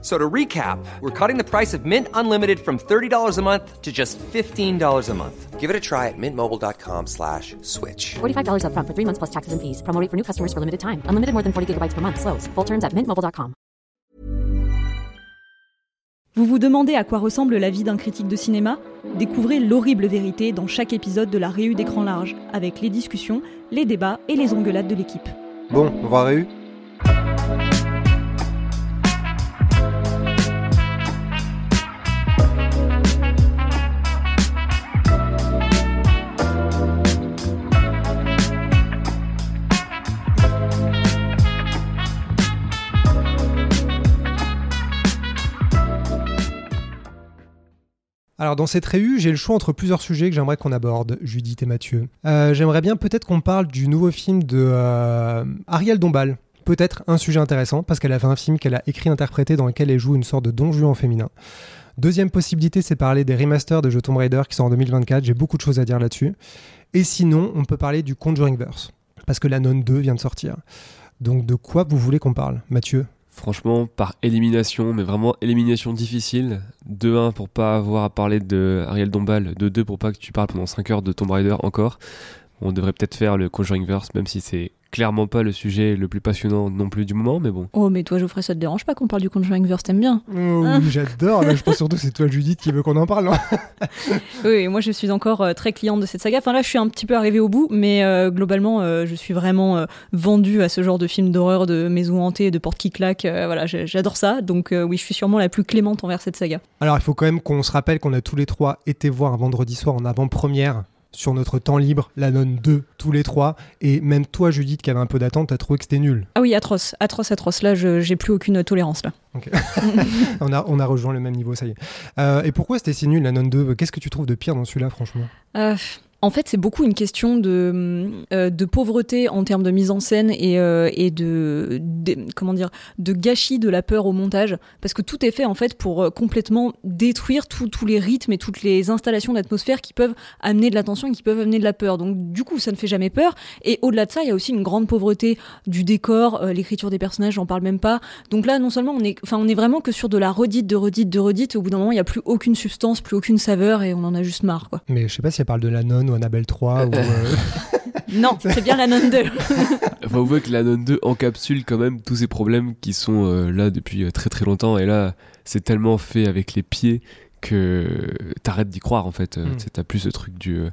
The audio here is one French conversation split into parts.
So to recap, we're cutting the price of Mint Unlimited from $30 a month to just $15 a month. Give it a try at mintmobile.com slash switch. $45 upfront for three months plus taxes and fees. Promo rate for new customers for limited time. Unlimited more than 40 gigabytes per month. Slows. Full terms at mintmobile.com. Vous vous demandez à quoi ressemble la vie d'un critique de cinéma? Découvrez l'horrible vérité dans chaque épisode de la Réu d'écran large, avec les discussions, les débats et les engueulades de l'équipe. Bon, on va Réu Alors dans cette réu, j'ai le choix entre plusieurs sujets que j'aimerais qu'on aborde, Judith et Mathieu. Euh, j'aimerais bien peut-être qu'on parle du nouveau film de euh, Ariel Dombal. Peut-être un sujet intéressant, parce qu'elle a fait un film qu'elle a écrit interprété dans lequel elle joue une sorte de don Juan féminin. Deuxième possibilité, c'est parler des remasters de jeux Tomb Raider qui sont en 2024. J'ai beaucoup de choses à dire là-dessus. Et sinon, on peut parler du Conjuring Verse, parce que la Non 2 vient de sortir. Donc de quoi vous voulez qu'on parle, Mathieu? Franchement, par élimination, mais vraiment élimination difficile. De 1 pour pas avoir à parler de Ariel Dombal, de 2 pour pas que tu parles pendant 5 heures de Tomb Raider encore. On devrait peut-être faire le Conjuring Verse, même si c'est clairement pas le sujet le plus passionnant non plus du moment, mais bon. Oh, mais toi, Geoffrey, ça te dérange pas qu'on parle du Conjuring Verse, t'aimes bien Oh, Hein oui, j'adore. Là, je pense surtout que c'est toi, Judith, qui veut qu'on en parle. non Oui, et moi je suis encore euh, très cliente de cette saga. Enfin là, je suis un petit peu arrivée au bout, mais euh, globalement, euh, je suis vraiment euh, vendue à ce genre de film d'horreur, de maison hantée, de porte qui claque. Euh, voilà, j'adore ça. Donc euh, oui, je suis sûrement la plus clémente envers cette saga. Alors, il faut quand même qu'on se rappelle qu'on a tous les trois été voir un vendredi soir en avant-première sur notre temps libre, la Non 2, tous les trois. Et même toi, Judith, qui avait un peu d'attente, t'as trouvé que c'était nul. Ah oui, atroce, atroce, atroce. Là, je- j'ai plus aucune tolérance là. on, a, on a rejoint le même niveau, ça y est. Euh, et pourquoi c'était si nul, la Non 2 Qu'est-ce que tu trouves de pire dans celui-là, franchement? Euh, en fait, c'est beaucoup une question de, euh, de pauvreté en termes de mise en scène et, euh, et de, comment dire de gâchis de la peur au montage, parce que tout est fait en fait pour euh, complètement détruire tous les rythmes et toutes les installations d'atmosphère qui peuvent amener de la tension et qui peuvent amener de la peur. Donc du coup, ça ne fait jamais peur. Et au-delà de ça, il y a aussi une grande pauvreté du décor, l'écriture des personnages, j'en parle même pas. Donc là, non seulement on est, enfin, on est vraiment que sur de la redite, de redite, de redite. Au bout d'un moment, il n'y a plus aucune substance, plus aucune saveur, et on en a juste marre. Mais je sais pas si elle parle de la nonne ou Annabelle 3 ou. euh, Non, c'est bien la non 2. Enfin, on voit que la Non 2 encapsule quand même tous ces problèmes qui sont euh, là depuis euh, très très longtemps. Et là, c'est tellement fait avec les pieds que t'arrêtes d'y croire en fait. Mm. T'as plus ce truc du euh,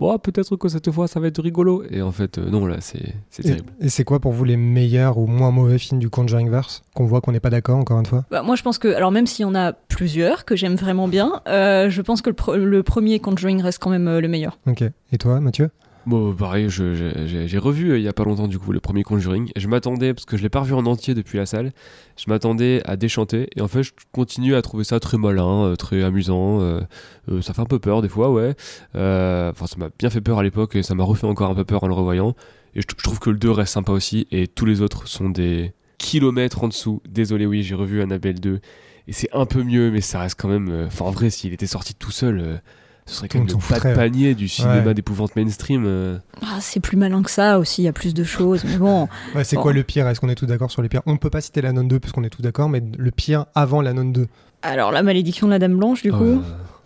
bon, peut-être que cette fois ça va être rigolo. Et en fait, euh, non, là, c'est Et, terrible. et c'est quoi pour vous les meilleurs ou moins mauvais films du Conjuring Verse Qu'on voit qu'on n'est pas d'accord, encore une fois? Bah, moi, je pense que, alors même s'il y en a plusieurs que j'aime vraiment bien, euh, je pense que le, pre- le premier Conjuring reste quand même euh, le meilleur. Ok. Et toi, Mathieu? Bon, pareil, je- je- j'ai revu euh, il y a pas longtemps du coup le premier Conjuring. Et je m'attendais, parce que je l'ai pas revu en entier depuis la salle, je m'attendais à déchanter. Et en fait, je continue à trouver ça très malin, euh, très amusant. euh, ça fait un peu peur des fois, ouais. Enfin, ça m'a bien fait peur à l'époque et ça m'a refait encore un peu peur en le revoyant. Et je, trouve que le 2 reste sympa aussi. Et tous les autres sont des kilomètres en dessous. Désolé, oui, j'ai revu Annabelle 2. Et c'est un peu mieux, mais ça reste quand même. Enfin, en vrai, s'il était sorti tout seul. Ce serait quand même le pas de panier du cinéma Ouais. d'épouvante mainstream. euh. Ah, c'est plus malin que ça aussi, il y a plus de choses. Mais bon, Ouais, c'est Bon. quoi le pire? Est-ce qu'on est tous d'accord sur les pires On ne peut pas citer la non 2 parce qu'on est tous d'accord, mais le pire avant la non 2. alors la malédiction de la Dame Blanche, du coup, Euh,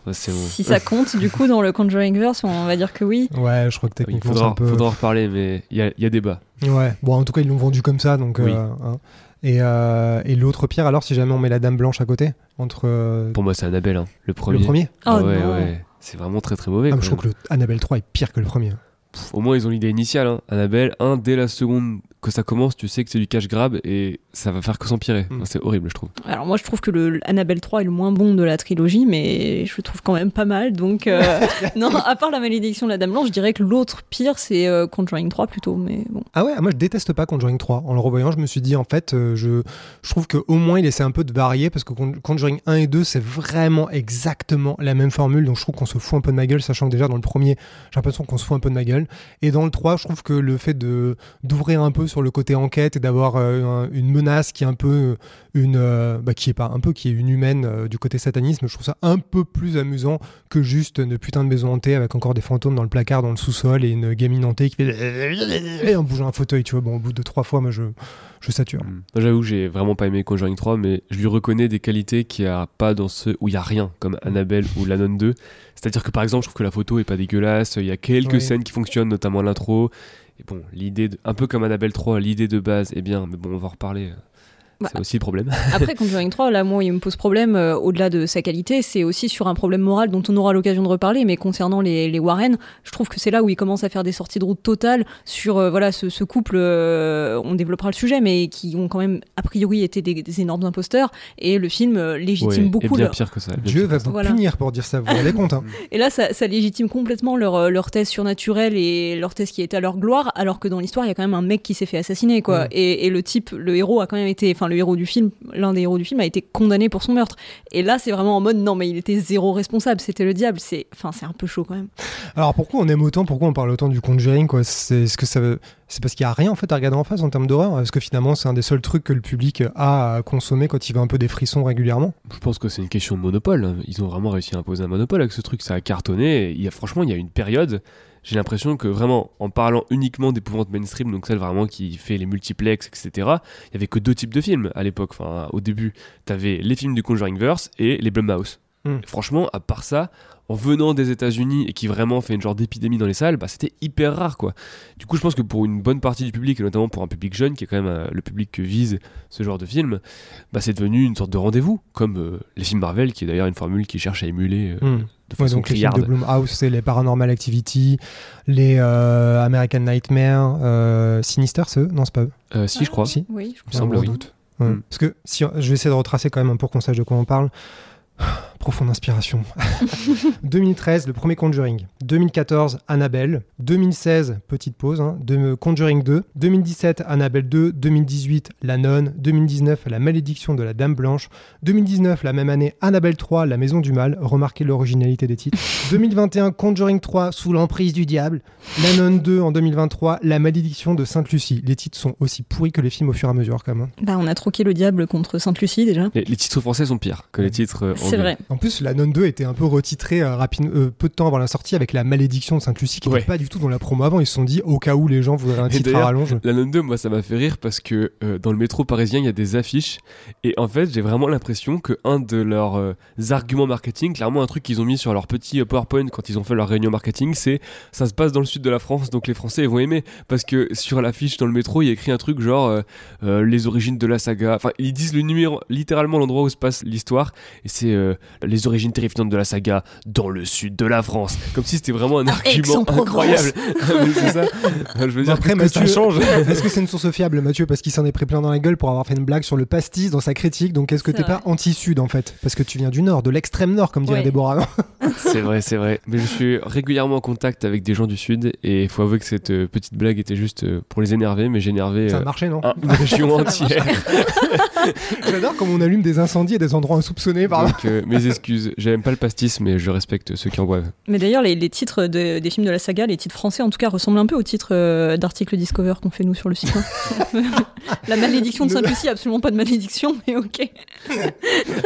ouais, c'est bon. si ça compte, du coup, dans le Conjuring Verse, on va dire que oui. Ouais, je crois que Il techniquement faudra, c'est un peu. faudra en reparler, mais il y a, il y a débat. Ouais, bon, en tout cas, ils l'ont vendu comme ça, donc. Oui. euh, hein. Et, euh, et l'autre pire, alors, si jamais on met la Dame Blanche à côté Entre. Pour moi, c'est Annabelle, hein, le premier. Le premier? Ah Oh ouais, non. ouais. C'est vraiment très très mauvais. Ah, je trouve que le Annabelle 3 est pire que le premier. Pff, Au moins, ils ont l'idée initiale. Hein. Annabelle, un, dès la seconde que ça commence, tu sais que c'est du cash grab et ça va faire que s'empirer. Mm. Enfin, c'est horrible, je trouve. Alors moi, je trouve que le Annabelle 3 est le moins bon de la trilogie, mais je le trouve quand même pas mal. Donc euh, non, à part la malédiction de la Dame Blanche, je dirais que l'autre pire, c'est euh, Conjuring 3 plutôt. Mais bon. Ah ouais, moi je déteste pas Conjuring 3. En le revoyant, je me suis dit en fait, euh, je, je trouve qu'au moins il essaie un peu de varier parce que Con- Conjuring 1 et 2 c'est vraiment exactement la même formule. Donc je trouve qu'on se fout un peu de ma gueule, sachant que déjà dans le premier, j'ai l'impression qu'on se fout un peu de ma gueule. Et dans le 3, je trouve que le fait de d'ouvrir un peu sur le côté enquête et d'avoir euh, un- une menace qui est un peu une, euh, bah, qui est pas un peu, qui est une humaine euh, du côté satanisme. Je trouve ça un peu plus amusant que juste une putain de maison hantée avec encore des fantômes dans le placard, dans le sous-sol et une gamine hantée qui fait en bougeant un fauteuil. Tu vois, bon, au bout de trois fois, moi, je, je sature. Mm. J'avoue que j'ai vraiment pas aimé Conjuring 3, mais je lui reconnais des qualités qu'il n'y a pas dans ceux où il y a rien, comme Annabelle ou La Nonne 2. C'est-à-dire que par exemple, je trouve que la photo est pas dégueulasse, il y a quelques Oui. scènes qui fonctionnent, notamment l'intro. Et bon, l'idée, un peu comme Annabelle 3, l'idée de base est bien, mais bon, on va en reparler. Bah, C'est aussi le problème. Après, Conjuring 3, là, moi, il me pose problème, euh, au-delà de sa qualité, c'est aussi sur un problème moral dont on aura l'occasion de reparler, mais concernant les, les Warren, je trouve que c'est là où ils commencent à faire des sorties de route totales sur euh, voilà, ce, ce couple, euh, on développera le sujet, mais qui ont quand même, a priori, été des, des énormes imposteurs, et le film euh, légitime Ouais, et beaucoup bien leur- pire que ça. Dieu va vous Voilà. punir pour dire ça, vous vous rendez compte hein Et là, ça, ça légitime complètement leur, leur thèse surnaturelle et leur thèse qui était à leur gloire, alors que dans l'histoire, il y a quand même un mec qui s'est fait assassiner, quoi. Ouais. Et, et le type, le héros a quand même été, enfin, le héros du film, l'un des héros du film a été condamné pour son meurtre. Et là, c'est vraiment en mode, non, mais il était zéro responsable, c'était le diable. C'est, enfin, c'est un peu chaud quand même. Alors pourquoi on aime autant, pourquoi on parle autant du Conjuring quoi? C'est ce que ça veut- c'est parce qu'il y a rien en fait à regarder en face en termes d'horreur? Est-ce que finalement c'est un des seuls trucs que le public a à consommer quand il veut un peu des frissons régulièrement? Je pense que c'est une question de monopole. Ils ont vraiment réussi à imposer un monopole avec ce truc. Ça a cartonné. Il y a, franchement, il y a une période. J'ai l'impression que vraiment, en parlant uniquement d'épouvante mainstream, donc celle vraiment qui fait les multiplex, etc., il y avait que deux types de films à l'époque. Enfin, au début, t'avais les films du Conjuringverse et les Blumhouse. Hmm. Franchement, à part ça, en venant des États-Unis et qui vraiment fait une genre d'épidémie dans les salles, bah, c'était hyper rare quoi. Du coup, je pense que pour une bonne partie du public, et notamment pour un public jeune, qui est quand même euh, le public que vise ce genre de film, bah, c'est devenu une sorte de rendez-vous, comme euh, les films Marvel, qui est d'ailleurs une formule qui cherche à émuler euh, Hmm. De Ouais, façon donc les films de. Blumhouse, c'est les Paranormal Activity, les euh, American Nightmare, euh, Sinister, c'est eux Non, c'est pas eux. Euh, si, je crois. Si. Oui, je Il me semble, oui. doute. Ouais. Hmm. Parce que si, je vais essayer de retracer quand même un pour qu'on sache de quoi on parle. Profonde inspiration. 2013, le premier Conjuring. 2014, Annabelle. 2016, petite pause, hein, de Conjuring 2. 2017, Annabelle 2. 2018, La Nonne. 2019, La Malédiction de la Dame Blanche. 2019, la même année, Annabelle 3, La Maison du Mal. Remarquez l'originalité des titres. 2021, Conjuring 3, Sous l'emprise du diable. La Nonne 2 en 2023, La Malédiction de Sainte-Lucie. Les titres sont aussi pourris que les films au fur et à mesure, quand même. hein. Bah, on a troqué le diable contre Sainte-Lucie déjà. Les, les titres français sont pires que les titres euh, C'est vrai. En plus, la Nonne 2 était un peu retitrée euh, rapide, euh, peu de temps avant la sortie avec la malédiction de Sainte-Lucie qui Ouais. n'était pas du tout dans la promo avant. Ils se sont dit, au cas où les gens voudraient un Et titre à rallonge. La Nonne 2, moi, ça m'a fait rire parce que euh, dans le métro parisien, il y a des affiches. Et en fait, j'ai vraiment l'impression que un de leurs euh, arguments marketing, clairement un truc qu'ils ont mis sur leur petit PowerPoint quand ils ont fait leur réunion marketing, c'est ça se passe dans le sud de la France, donc les Français ils vont aimer. Parce que sur l'affiche dans le métro, il y a écrit un truc genre les origines de la saga. Enfin, ils disent le numéro, littéralement l'endroit où se passe l'histoire. Et c'est les origines terrifiantes de la saga dans le sud de la France. Comme si c'était vraiment un argument Aix-en-Provence. incroyable. Ça. Je veux dire, Après, que ça Mathieu- change Est-ce que c'est une source fiable, Mathieu Parce qu'il s'en est pris plein dans la gueule pour avoir fait une blague sur le pastis dans sa critique. Donc est-ce que t'es pas anti-sud en fait? Parce que tu viens du nord, de l'extrême nord, comme dirait Ouais. Déborah. C'est vrai, c'est vrai. Mais je suis régulièrement en contact avec des gens du Sud et il faut avouer que cette euh, petite blague était juste euh, pour les énerver, mais j'énervais Ça a euh, marché, non? un- une région entière. J'adore comme on allume des incendies à des endroits insoupçonnés. Donc euh, mes excuses. J'aime pas le pastis, mais je respecte ceux qui en boivent. Mais d'ailleurs, les, les titres de- des films de la saga, les titres français en tout cas, ressemblent un peu aux titres euh, d'articles Discover qu'on fait nous sur le site. hein. la malédiction de Sainte-Lucie, absolument pas de malédiction, mais ok.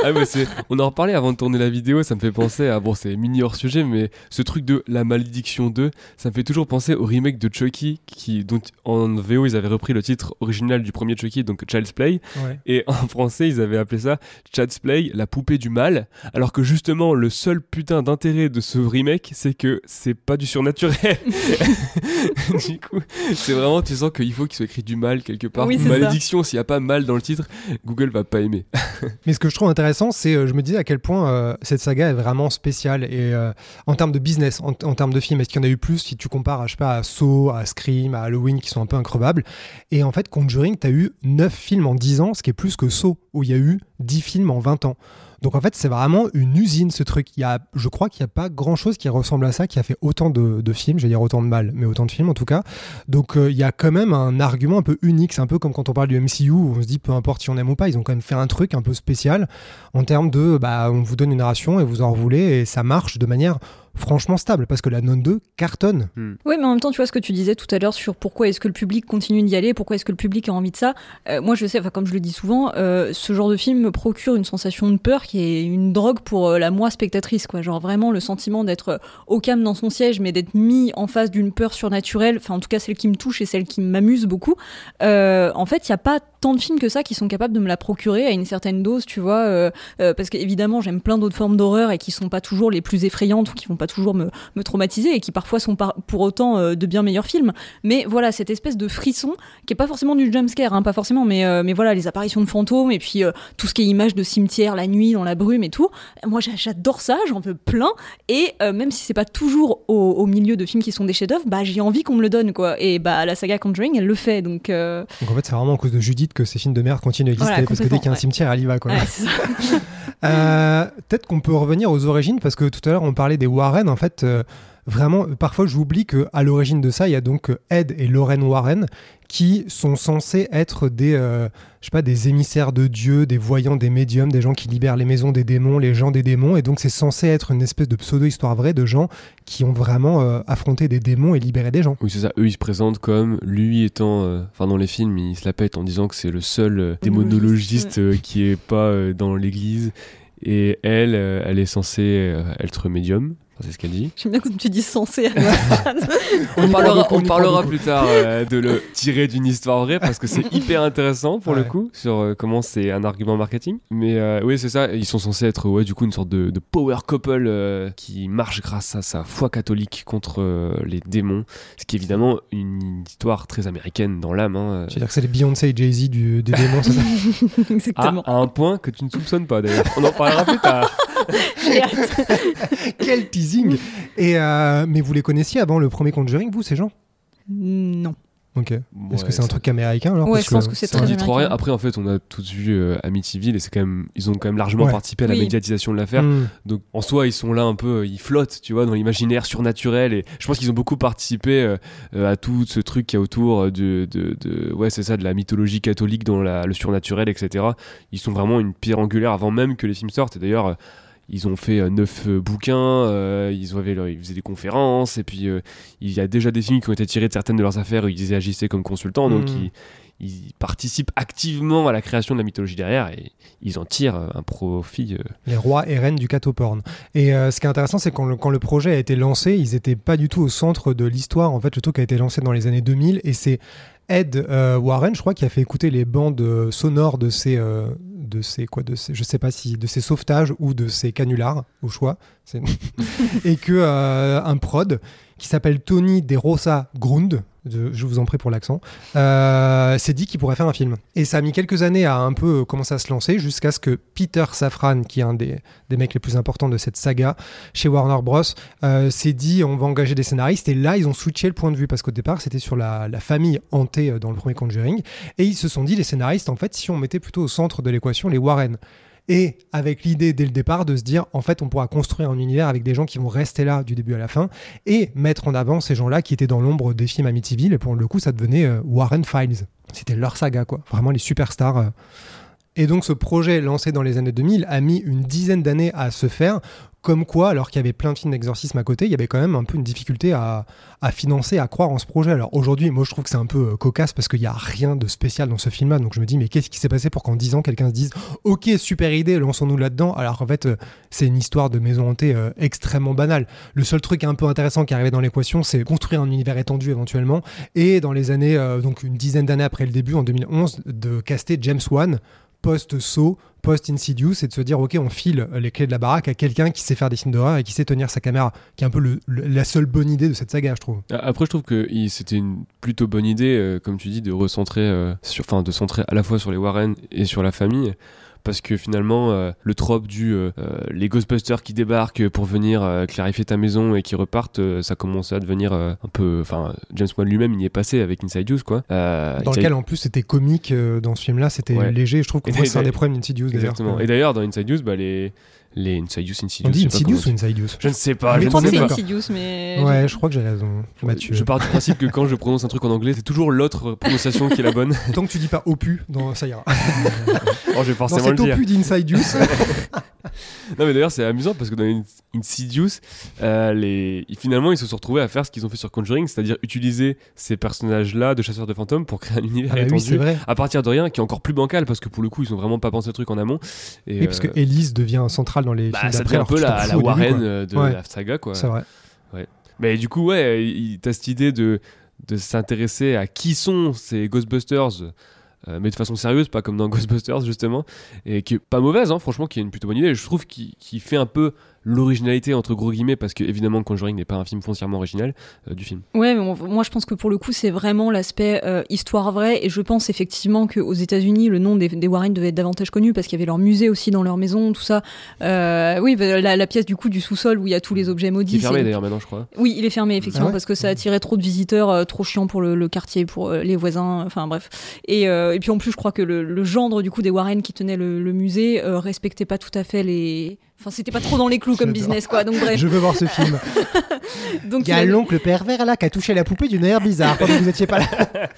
Ah mais on en reparlait avant de tourner la vidéo. Ça me fait penser à bon, c'est mini hors sujet, mais ce truc de la malédiction 2, ça me fait toujours penser au remake de Chucky, qui dont en VO ils avaient repris le titre original du premier Chucky, donc Child's Play. Ouais. Et en français, ils avaient appelé ça Child's Play, la poupée du mal. Alors que justement, le seul putain d'intérêt de ce remake, c'est que c'est pas du surnaturel. du coup, c'est vraiment, tu sens qu'il faut qu'il soit écrit du mal quelque part. Oui, Malédiction, s'il y a pas mal dans le titre, Google va pas aimer. Mais ce que je trouve intéressant, c'est, euh, je me disais à quel point euh, cette saga est vraiment spéciale et euh, en termes de business, en, en termes de films, est-ce qu'il y en a eu plus si tu compares, à, je sais pas, à Saw, à Scream, à Halloween, qui sont un peu increvables. Et en fait, Conjuring, t'as eu 9 films en 10 ans, ce qui est plus que Saw, où il y a eu 10 films en 20 ans. Donc en fait, c'est vraiment une usine ce truc. Il y a, je crois qu'il n'y a pas grand chose qui ressemble à ça, qui a fait autant de, films, je vais dire autant de mal, mais autant de films en tout cas. Donc euh, il y a quand même un argument un peu unique. C'est un peu comme quand on parle du MCU, où on se dit peu importe si on aime ou pas, ils ont quand même fait un truc un peu spécial en termes de bah, on vous donne une narration et vous en voulez et ça marche de manière franchement stable parce que la Non 2 cartonne. Oui, mais en même temps, tu vois ce que tu disais tout à l'heure sur pourquoi est-ce que le public continue d'y aller, pourquoi est-ce que le public a envie de ça. Euh, moi, je sais, enfin, comme je le dis souvent, euh, ce genre de film me procure une sensation de peur qui est une drogue pour euh, la moi spectatrice, quoi. Genre vraiment le sentiment d'être au calme dans son siège, mais d'être mis en face d'une peur surnaturelle. Enfin, en tout cas, celle qui me touche et celle qui m'amuse beaucoup. Euh, en fait, il y a pas tant de films que ça qui sont capables de me la procurer à une certaine dose, tu vois. euh, euh, parce qu'évidemment, j'aime plein d'autres formes d'horreur et qui sont pas toujours les plus effrayantes ou qui vont pas toujours me, me traumatiser et qui parfois sont par- pour autant euh, de bien meilleurs films. Mais voilà, cette espèce de frisson qui est pas forcément du jumpscare, hein, pas forcément, mais, mais voilà, les apparitions de fantômes et puis tout ce qui est image de cimetière, la nuit, dans la brume et tout. Moi, j'a- j'adore ça, j'en veux plein. Et même si c'est pas toujours au, milieu de films qui sont des chefs-d'œuvre, bah j'ai envie qu'on me le donne, quoi. Et bah la saga Conjuring, elle le fait, donc. Donc en fait, c'est vraiment à cause de Judith que ces films de merde continuent à exister Voilà, parce que dès qu'il y a un cimetière, elle y va quoi. ouais. Euh, Peut-être qu'on peut revenir aux origines parce que tout à l'heure on parlait des Warren. En fait, euh, vraiment, parfois j'oublie que à l'origine de ça, il y a donc euh, Ed et Lorraine Warren qui sont censés être des, euh, je sais pas, des émissaires de Dieu, des voyants, des médiums, des gens qui libèrent les maisons des démons, les gens des démons. Et donc c'est censé être une espèce de pseudo-histoire vraie de gens qui ont vraiment euh, affronté des démons et libéré des gens. Oui, c'est ça. Eux, ils se présentent comme lui étant. euh, Enfin, dans les films, ils se la pètent en disant que c'est le seul euh, démonologiste euh, qui est pas euh, dans l'église. Et elle, euh, elle est censée euh, être médium. C'est ce qu'elle dit. J'aime bien quand tu dis censé. On parlera, on plus tard euh, de le tirer d'une histoire vraie parce que c'est hyper intéressant pour le coup sur euh, comment c'est un argument marketing. Mais euh, oui, c'est ça. Ils sont censés être ouais, du coup une sorte de, de power couple euh, qui marche grâce à sa foi catholique contre euh, les démons. Ce qui est évidemment une histoire très américaine dans l'âme. Hein, Je veux dire que c'est les Beyoncé et Jay-Z du, des démons, c'est ça? À, Exactement. à un point que tu ne soupçonnes pas d'ailleurs. On en parlera plus tard. J'ai hâte. Teasing Et euh, Mais vous les connaissiez avant le premier Conjuring, vous, ces gens? Non. Ok. Est-ce que c'est un truc américain alors? Ouais, Parce je pense que c'est très me dit trop rien. américain. Après, en fait, on a tous vu euh, Amityville et c'est quand même, ils ont quand même largement Ouais. participé à la Oui. médiatisation de l'affaire. Hmm. Donc en soi, ils sont là un peu, ils flottent, tu vois, dans l'imaginaire surnaturel. Et je pense qu'ils ont beaucoup participé euh, euh, à tout ce truc qui est autour de, de, de- ouais, c'est ça, de la mythologie catholique dans la- le surnaturel, etc. Ils sont vraiment une pierre angulaire avant même que les films sortent. Et d'ailleurs, euh, ils ont fait euh, neuf euh, bouquins, euh, ils, ils faisaient des conférences, et puis il y a déjà des films qui ont été tirés de certaines de leurs affaires où ils agissaient comme consultants. Donc Mhm. ils, ils participent activement à la création de la mythologie derrière et ils en tirent un profit. Les rois et reines du catoporn. Et euh, ce qui est intéressant, c'est quand le, quand le projet a été lancé, ils n'étaient pas du tout au centre de l'histoire. En fait, le truc a été lancé dans les années 2000 et c'est Ed euh, Warren, je crois, qui a fait écouter les bandes sonores de ces, euh, de ces quoi, de ces, je sais pas si de ces sauvetages ou de ces canulars au choix, C'est- et que euh, un prod qui s'appelle Tony De Rosa Grund, je, vous en prie pour l'accent, euh, s'est dit qu'il pourrait faire un film. Et ça a mis quelques années à un peu euh, commencer à se lancer jusqu'à ce que Peter Safran, qui est un des, mecs les plus importants de cette saga chez Warner Bros, euh, s'est dit on va engager des scénaristes. Et là, ils ont switché le point de vue parce qu'au départ, c'était sur la, la famille hantée dans le premier Conjuring. Et ils se sont dit, les scénaristes, en fait, si on mettait plutôt au centre de l'équation les Warren. Et avec l'idée dès le départ de se dire, en fait, on pourra construire un univers avec des gens qui vont rester là du début à la fin et mettre en avant ces gens-là qui étaient dans l'ombre des films Amityville. Et pour le coup, ça devenait euh, Warren Files. C'était leur saga, quoi. Vraiment les superstars. euh. Et donc, ce projet lancé dans les années 2000 a mis une dizaine d'années à se faire. Comme quoi, alors qu'il y avait plein de films d'exorcisme à côté, il y avait quand même un peu une difficulté à, financer, à croire en ce projet. Alors aujourd'hui, moi je trouve que c'est un peu euh, cocasse parce qu'il n'y a rien de spécial dans ce film-là. Donc je me dis, mais qu'est-ce qui s'est passé pour qu'en 10 ans, quelqu'un se dise, ok, super idée, lançons-nous là-dedans. Alors qu'en fait, euh, c'est une histoire de maison hantée euh, extrêmement banale. Le seul truc un peu intéressant qui arrivait dans l'équation, c'est construire un univers étendu éventuellement. Et dans les années, donc une dizaine d'années après le début, en 2011, de caster James Wan post-saut, post-insidious, et de se dire, ok, on file les clés de la baraque à quelqu'un qui sait faire des films d'horreur et qui sait tenir sa caméra, qui est un peu la seule bonne idée de cette saga, je trouve. Après, je trouve que c'était une plutôt bonne idée, euh, comme tu dis, de recentrer, euh, sur, de centrer à la fois sur les Warren et sur la famille. Parce que finalement, euh, le trope du euh, euh, les Ghostbusters qui débarquent pour venir euh, clarifier ta maison et qui repartent, ça commençait à devenir un peu. Enfin, James Wan lui-même, il y est passé avec Insidious, quoi. Euh, Dans Inside- lequel en plus c'était comique dans ce film-là, c'était Ouais. léger. Je trouve que c'est un des problèmes d'Insidious d'ailleurs. Exactement. Et d'ailleurs, dans Insidious, bah, les, les Insidious, Insidious. On dit Insidious ou Insidious Je ne sais pas. Mais je ne sais pas. Insidious, mais. Ouais, je crois que j'ai raison, Mathieu. Je pars du principe que quand je prononce un truc en anglais, c'est toujours l'autre prononciation qui est la bonne. Tant que tu dis pas opus, dans... ça ira. Oh, je vais Dans forcément cet le dire. opus d'Insidious, Non mais d'ailleurs c'est amusant parce que dans In- Insidious, euh, les... finalement ils se sont retrouvés à faire ce qu'ils ont fait sur Conjuring, c'est-à-dire utiliser ces personnages-là de chasseurs de fantômes pour créer un univers Ah oui, vrai. à partir de rien qui est encore plus bancal parce que pour le coup ils ont vraiment pas pensé le truc en amont. Et, Oui, parce que euh, Elise devient centrale dans les bah, films ça devient un peu la, la début, Warren euh, de Ouais. la saga quoi. C'est vrai. Mais du coup, ouais, t'as cette idée de, de s'intéresser à qui sont ces Ghostbusters, euh, mais de façon sérieuse, pas comme dans Ghostbusters justement, et qui est pas mauvaise, hein, franchement, qui est une plutôt bonne idée. Je trouve qu'il fait un peu l'originalité entre gros guillemets, parce que évidemment Conjuring n'est pas un film foncièrement original euh, du film. Ouais, mais on- moi je pense que pour le coup c'est vraiment l'aspect euh, histoire vraie et je pense effectivement qu'aux États-Unis le nom des, des Warren devait être davantage connu parce qu'il y avait leur musée aussi dans leur maison, tout ça. Euh, oui, bah, la, la pièce du coup du sous-sol où il y a tous les objets maudits. Qui est fermé d'ailleurs maintenant, je crois. Oui, il est fermé effectivement Ah ouais parce que ça attirait trop de visiteurs, euh, trop chiant pour le, le quartier, pour euh, les voisins, enfin bref. Et, euh, et puis en plus, je crois que le, le gendre du coup des Warren qui tenait le, le musée euh, respectait pas tout à fait les. Enfin, c'était pas trop dans les clous comme business quoi. Donc bref. Je veux voir ce film. Donc, Il y a a- l'oncle pervers là qui a touché la poupée d'une manière bizarre pendant que vous étiez pas là.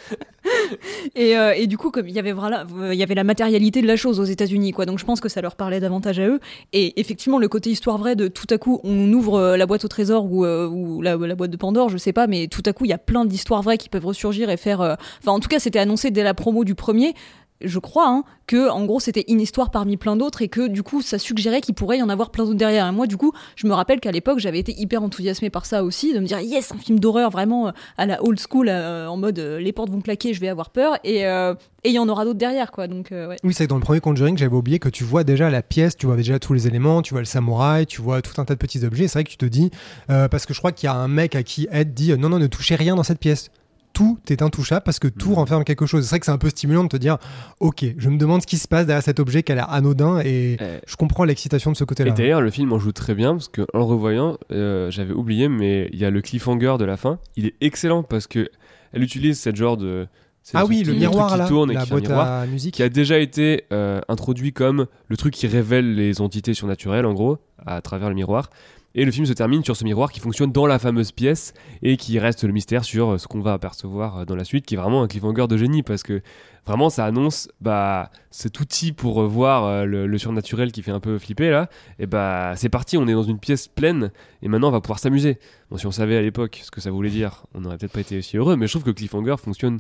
Et, euh, et du coup, comme il y avait voilà, euh, il y avait la matérialité de la chose aux États-Unis, quoi. Donc je pense que ça leur parlait davantage à eux. Et effectivement, le côté histoire vraie de tout à coup, on ouvre euh, la boîte au trésor ou, euh, ou la, la boîte de Pandore, je sais pas, mais tout à coup, il y a plein d'histoires vraies qui peuvent ressurgir et faire. euh, Enfin, en tout cas, c'était annoncé dès la promo du premier. Je crois hein, que en gros c'était une histoire parmi plein d'autres et que du coup ça suggérait qu'il pourrait y en avoir plein d'autres derrière. Et moi du coup je me rappelle qu'à l'époque j'avais été hyper enthousiasmée par ça aussi, de me dire yes un film d'horreur vraiment euh, à la old school euh, en mode euh, les portes vont claquer, je vais avoir peur et il y en aura d'autres derrière quoi. Donc. Oui, c'est que dans le premier Conjuring, j'avais oublié que tu vois déjà la pièce, tu vois déjà tous les éléments, tu vois le samouraï, tu vois tout un tas de petits objets. C'est vrai que tu te dis, parce que je crois qu'il y a un mec à qui Ed dit non, non, ne touchez rien dans cette pièce. Tout est intouchable parce que tout Mhm. renferme quelque chose. C'est vrai que c'est un peu stimulant de te dire, ok, je me demande ce qui se passe derrière cet objet qui a l'air anodin et Euh, je comprends l'excitation de ce Et côté-là. d'ailleurs, le film en joue très bien parce que en le revoyant, euh, j'avais oublié, mais il y a le cliffhanger de la fin. Il est excellent parce que elle utilise cette genre de. Ah oui, le miroir là, tourne et la boîte à musique. qui a déjà été euh, introduit comme le truc qui révèle les entités surnaturelles, en gros, à travers le miroir. Et le film se termine sur ce miroir qui fonctionne dans la fameuse pièce et qui reste le mystère sur euh, ce qu'on va apercevoir euh, dans la suite, qui est vraiment un cliffhanger de génie parce que vraiment ça annonce bah, cet outil pour voir euh, le, le surnaturel qui fait un peu flipper là. Et bah c'est parti, on est dans une pièce pleine et maintenant on va pouvoir s'amuser. Bon, si on savait à l'époque ce que ça voulait dire, on n'aurait peut-être pas été aussi heureux, mais je trouve que cliffhanger fonctionne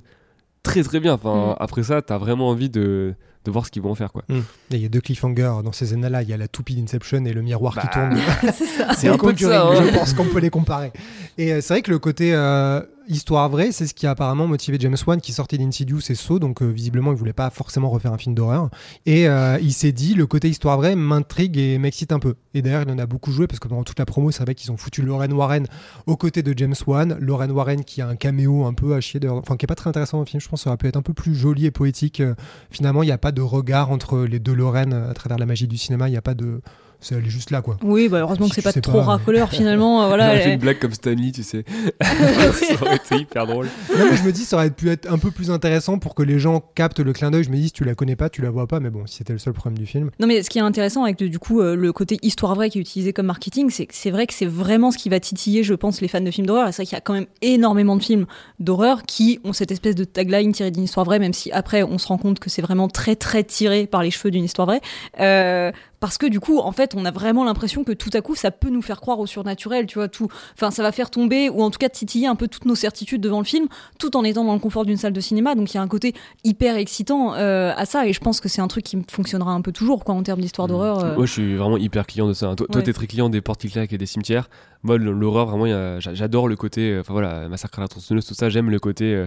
très très bien. Enfin, Mm. après ça, t'as vraiment envie de, de voir ce qu'ils vont en faire quoi. Mm. Et Il y a deux cliffhangers dans ces scènes-là. Il y a la toupie d'Inception et le miroir qui Bah, tourne. c'est un peu ça, hein. Je pense qu'on peut les comparer. Et euh, c'est vrai que le côté euh, histoire vraie, c'est ce qui a apparemment motivé James Wan qui sortait d'Insidious et Saw, donc euh, visiblement il voulait pas forcément refaire un film d'horreur. Et il s'est dit le côté histoire vraie m'intrigue et m'excite un peu. Et d'ailleurs il en a beaucoup joué parce que pendant toute la promo c'est vrai qu'ils ont foutu Lorraine Warren aux côtés de James Wan. Lorraine Warren qui a un caméo un peu à chier, enfin qui est pas très intéressant dans le film. Je pense que ça aurait pu être un peu plus joli et poétique. Finalement il n'y a pas de regard entre les deux Lorraine à travers la magie du cinéma. Il n'y a pas de c'est elle est juste là quoi. Oui, bah heureusement que c'est pas sais trop pas, mais- racoleur finalement. euh, J'aurais voilà. fait elle- une blague comme Stanley, tu sais. ça aurait été hyper drôle. Non, mais je me dis, ça aurait pu être un peu plus intéressant pour que les gens captent le clin d'œil. Je me dis, si tu la connais pas, tu la vois pas. Mais bon, si c'était le seul problème du film. Non mais ce qui est intéressant avec du coup euh, le côté histoire vraie qui est utilisé comme marketing, c'est que c'est vrai que c'est vraiment ce qui va titiller, je pense, les fans de films d'horreur. Et c'est vrai qu'il y a quand même énormément de films d'horreur qui ont cette espèce de tagline tirée d'une histoire vraie, même si après on se rend compte que c'est vraiment très très tiré par les cheveux d'une histoire vraie. Euh, parce que du coup, en fait, on a vraiment l'impression que tout à coup, ça peut nous faire croire au surnaturel, tu vois, tout. Enfin, ça va faire tomber, ou en tout cas titiller un peu toutes nos certitudes devant le film, tout en étant dans le confort d'une salle de cinéma. Donc il y a un côté hyper excitant euh, à ça, et je pense que c'est un truc qui fonctionnera un peu toujours, quoi, en termes d'histoire d'horreur. euh. Moi, je suis vraiment hyper client de ça. hein. Toi, toi, Ouais. t'es très client des portes qui claquent et des cimetières. Moi, l'horreur, vraiment, j'adore le côté. euh, Enfin voilà, Massacre à la tronçonneuse, tout ça, j'aime le côté. euh,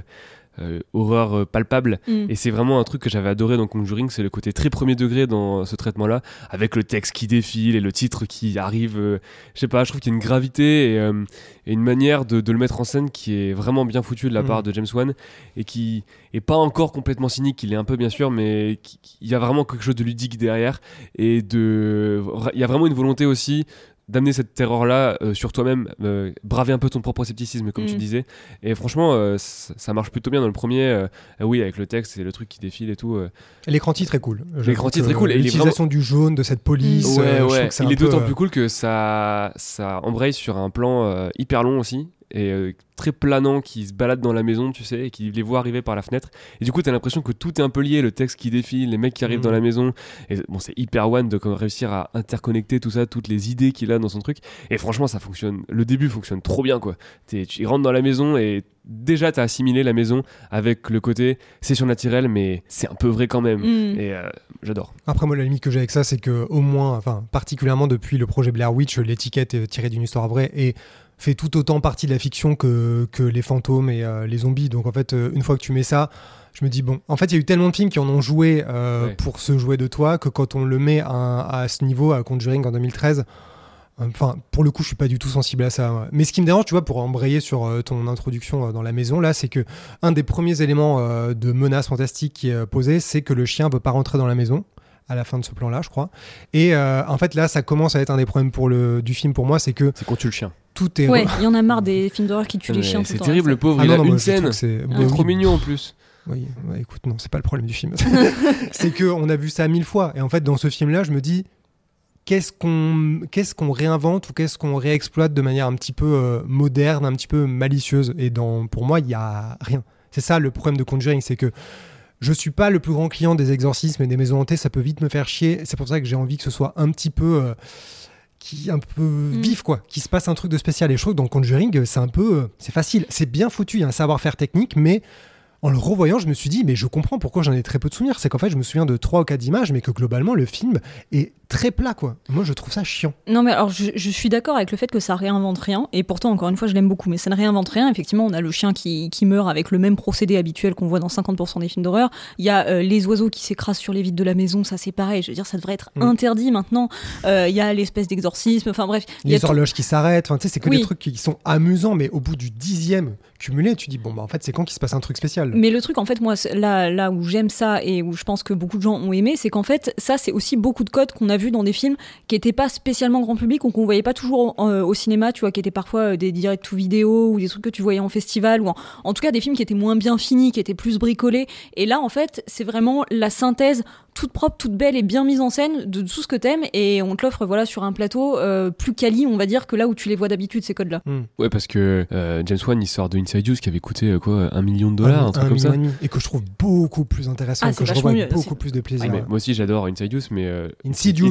euh, horreur euh, palpable Mm. et c'est vraiment un truc que j'avais adoré dans Conjuring c'est le côté très premier degré dans ce traitement là avec le texte qui défile et le titre qui arrive euh, je sais pas je trouve qu'il y a une gravité et, euh, et une manière de, de le mettre en scène qui est vraiment bien foutue de la Mm. part de James Wan et qui est pas encore complètement cynique il est un peu bien sûr mais il y a vraiment quelque chose de ludique derrière et de il y a vraiment une volonté aussi d'amener cette terreur là sur toi-même euh, braver un peu ton propre scepticisme comme tu Mm. disais et franchement euh, ça, marche plutôt bien dans le premier euh, euh, oui avec le texte c'est le truc qui défile et tout euh. L'écran titre est cool. L'écran titre est cool, est L'utilisation du jaune, de cette police. ouais euh, je que c'est il est d'autant euh, plus cool que ça ça embraye sur un plan euh, hyper long aussi et euh, très planant qui se balade dans la maison, tu sais, et qui les voit arriver par la fenêtre. Et du coup, t'as l'impression que tout est un peu lié, le texte qui défile, les mecs qui arrivent dans la maison. Et bon, c'est hyper one de comme réussir à interconnecter tout ça, toutes les idées qu'il a dans son truc. Et franchement, ça fonctionne. Le début fonctionne trop bien, quoi. T'es- tu rentres dans la maison et déjà t'as assimilé la maison avec le côté c'est surnaturel, mais c'est un peu vrai quand même. Mm. Et euh, j'adore. Après, moi, la limite que j'ai avec ça, c'est que, au moins, enfin, particulièrement depuis le projet Blair Witch, l'étiquette est tirée d'une histoire vraie et fait tout autant partie de la fiction que, que les fantômes et euh, les zombies. Donc, en fait, euh, une fois que tu mets ça, je me dis, bon, en fait, il y a eu tellement de films qui en ont joué euh, pour se jouer de toi que quand on le met à, à ce niveau, à Conjuring en 2013, Enfin, pour le coup, je suis pas du tout sensible à ça. ouais. Mais ce qui me dérange, tu vois, pour embrayer sur ton introduction dans la maison, là, c'est que un des premiers éléments de menace fantastique qui est posé, c'est que le chien veut pas rentrer dans la maison à la fin de ce plan-là, je crois. Et euh, en fait, là, ça commence à être un des problèmes pour le du film pour moi, c'est que C'est quand tu le chien. Tout est Ouais, il y en a marre des films d'horreur qui tuent les chiens tout C'est le temps. terrible, le pauvre. Ah il non, a non, une scène. que c'est Il est oui. trop mignon en plus. Oui, ouais, écoute, non, c'est pas le problème du film. c'est que on a vu ça mille fois. Et en fait, dans ce film-là, je me dis, qu'est-ce qu'on qu'est-ce qu'on réinvente ou qu'est-ce qu'on réexploite de manière un petit peu euh, moderne, un petit peu malicieuse? Et dans, pour moi, il y a rien. C'est ça le problème de Conjuring, c'est que je suis pas le plus grand client des exorcismes et des maisons hantées. Ça peut vite me faire chier. C'est pour ça que j'ai envie que ce soit un petit peu euh, qui un peu vif quoi, qui se passe un truc de spécial. Et je trouve que dans Conjuring, c'est un peu, euh, c'est facile, c'est bien foutu. Il y a un savoir-faire technique, mais en le revoyant, je me suis dit, mais je comprends pourquoi j'en ai très peu de souvenirs. C'est qu'en fait, je me souviens de trois ou quatre images, mais que globalement, le film est très plat, quoi. Moi, je trouve ça chiant. Non, mais alors je, je suis d'accord avec le fait que ça réinvente rien, et pourtant, encore une fois, je l'aime beaucoup, mais ça ne réinvente rien. Effectivement, on a le chien qui, qui meurt avec le même procédé habituel qu'on voit dans 50% des films d'horreur. Il y a euh, les oiseaux qui s'écrasent sur les vitres de la maison, ça c'est pareil. Je veux dire, ça devrait être Mm. interdit maintenant. Euh, Il y a l'espèce d'exorcisme, enfin bref. il y a Les horloges qui s'arrêtent, enfin, tu sais, c'est que Oui. des trucs qui sont amusants, mais au bout du dixième cumulé, tu dis, bon, bah, en fait, c'est quand qu'il se passe un truc spécial Mais le truc, en fait, moi, là, là où j'aime ça et où je pense que beaucoup de gens ont aimé, c'est qu'en fait, ça, c'est aussi beaucoup de codes qu'on a vus dans des films qui n'étaient pas spécialement grand public ou qu'on voyait pas toujours euh, au cinéma, tu vois, qui étaient parfois euh, des directs to vidéo ou des trucs que tu voyais en festival ou en, en tout cas des films qui étaient moins bien finis, qui étaient plus bricolés. Et là, en fait, c'est vraiment la synthèse toute propre, toute belle et bien mise en scène de tout ce que t'aimes et on te l'offre voilà sur un plateau euh, plus quali, on va dire, que là où tu les vois d'habitude ces codes-là. Ouais, parce que euh, James Wan, il sort de Inside Use qui avait coûté euh, quoi, un million de dollars, un, truc comme ça. et demi, et que je trouve beaucoup plus intéressant, Ah, que je revois mieux, beaucoup plus de plaisir. Ouais, moi aussi, j'adore Inside Use, mais euh, dit.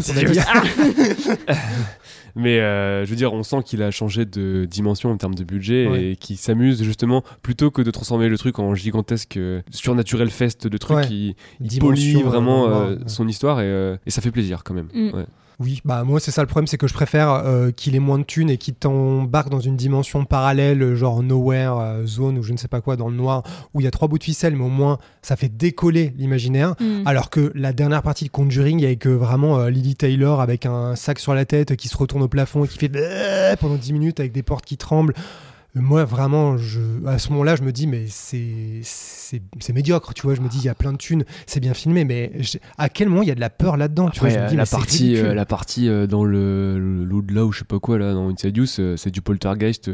Mais euh, je veux dire, on sent qu'il a changé de dimension en termes de budget Ouais. et qu'il s'amuse justement plutôt que de transformer le truc en gigantesque euh, surnaturel fest de trucs Ouais. qui il Dimension, polie vraiment ouais. son histoire et, euh, et ça fait plaisir quand même. Mm. Oui, bah moi c'est ça le problème, c'est que je préfère euh, qu'il ait moins de thunes et qu'il t'embarque dans une dimension parallèle, genre nowhere euh, zone ou je ne sais pas quoi dans le noir, où il y a trois bouts de ficelle, mais au moins ça fait décoller l'imaginaire. Mm. Alors que la dernière partie de Conjuring avec vraiment euh, Lily Taylor avec un sac sur la tête qui se retourne au plafond et qui fait pendant 10 minutes avec des portes qui tremblent. Moi, vraiment, je, à ce moment-là, je me dis, mais c'est médiocre, tu vois. Je me dis, il y a plein de thunes, c'est bien filmé, mais à quel moment il y a de la peur là-dedans, tu vois? Je me dis, la, mais partie, euh, la partie euh, dans le le- l'au-delà ou je sais pas quoi là dans Inside Use, euh, c'est du poltergeist.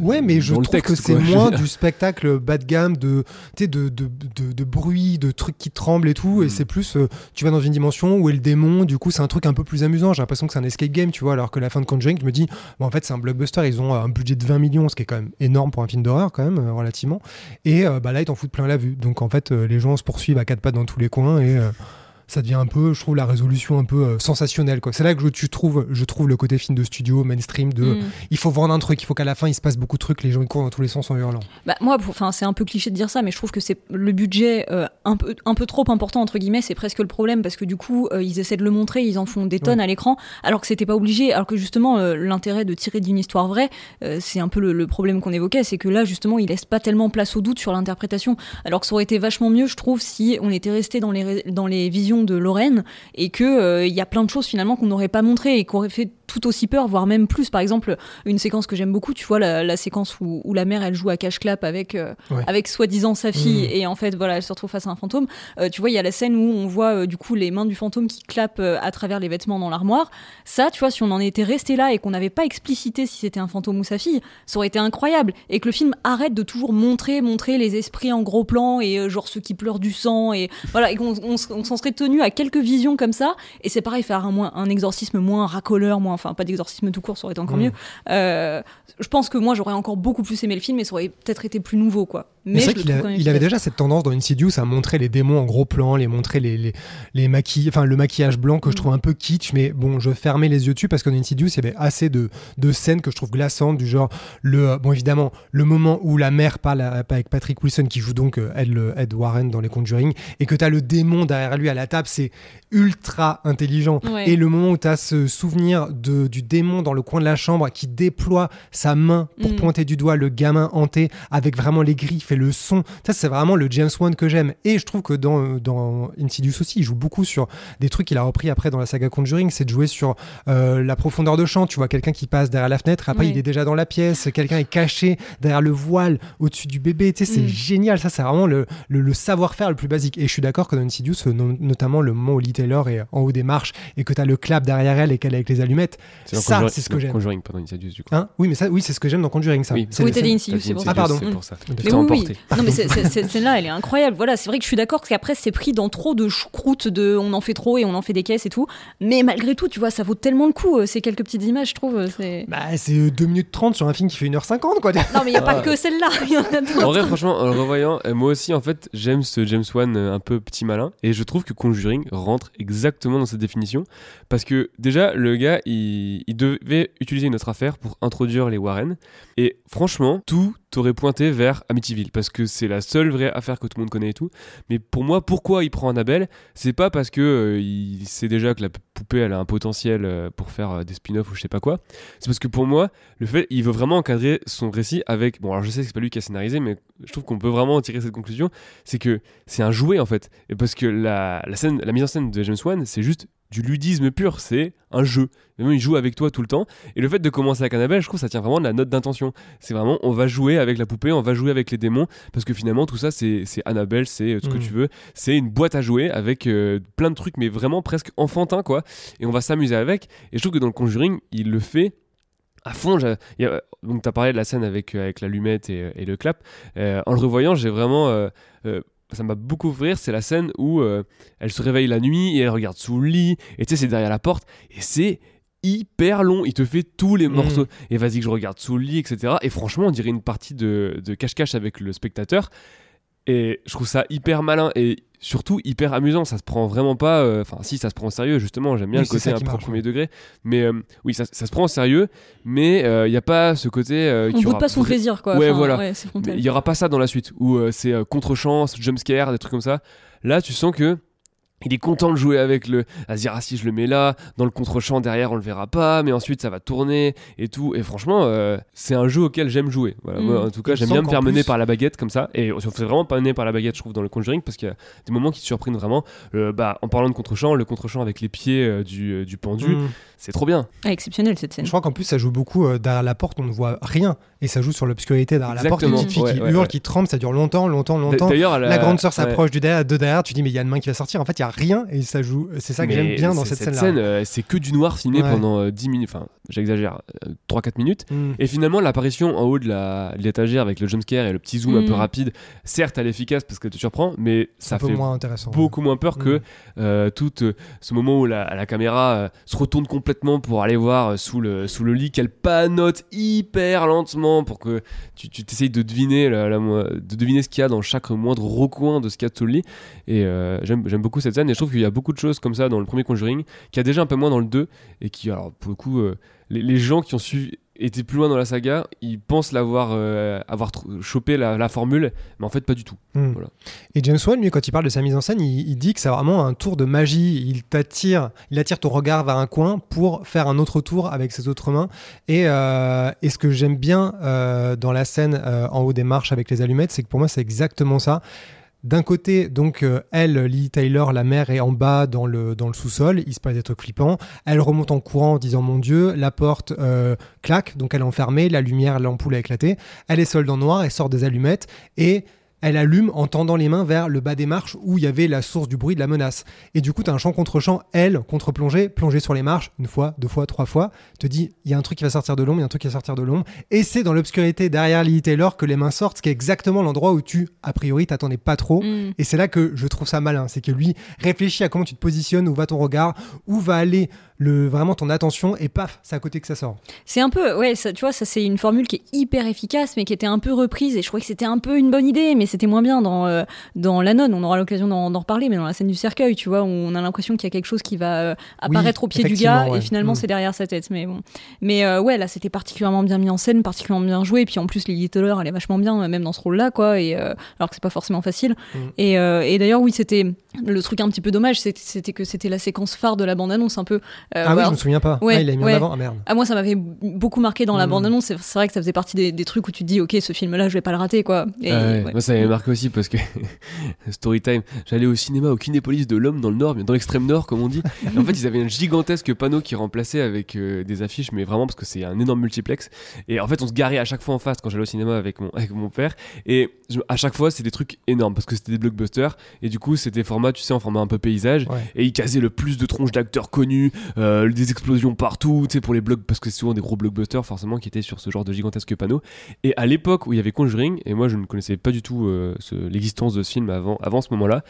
Ouais, mais je trouve texte, que c'est moins du spectacle bas de gamme, de, tu sais, de, de, de, de bruit, de trucs qui tremblent et tout. Et Mm. c'est plus, tu vas dans une dimension où est le démon, du coup, c'est un truc un peu plus amusant. J'ai l'impression que c'est un escape game, tu vois. Alors que la fin de Conjuring, je me dis, bon, en fait, c'est un blockbuster. Ils ont un budget de 20 millions, qui est quand même énorme pour un film d'horreur, quand même, euh, relativement. Et euh, bah, là, ils t'en foutent plein la vue. Donc, en fait, euh, les gens se poursuivent à quatre pattes dans tous les coins et. Ça devient un peu, je trouve, la résolution un peu euh, sensationnelle. quoi. C'est là que je, tu trouves, je trouve le côté film de studio, mainstream, de Mm. il faut vendre un truc, il faut qu'à la fin il se passe beaucoup de trucs, les gens ils courent dans tous les sens en hurlant. Bah, moi, enfin, c'est un peu cliché de dire ça, mais je trouve que c'est le budget euh, un peu un peu trop important entre guillemets, c'est presque le problème parce que du coup, euh, ils essaient de le montrer, ils en font des tonnes à l'écran, alors que c'était pas obligé, alors que justement, euh, l'intérêt de tirer d'une histoire vraie, c'est un peu le, le problème qu'on évoquait, c'est que là, justement, il laisse pas tellement place au doute sur l'interprétation, alors que ça aurait été vachement mieux, je trouve, si on était resté dans les dans les visions de Lorraine et que euh, il y a plein de choses finalement qu'on n'aurait pas montré et qu'on aurait fait tout aussi peur, voire même plus. Par exemple, une séquence que j'aime beaucoup, tu vois, la, la séquence où, où la mère elle joue à cache-clap avec, euh, Ouais. avec soi-disant sa fille Mhm. et en fait, voilà, elle se retrouve face à un fantôme. Euh, tu vois, il y a la scène où on voit euh, du coup les mains du fantôme qui clapent à travers les vêtements dans l'armoire. Ça, tu vois, si on en était resté là et qu'on n'avait pas explicité si c'était un fantôme ou sa fille, ça aurait été incroyable. Et que le film arrête de toujours montrer, montrer les esprits en gros plan et genre ceux qui pleurent du sang et voilà, et qu'on on, s- on s'en serait tenu à quelques visions comme ça. Et c'est pareil, faire un, moins, un exorcisme moins racoleur, moins. Enfin pas d'exorcisme tout court, ça aurait été encore Mm. mieux. Euh, je pense que moi j'aurais encore beaucoup plus aimé le film et ça aurait peut-être été plus nouveau quoi. Mais Mais c'est vrai qu'il a- il avait déjà cette tendance dans Insidious à montrer les démons en gros plan, les montrer les, les, les maquilles, enfin le maquillage blanc que je Mm. trouve un peu kitsch, mais bon, je fermais les yeux dessus parce qu'en Insidious, il y avait assez de, de scènes que je trouve glaçantes, du genre, le, bon évidemment, le moment où la mère parle à- avec Patrick Wilson qui joue donc euh, Ed, Ed Warren dans les Conjuring, et que tu as le démon derrière lui à la table, c'est ultra intelligent. Ouais. Et le moment où tu as ce souvenir de, du démon dans le coin de la chambre qui déploie sa main pour Mm. pointer du doigt le gamin hanté avec vraiment les griffes et le son. Ça, c'est vraiment le James Wan que j'aime. Et je trouve que dans, dans Insidious aussi, il joue beaucoup sur des trucs qu'il a repris après dans la saga Conjuring. C'est de jouer sur euh, la profondeur de champ. Tu vois quelqu'un qui passe derrière la fenêtre, après il est déjà dans la pièce. Quelqu'un est caché derrière le voile au-dessus du bébé. Tu sais, c'est Mm. génial. Ça, c'est vraiment le, le- le savoir-faire le plus basique. Et je suis d'accord que dans Insidious, euh, no- notamment le moment où Lee Taylor est en haut des marches et que tu as le clap derrière elle et qu'elle est avec les allumettes. Ça, c'est ce que dans j'aime. Conjuring, pas dans Insidious du coup. Hein oui, mais ça, oui, c'est ce que j'aime dans Conjuring, ça. Oui. C'est Oui, t'as dit c'est- Insidious. Ah, pardon. C'est pour ça. Mais oui, oui. Non, mais cette scène-là, elle est incroyable. Voilà, c'est vrai que je suis d'accord parce qu'après, c'est pris dans trop de choucroute, de on en fait trop et on en fait des caisses et tout. Mais malgré tout, tu vois, ça vaut tellement le coup, euh, ces quelques petites images, je trouve. euh, c'est- Bah, c'est euh, 2 minutes 30 sur un film qui fait 1h50, quoi. Non, mais il n'y a pas Ah. que celle-là, en vrai, franchement, en le revoyant, euh, moi aussi, en fait, j'aime ce James Wan euh, un peu petit malin. Et je trouve que Rentre exactement dans cette définition. Parce que déjà, le gars, il, il devait utiliser une autre affaire pour introduire les Warren. Et franchement, tout aurait pointé vers Amityville. Parce que c'est la seule vraie affaire que tout le monde connaît et tout. Mais pour moi, pourquoi il prend Annabelle C'est pas parce que euh, il sait déjà que la poupée, elle a un potentiel euh, pour faire euh, des spin-offs ou je sais pas quoi. C'est parce que pour moi, le fait, il veut vraiment encadrer son récit avec. Bon, alors je sais que c'est pas lui qui a scénarisé, mais je trouve qu'on peut vraiment en tirer cette conclusion. C'est que c'est un jouet en fait. Et parce que la, la, scène, la mise en scène de James Wan, c'est juste du ludisme pur. C'est un jeu. Même il joue avec toi tout le temps. Et le fait de commencer avec Annabelle, je trouve que ça tient vraiment de la note d'intention. C'est vraiment, on va jouer avec la poupée, on va jouer avec les démons. Parce que finalement, tout ça, c'est Annabelle, c'est euh, ce que Mm. tu veux. C'est une boîte à jouer avec euh, plein de trucs, mais vraiment presque enfantin, quoi. Et on va s'amuser avec. Et je trouve que dans le Conjuring, il le fait à fond. donc, tu as parlé de la scène avec, euh, avec l'allumette et, et le clap. Euh, en le revoyant, j'ai vraiment. euh, euh, ça m'a beaucoup rire, c'est la scène où euh, elle se réveille la nuit et elle regarde sous le lit, et tu sais, c'est derrière la porte, et c'est hyper long, il te fait tous les Mhm. morceaux, et vas-y que je regarde sous le lit, etc. Et franchement, on dirait une partie de de cache-cache avec le spectateur, et je trouve ça hyper malin, et surtout hyper amusant, ça se prend vraiment pas, euh, enfin si, ça se prend au sérieux, justement, j'aime bien Oui, le c'est côté un qui peu premier degré, mais euh, oui, ça, ça se prend au sérieux, mais il n'y a pas ce côté... euh, On boude aura pas son plaisir, quoi. Ouais, Enfin, voilà. ouais, il y aura pas ça dans la suite où euh, c'est euh, contre-champ, jumpscare, des trucs comme ça. Là, tu sens que il est content de jouer avec le. À se dire, ah si je le mets là, dans le contre-champ derrière, on le verra pas, mais ensuite ça va tourner et tout. Et franchement, euh, c'est un jeu auquel j'aime jouer. Voilà, Mm. moi, en tout cas, j'aime bien me faire mener par la baguette comme ça. Et on se fait vraiment pas mener par la baguette, je trouve, dans le Conjuring, parce qu'il y a des moments qui te surprennent vraiment. Euh, bah, en parlant de contre-champ, le contre-champ avec les pieds euh, du, du pendu, Mm. C'est trop bien. Ah, exceptionnel cette scène. Je crois qu'en plus, ça joue beaucoup euh, derrière la porte, on ne voit rien. Et ça joue sur l'obscurité derrière la porte. Une petite fille Ouais, qui ouais, hurle, ouais. qui tremble, ça dure longtemps, longtemps, longtemps. D'ailleurs, La grande sœur ouais. s'approche du derrière, de derrière, tu dis, mais il y a une main qui va sortir. En fait, il y a rien et ça joue. C'est ça que j'aime bien dans cette scène-là. scène, euh, c'est que du noir filmé Ouais. pendant euh, 10 minutes, enfin, j'exagère, euh, 3-4 minutes. Mm. Et finalement, l'apparition en haut de l'étagère avec le jumpscare et le petit zoom un peu rapide, certes, elle est efficace parce que te surprend, mais ça fait moins intéressant. beaucoup moins peur que Mm. euh, tout euh, ce moment où la, la caméra euh, se retourne complètement pour aller voir euh, sous, le, sous le lit, qu'elle panote hyper lentement pour que tu, tu t'essayes de deviner, de deviner ce qu'il y a dans chaque moindre recoin de ce qu'il y a sous le lit. Et euh, j'aime, j'aime beaucoup cette scène et je trouve qu'il y a beaucoup de choses comme ça dans le premier Conjuring, qu'il y a déjà un peu moins dans le 2 et qui, alors pour le coup, euh, les, les gens qui ont suivi été plus loin dans la saga, ils pensent l'avoir euh, avoir chopé la, la formule, mais en fait pas du tout. Mm. Voilà. Et James Wan, lui, quand il parle de sa mise en scène, il, il dit que c'est vraiment un tour de magie. Il t'attire, il attire ton regard vers un coin pour faire un autre tour avec ses autres mains. Et, euh, et ce que j'aime bien euh, dans la scène en haut des marches avec les allumettes, c'est que pour moi, c'est exactement ça. D'un côté, donc, euh, elle, Lee Taylor, la mère, est en bas dans le, sous-sol. Il se passe des trucs. Elle remonte en courant en disant Mon Dieu, la porte euh, claque, donc elle est enfermée, la lumière, l'ampoule a éclaté. Elle est seule dans noir, elle sort des allumettes et elle allume en tendant les mains vers le bas des marches où il y avait la source du bruit de la menace. Et du coup, tu as un champ contre champ, elle, contre-plongée, plongée sur les marches, une fois, deux fois, trois fois, te dit, il y a un truc qui va sortir de l'ombre, il y a un truc qui va sortir de l'ombre. Et c'est dans l'obscurité derrière Lily Taylor que les mains sortent, ce qui est exactement l'endroit où tu, a priori, t'attendais pas trop. Mm. Et c'est là que je trouve ça malin, c'est que lui réfléchit à comment tu te positionnes, où va ton regard, où va aller le, vraiment ton attention et paf, c'est à côté que ça sort. C'est un peu, ouais, ça, tu vois, ça c'est une formule qui est hyper efficace, mais qui était un peu reprise, et je crois que c'était un peu une bonne idée, mais c'était moins bien dans, euh, dans La Nonne, on aura l'occasion d'en reparler, mais dans la scène du cercueil, tu vois, où on a l'impression qu'il y a quelque chose qui va euh, apparaître au pied du gars, ouais. et finalement Mm. c'est derrière sa tête, mais bon. Mais euh, ouais, là c'était particulièrement bien mis en scène, particulièrement bien joué, et puis en plus Lily Taylor, elle est vachement bien, même dans ce rôle-là, quoi, et, alors que c'est pas forcément facile. Mm. Et, et d'ailleurs, oui, c'était le truc un petit peu dommage, c'était- que c'était la séquence phare de la bande-annonce, un peu. euh, ah oui, voilà. je me souviens pas. Ouais, ah, il l'a mis ouais. en avant. Ah merde. Ah, moi, ça m'avait beaucoup marqué dans la Mm. bande-annonce. C'est c'est vrai que ça faisait partie des, des trucs où tu te dis, ok, ce film-là, je vais pas le rater, quoi. Et, Ah ouais, ouais. Moi, ça m'avait marqué aussi parce que story time. J'allais au cinéma au Kinépolis de l'Homme dans le Nord, mais dans l'extrême Nord, comme on dit. Et en fait, ils avaient un gigantesque panneau qui remplaçait avec euh, des affiches, mais vraiment parce que c'est un énorme multiplex. Et en fait, on se garait à chaque fois en face quand j'allais au cinéma avec mon, avec mon père. Et je- à chaque fois, c'était des trucs énormes parce que c'était des blockbusters. Et du coup, c'était format, tu sais, en format un peu paysage. Ouais. Et ils casaient le plus de tronches d'acteurs connus, euh, des explosions partout, tu sais, pour les blogs, parce que c'est souvent des gros blockbusters, forcément, qui étaient sur ce genre de gigantesque panneau. Et à l'époque où il y avait Conjuring, et moi je ne connaissais pas du tout euh, ce- l'existence de ce film avant, avant ce moment-là,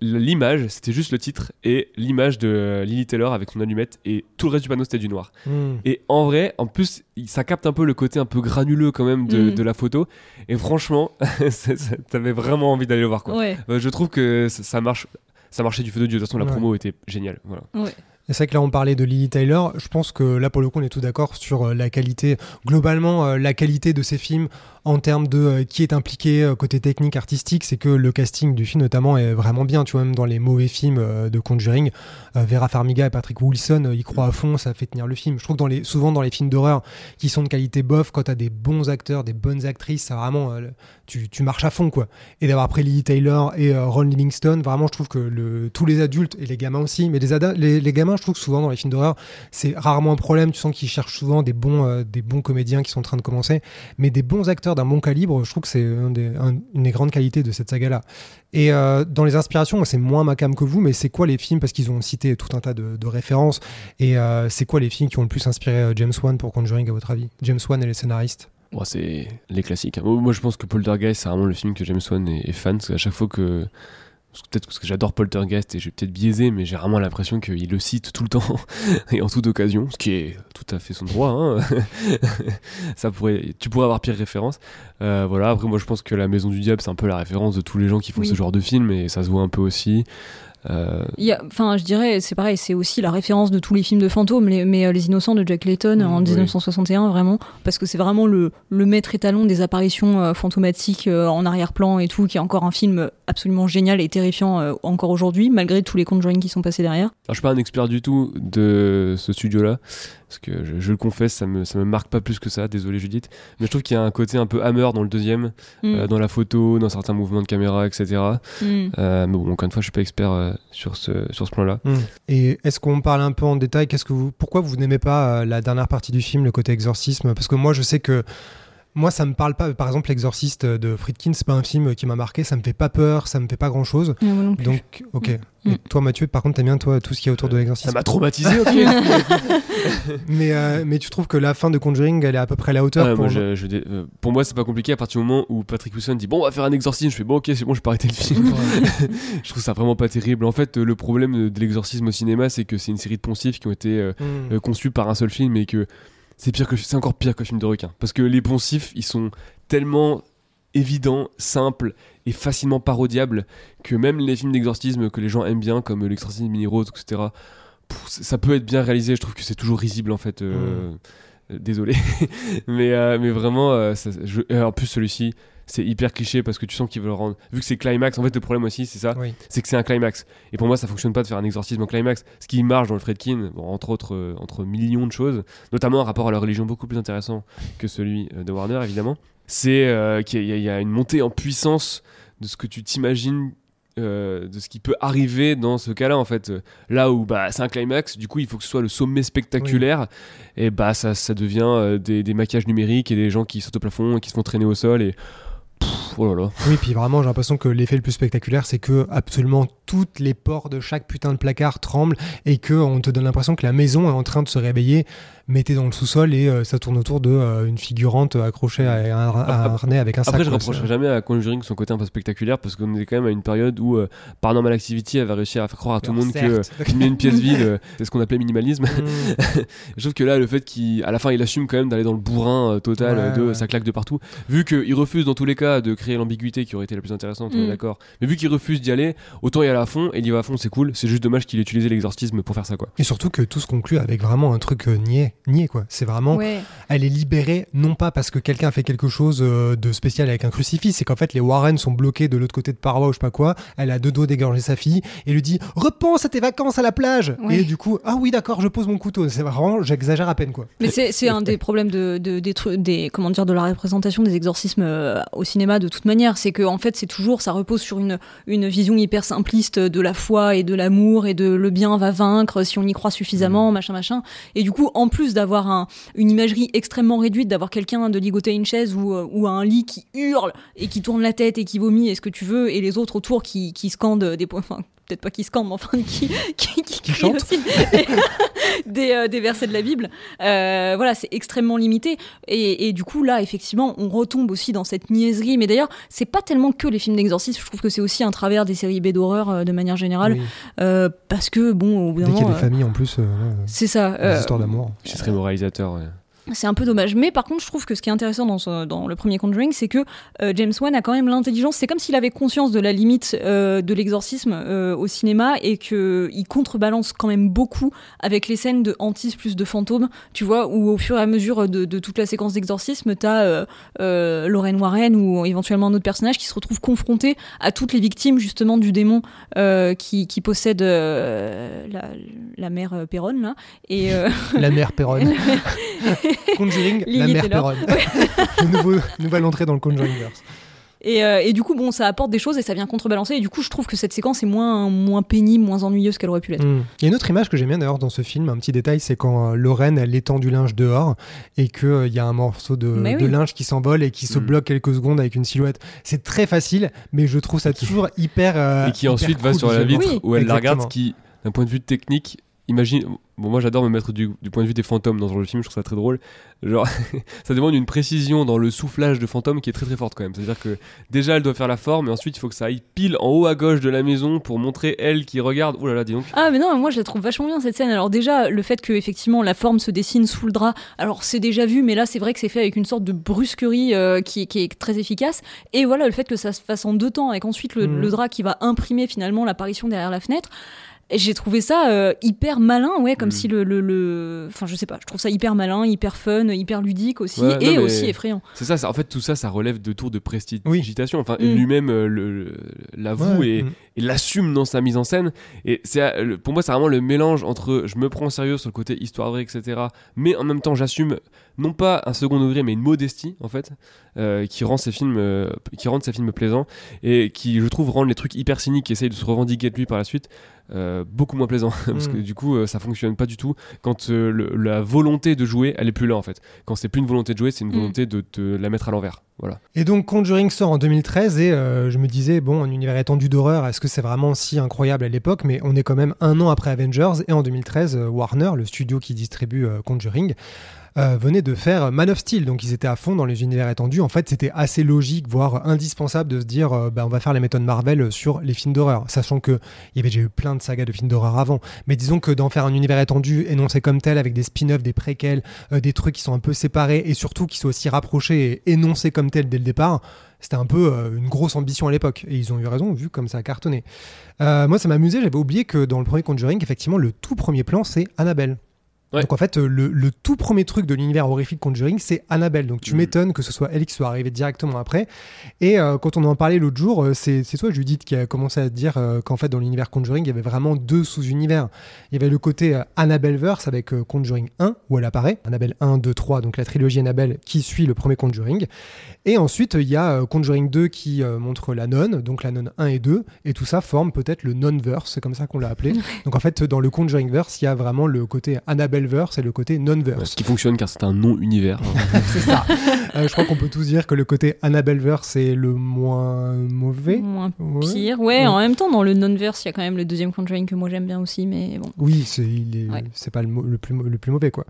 l'image, c'était juste le titre et l'image de euh, Lily Taylor avec son allumette, et tout le reste du panneau c'était du noir. Hmm. Et en vrai, en plus, il- ça capte un peu le côté un peu granuleux quand même de, de la photo, et franchement, t'avais vraiment envie d'aller le voir quoi. Ouais, Euh, je trouve que ça marche. Ça marchait du feu de Dieu. De toute façon, la Ouais. promo était géniale. Voilà. ouais. C'est vrai que là, on parlait de Lily Taylor. Je pense que là, pour le coup, on est tous d'accord sur euh, la qualité, globalement, euh, la qualité de ces films en termes de euh, qui est impliqué côté technique, artistique. C'est que le casting du film, notamment, est vraiment bien. Tu vois, même dans les mauvais films de Conjuring, Vera Farmiga et Patrick Wilson, ils croient à fond, ça fait tenir le film. Je trouve que dans les, souvent dans les films d'horreur qui sont de qualité bof, quand t'as des bons acteurs, des bonnes actrices, ça vraiment, tu, marches à fond, quoi. Et d'avoir après Lily Taylor et euh, Ron Livingston, vraiment, je trouve que tous les adultes et les gamins aussi, mais les, gamins, je trouve que souvent dans les films d'horreur, c'est rarement un problème. Tu sens qu'ils cherchent souvent des bons, euh, des bons comédiens qui sont en train de commencer, mais des bons acteurs d'un bon calibre, je trouve que c'est un une des grandes qualités de cette saga-là. Et euh, dans les inspirations, c'est moins ma cam que vous, mais c'est quoi les films Parce qu'ils ont cité tout un tas de, de références. Et c'est quoi les films qui ont le plus inspiré James Wan pour Conjuring, à votre avis? James Wan et les scénaristes Bon, c'est les classiques. hein. Moi, je pense que Poltergeist, c'est vraiment le film que James Wan est, est fan. Parce qu'à chaque fois que. Peut-être parce que j'adore Poltergeist et je vais peut-être biaisé, mais j'ai vraiment l'impression qu'il le cite tout le temps et en toute occasion, ce qui est tout à fait son droit. hein. Ça pourrait, tu pourrais avoir pire référence. Euh, voilà. Après, moi, je pense que La Maison du Diable, c'est un peu la référence de tous les gens qui font Oui. ce genre de film et ça se voit un peu aussi. Euh, Enfin, je dirais, c'est pareil, c'est aussi la référence de tous les films de fantômes, les- mais euh, Les Innocents de Jack Layton Mmh, en oui. 1961, vraiment, parce que c'est vraiment le, le maître étalon des apparitions euh, fantomatiques en arrière-plan et tout, qui est encore un film absolument génial et terrifiant encore aujourd'hui, malgré tous les Conjuring qui sont passés derrière. Alors, je suis pas un expert du tout de ce studio-là, parce que je, je le confesse, ça me, ça me marque pas plus que ça, désolé Judith, mais je trouve qu'il y a un côté un peu hammer dans le deuxième, Mm. euh, dans la photo, dans certains mouvements de caméra, etc. Mm. Euh, mais bon, encore une fois, je suis pas expert euh, sur ce, sur ce plan-là. Et est-ce qu'on parle un peu en détail? Qu'est-ce que vous, pourquoi vous n'aimez pas euh, la dernière partie du film, le côté exorcisme? Parce que moi, je sais que moi, ça me parle pas. Par exemple, L'Exorciste de Friedkin, c'est pas un film qui m'a marqué. Ça me fait pas peur, ça me fait pas grand chose. Moi non plus. Donc, ok. Mm. Et toi, Mathieu, par contre, t'aimes bien toi tout ce qui est autour de Ça l'exorcisme. m'a traumatisé, ok Mais, euh, mais tu trouves que la fin de Conjuring, elle est à peu près à la hauteur Ah, pour... moi, je- je dé- euh, Pour moi, c'est pas compliqué à partir du moment où Patrick Wilson dit Bon, on va faire un exorcisme. Je fais Bon, ok, c'est bon, je peux arrêter le film. je trouve ça vraiment pas terrible. En fait, euh, le problème de, l'exorcisme au cinéma, c'est que c'est une série de poncifs qui ont été euh, Mm. euh, conçus par un seul film et que c'est pire que c'est encore pire que film de requin parce que les poncifs ils sont tellement évidents, simples et facilement parodiables que même les films d'exorcisme que les gens aiment bien comme l'exorcisme de Mini Rose etc pff, ça peut être bien réalisé je trouve que c'est toujours risible en fait euh, euh, désolé mais euh, mais vraiment euh, ça- je- en plus celui-ci c'est hyper cliché parce que tu sens qu'ils veulent le rendre vu que c'est climax en fait le problème aussi c'est ça Oui. c'est que c'est un climax. Et pour moi, ça fonctionne pas de faire un exorcisme en climax. Ce qui marche dans le Fredkin, bon, entre autres, euh, entre millions de choses, notamment un rapport à la religion beaucoup plus intéressant que celui de Warner, évidemment, c'est euh, qu'il y, a- il y a une montée en puissance de ce que tu t'imagines. euh, de ce qui peut arriver dans ce cas-là en fait. Là où bah c'est un climax du coup il faut que ce soit le sommet spectaculaire. Et bah ça, ça devient euh, des, des maquillages numériques et des gens qui sautent au plafond et qui se font traîner au sol et Pff, oh là là. Oui, puis vraiment, j'ai l'impression que l'effet le plus spectaculaire, c'est que absolument toutes les portes de chaque putain de placard tremblent et que on te donne l'impression que la maison est en train de se réveiller mettez dans le sous-sol et euh, ça tourne autour de euh, une figurante accrochée à un, à un harnais avec un sac. Après, je quoi. reprocherai jamais à Conjuring son côté un peu spectaculaire parce qu'on est quand même à une période où euh, Paranormal Activity avait réussi à faire croire à tout le monde que certes. filmer une pièce vide, euh, c'est ce qu'on appelait minimalisme. Mm. je trouve que là, le fait qu'à la fin, il assume quand même d'aller dans le bourrin euh, total, Ouais, euh, de ouais. ça claque de partout. Vu qu'il refuse dans tous les cas de créer l'ambiguïté qui aurait été la plus intéressante, on est Mm. d'accord. Mais vu qu'il refuse d'y aller, autant y aller à fond et il y va à fond, c'est cool. C'est juste dommage qu'il ait utilisé l'exorcisme pour faire ça, quoi. Et surtout que tout se conclut avec vraiment un truc euh, niais, niais quoi. C'est vraiment, Ouais. elle est libérée non pas parce que quelqu'un a fait quelque chose euh, de spécial avec un crucifix, c'est qu'en fait les Warren sont bloqués de l'autre côté de paroi ou je sais pas quoi. Elle a deux doigts d'égorger sa fille et lui dit repense à tes vacances à la plage. Ouais. Et du coup ah oui d'accord je pose mon couteau. C'est vraiment j'exagère à peine quoi. Mais c'est un des problèmes de, de- des, trucs- des comment dire de la représentation des exorcismes euh, au cinéma de toute manière, c'est que en fait c'est toujours ça repose sur une une vision hyper simpliste de la foi et de l'amour et de le bien va vaincre si on y croit suffisamment, machin machin. Et du coup en plus d'avoir un, une imagerie extrêmement réduite, d'avoir quelqu'un de ligoté à une chaise ou euh, un lit qui hurle et qui tourne la tête et qui vomit et ce que tu veux et les autres autour qui scandent des points peut-être pas qui scandent mais enfin qui qui, qui, crient chantent. aussi des, euh, des versets de la Bible. Euh, voilà, c'est extrêmement limité. Et, et du coup, là, effectivement, on retombe aussi dans cette niaiserie. Mais d'ailleurs, c'est pas tellement que les films d'exorcisme. Je trouve que c'est aussi un travers des séries B d'horreur euh, de manière générale. Oui. Euh, parce que, bon, au bout Dès d'un qu'il y a moment. des euh, familles en plus, euh, c'est ça. des euh, histoires d'amour. Ce serait moralisateur, ouais. C'est un peu dommage. Mais par contre, je trouve que ce qui est intéressant dans, ce- dans le premier Conjuring, c'est que euh, James Wan a quand même l'intelligence. C'est comme s'il avait conscience de la limite euh, de l'exorcisme euh, au cinéma et que il contrebalance quand même beaucoup avec les scènes de hantis plus de fantômes. Tu vois, où au fur et à mesure de, de toute la séquence d'exorcisme, t'as Lorraine Warren ou éventuellement un autre personnage qui se retrouve confronté à toutes les victimes justement du démon qui, qui possède la, la mère Perronne là. Et La mère Perron. Conjuring, la mère. Perron. Nouveau, nouvelle entrée dans le Conjuringverse. Et, euh, et du coup, bon, ça apporte des choses et ça vient contrebalancer. Et du coup, je trouve que cette séquence est moins, moins pénible, moins ennuyeuse qu'elle aurait pu l'être. Mm. Il y a une autre image que j'aime bien d'ailleurs dans ce film, un petit détail, c'est quand euh, Lorraine elle étend du linge dehors et qu'il il y a un morceau de, linge qui s'envole et qui se Mm. bloque quelques secondes avec une silhouette. C'est très facile, mais je trouve ça toujours hyper. euh, et qui hyper ensuite va sur la vitre Oui. où elle la regarde, ce qui, d'un point de vue technique, imagine. Bon, moi j'adore me mettre du, du point de vue des fantômes dans ce genre de film, je trouve ça très drôle. Genre, ça demande une précision dans le soufflage de fantômes qui est très très forte quand même. C'est-à-dire que déjà elle doit faire la forme, et ensuite il faut que ça aille pile en haut à gauche de la maison pour montrer elle qui regarde. Oh là là, dis donc. Ah mais non, moi je la trouve vachement bien cette scène. Alors déjà le fait que effectivement la forme se dessine sous le drap, alors c'est déjà vu, mais là c'est vrai que c'est fait avec une sorte de brusquerie euh, qui, qui est très efficace. Et voilà le fait que ça se fasse en deux temps, avec ensuite le, le drap qui va imprimer finalement l'apparition derrière la fenêtre. Et j'ai trouvé ça euh, hyper malin, ouais, comme Mhm. si le, le, le- enfin je sais pas, je trouve ça hyper malin, hyper fun, hyper ludique aussi, Ouais, et aussi effrayant. C'est ça, ça- en fait tout ça, ça relève de tours de prestidigitation. Enfin, Mm. lui-même euh, le- l'avoue Ouais, et, mm. et l'assume dans sa mise en scène. Et c'est euh, pour moi, c'est vraiment le mélange entre je me prends au sérieux sur le côté histoire vraie, etc. Mais en même temps, j'assume non pas un second degré, mais une modestie en fait, euh, qui rend ces films, euh, qui rendent ces films plaisants et qui, je trouve, rendent les trucs hyper cyniques qui essayent de se revendiquer de lui par la suite. Euh, beaucoup moins plaisant. Parce Mm. que du coup euh, ça fonctionne pas du tout. Quand euh, le- la volonté de jouer elle est plus là en fait. Quand c'est plus une volonté de jouer c'est une Mm. volonté de te la mettre à l'envers. Voilà. Et donc Conjuring sort en 2013 et euh, je me disais, bon, un univers étendu d'horreur, est-ce que c'est vraiment si incroyable à l'époque? Mais on est quand même un an après Avengers et en 2013, euh, Warner, le studio qui distribue euh, Conjuring, euh, venait de faire Man of Steel, donc ils étaient à fond dans les univers étendus. En fait, c'était assez logique, voire indispensable de se dire, euh, bah, on va faire les méthodes Marvel sur les films d'horreur, sachant que il y avait déjà eu plein de sagas de films d'horreur avant. Mais disons que d'en faire un univers étendu, énoncé comme tel, avec des spin-offs, des préquels, euh, des trucs qui sont un peu séparés et surtout qui sont aussi rapprochés et énoncés comme tel dès le départ, c'était un peu euh, une grosse ambition à l'époque. Et ils ont eu raison, vu comme ça a cartonné. Moi, ça m'amusait, j'avais oublié que dans le premier Conjuring, effectivement, le tout premier plan, c'est Annabelle. Ouais. Donc en fait, euh, le, le tout premier truc de l'univers horrifique Conjuring, c'est Annabelle. Donc tu Mhm. m'étonnes que ce soit elle qui soit arrivée directement après. Et euh, quand on en parlait l'autre jour, euh, c'est toi, Judith, qui a commencé à dire euh, qu'en fait, dans l'univers Conjuring, il y avait vraiment deux sous-univers. Il y avait le côté euh, Annabelleverse avec Conjuring 1, où elle apparaît, Annabelle 1, 2, 3, donc la trilogie Annabelle qui suit le premier Conjuring. Et ensuite, il y a euh, Conjuring 2 qui euh, montre la nonne, donc la nonne 1 et 2, et tout ça forme peut-être le non-verse, c'est comme ça qu'on l'a appelé. donc en fait, dans le Conjuring-verse, il y a vraiment le côté Annabelle-verse et le côté non-verse. ce qui fonctionne car c'est un non univers c'est ça. Euh, je crois qu'on peut tous dire que le côté Annabelle-verse c'est le moins mauvais. Moins Ouais. pire. Ouais, Ouais. en même temps, dans le non-verse, il y a quand même le deuxième Conjuring que moi j'aime bien aussi, mais bon. Oui, c'est il est- Ouais. c'est pas le, plus, le plus mauvais quoi.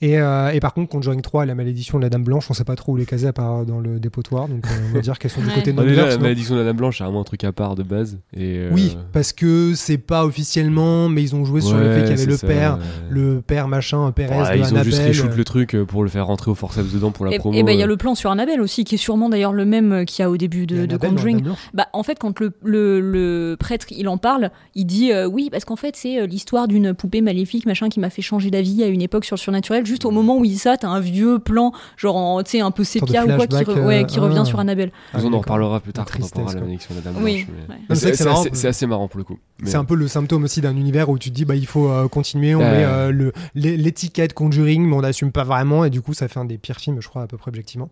Et, euh, et par contre, Conjuring 3, la malédiction de la Dame Blanche, on sait pas trop où les caser à part dans le dépotoir, donc euh, on va dire qu'elles sont du côté Ah, déjà, la malédiction de la Dame Blanche, c'est vraiment un truc à part de base. Et, euh, Oui, parce que c'est pas officiellement, mais ils ont joué sur le fait qu'il y avait le ça, père, ouais. le père machin, Pérez Ouais, de ils ont juste reshoot le truc euh, pour le faire rentrer au forceps dedans pour la Et promo. et ben il y a euh. le plan sur Annabelle aussi, qui est sûrement d'ailleurs le même euh, qu'il y a au début de, a de Conjuring. Bah, en fait, quand le, le, le prêtre il en parle, il dit euh, oui, parce qu'en fait, c'est euh, l'histoire d'une poupée maléfique, machin, qui m'a fait changer d'avis à une époque sur le surnaturel. Juste au moment où il dit ça, t'as un vieux plan, genre, en, tu sais, un peu de sépia ou quoi, qui, re- ouais, euh, qui revient ah. sur Annabelle. Ah, on en reparlera plus tard quand on parlera de tristesse, la quoi. malédiction de la Dame Oui, Blanche. mais- ouais. mais c'est assez, marrant pour le coup. Mais- C'est un peu le symptôme aussi d'un univers où tu te dis bah il faut euh, continuer, on Ouais. met euh, l'étiquette Conjuring mais on n'assume pas vraiment et du coup ça fait un des pires films je crois à peu près objectivement.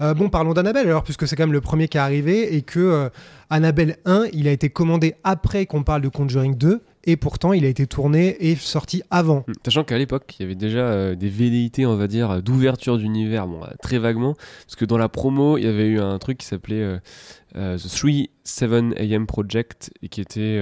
Euh, bon parlons d'Annabelle alors puisque c'est quand même le premier qui est arrivé et que euh, Annabelle 1 il a été commandé après qu'on parle de Conjuring 2 et pourtant il a été tourné et sorti avant. Mm. Sachant qu'à l'époque, il y avait déjà euh, des velléités, on va dire, euh, d'ouverture d'univers, euh, très vaguement, parce que dans la promo, il y avait eu un truc qui s'appelait The 3-7 AM Project, et qui était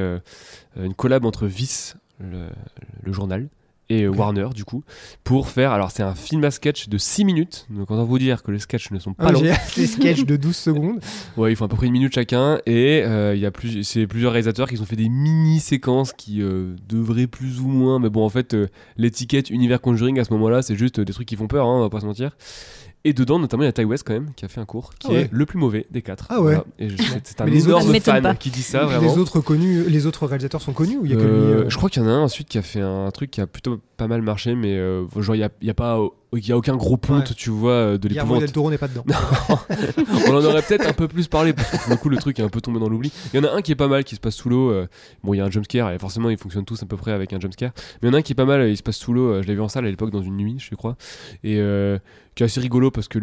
une collab entre Vice, le journal, et. Warner, du coup, pour faire. Alors, c'est un film à sketch de 6 minutes, donc autant vous dire que les sketchs ne sont pas Ah, longs. des sketchs de 12 secondes. Ouais, ils font à peu près une minute chacun et euh, il y a plus, c'est plusieurs réalisateurs qui ont fait des mini séquences qui euh, devraient plus ou moins, mais bon en fait euh, l'étiquette univers Conjuring à ce moment-là c'est juste euh, des trucs qui font peur, hein, on va pas se mentir. Et dedans notamment il y a Ty West quand même qui a fait un cours qui Ah ouais. est le plus mauvais des quatre. Ah ouais. Et je- c'est c'est un Mais autres- énorme m'étonne fan qui dit ça vraiment. Les autres connus, les autres réalisateurs sont connus ou il y a que lui Euh, euh, Je crois qu'il y en a un ensuite qui a fait un truc qui a plutôt pas mal marché, mais euh, genre il y a, il y a pas, il y a aucun gros ponte, Ouais. tu vois, euh, de l'épouvante. del Toro n'est pas dedans. on en aurait peut-être un peu plus parlé parce que pour le coup le truc est un peu tombé dans l'oubli. Il y en a un qui est pas mal qui se passe sous l'eau. euh, bon, il y a un jumpscare et forcément ils fonctionnent tous à peu près avec un jumpscare. Mais il y en a un qui est pas mal, il se passe sous l'eau. euh, Je l'ai vu en salle à l'époque dans une nuit, je crois, et euh, qui est assez rigolo parce que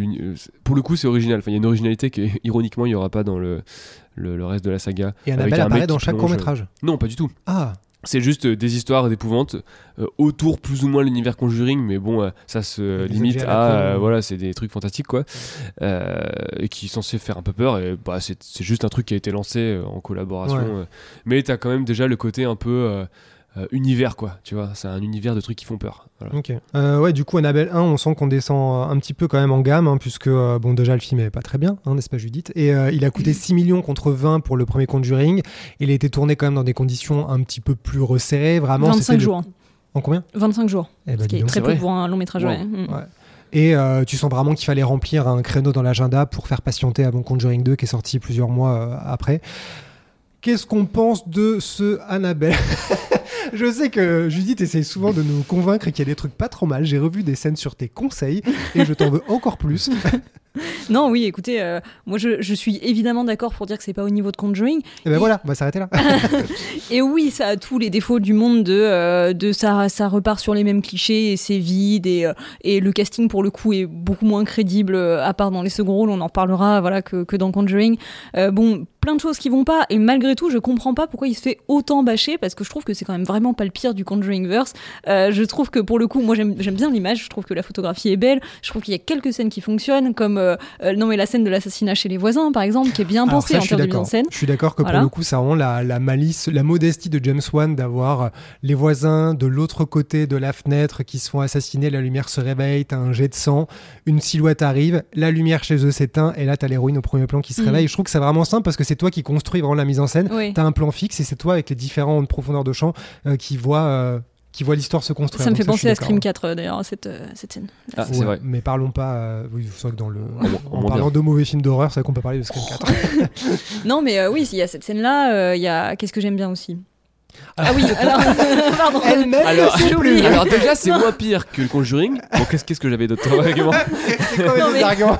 pour le coup c'est original. Enfin, il y a une originalité que ironiquement il y aura pas dans le le, le reste de la saga. Et Avec Annabelle un apparaît dans qui chaque plonge- court métrage. Non, pas du tout. Ah, C'est juste euh, des histoires d'épouvante euh, autour plus ou moins l'univers Conjuring, mais bon, euh, ça se limite à euh, voilà, c'est des trucs fantastiques quoi, et qui est censé faire un peu peur. Et bah, c'est juste un truc qui a été lancé en collaboration, Ouais. mais t'as quand même déjà le côté un peu euh, univers quoi, tu vois, c'est un univers de trucs qui font peur. Voilà. Ok. Euh, ouais, du coup, Annabelle 1, on sent qu'on descend euh, un petit peu quand même en gamme, hein, puisque, euh, bon, déjà, le film est pas très bien, hein, n'est-ce pas, Judith? Et euh, il a coûté 6 millions contre 20 pour le premier Conjuring. Il a été tourné quand même dans des conditions un petit peu plus resserrées, vraiment. c'était 25 le- jours. En combien? 25 jours. Eh ben, Ce qui est très peu vrai. pour un long métrage. Wow. ouais. Mm. Ouais. Et euh, tu sens vraiment qu'il fallait remplir un créneau dans l'agenda pour faire patienter avant Conjuring 2 qui est sorti plusieurs mois euh, après. Qu'est-ce qu'on pense de ce Annabelle? Je sais que Judith essaie souvent de nous convaincre qu'il y a des trucs pas trop mal. J'ai revu des scènes sur tes conseils et je t'en veux encore plus. Non, oui, écoutez, euh, moi je, je suis évidemment d'accord pour dire que c'est pas au niveau de Conjuring. Et ben voilà, on va s'arrêter là. Et oui, ça a tous les défauts du monde de, euh, de ça, ça repart sur les mêmes clichés et c'est vide et, euh, et le casting pour le coup est beaucoup moins crédible à part dans les seconds rôles, on en reparlera voilà que, que dans Conjuring. Bon, plein de choses qui vont pas et malgré tout, je comprends pas pourquoi il se fait autant bâcher parce que je trouve que c'est quand même vraiment pas le pire du Conjuring verse. Euh, je trouve que pour le coup, moi j'aime j'aime bien l'image, je trouve que la photographie est belle, je trouve qu'il y a quelques scènes qui fonctionnent comme euh, euh, non mais la scène de l'assassinat chez les voisins par exemple qui est bien pensée ça, en termes de mise en scène. Je suis d'accord que Voilà. pour le coup, c'est vraiment la, la malice, la modestie de James Wan d'avoir euh, les voisins de l'autre côté de la fenêtre qui se font assassiner, la lumière se réveille, t'as un jet de sang, une silhouette arrive, la lumière chez eux s'éteint et là t'as l'héroïne au premier plan qui se Mhm. réveille. Je trouve que c'est vraiment simple parce que c'est toi qui construis vraiment la mise en scène. Oui. T'as un plan fixe et c'est toi avec les différentes profondeurs de champ euh, qui voit qui voit l'histoire se construire. Ça me fait penser à. Scream 4 euh, d'ailleurs cette, euh, cette scène. Ah, c'est Ouais, vrai. Mais parlons pas. euh, oui, vous savez que dans le. En- parlant bien. de mauvais films d'horreur, c'est vrai qu'on peut parler de Scream 4. Non, mais euh, oui, il y a cette scène-là. euh, Il y a qu'est-ce que j'aime bien aussi? Ah oui, alors pardon. Elle-même, Alors, plus. oublié. alors déjà c'est moins pire que le Conjuring. Bon, qu'est-ce qu'est-ce que j'avais d'autre comme argument C'est quoi Non, les mais- arguments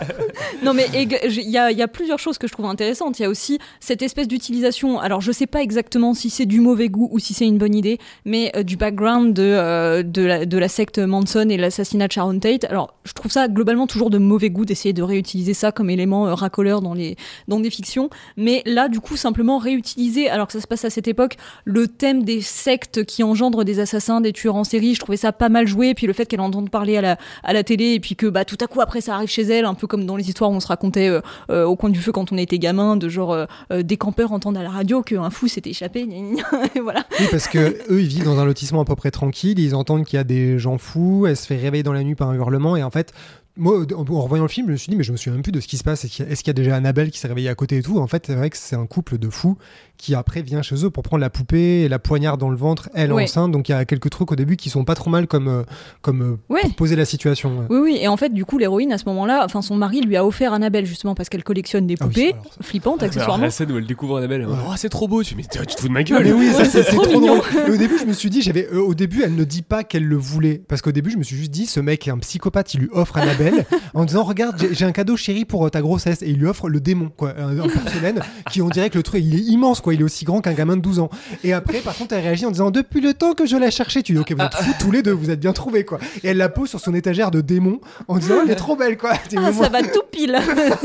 Non, mais il y a, il y a plusieurs choses que je trouve intéressantes. Il y a aussi cette espèce d'utilisation. Alors, je sais pas exactement si c'est du mauvais goût ou si c'est une bonne idée, mais euh, du background de, euh, de, la, de la secte Manson et l'assassinat de Sharon Tate. Alors, je trouve ça globalement toujours de mauvais goût d'essayer de réutiliser ça comme élément euh, racoleur dans, les, dans des fictions. Mais là, du coup, simplement réutiliser, alors que ça se passe à cette époque, le thème des sectes qui engendrent des assassins, des tueurs en série. Je trouvais ça pas mal joué. Et puis le fait qu'elle entende parler à la, à la télé et puis que bah, tout à coup après ça arrive chez elle, un peu comme dans les histoires où on se racontait euh, euh, au coin du feu quand on était gamin, de genre euh, des campeurs entendent à la radio qu'un fou s'est échappé. gna, gna, gna, et voilà. Oui, parce que eux, ils vivent dans un lotissement à peu près tranquille, ils entendent qu'il y a des gens fous, elle se fait réveiller dans la nuit par un hurlement, et en fait, moi, en en revoyant le film, je me suis dit, mais je me souviens même plus de ce qui se passe. Est-ce qu'il y a- y déjà Annabelle qui s'est réveillée à côté et tout? En fait, c'est vrai que c'est un couple de fous qui après vient chez eux pour prendre la poupée et la poignarde dans le ventre, elle Ouais. enceinte. Donc il y a quelques trucs au début qui sont pas trop mal comme, euh, comme euh, Ouais. pour poser la situation. ouais. Oui, oui, et en fait, du coup, l'héroïne, à ce moment-là, enfin, son mari lui a offert Annabelle, justement, parce qu'elle collectionne des Ah oui, poupées alors flippantes, Alors, accessoirement. la scène où elle découvre Annabelle, oh c'est trop beau, tu, mais tu te fous de ma Ah, gueule. mais oui, Ouais, c'est trop trop, mignon. drôle. Et au début, je me suis dit, j'avais, euh, au début, elle ne dit pas qu'elle le voulait, parce qu'au début, je me suis juste dit, ce mec est un psychopathe, il lui offre Annabelle en disant, regarde, j'ai- un cadeau chéri pour euh, ta grossesse, et il lui offre le démon, quoi, un, un porcelaine, qui on dirait que le truc, il est immense, quoi, il est aussi grand qu'un gamin de 12 ans. Et après, par contre, elle réagit en disant, depuis le temps que je l'ai cherché, tu dis, ok, vous êtes fous tous les deux, vous êtes bien trouvés, quoi. Et elle la pose sur son étagère de démon en disant, elle est trop belle, quoi. Ah, ça va tout pile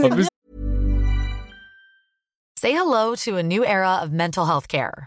En plus, Say hello to a new era of mental health care.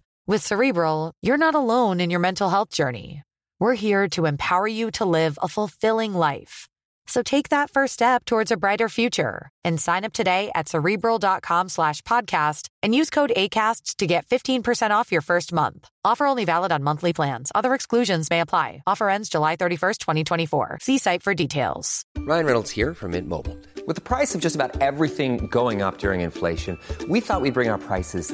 With Cerebral, you're not alone in your mental health journey. We're here to empower you to live a fulfilling life. So take that first step towards a brighter future and sign up today at cerebral.com slash podcast and use code ACAST to get 15% off your first month. Offer only valid on monthly plans. Other exclusions may apply. Offer ends July 31st, 2024. See site for details. Ryan Reynolds here from Mint Mobile. With the price of just about everything going up during inflation, we thought we'd bring our prices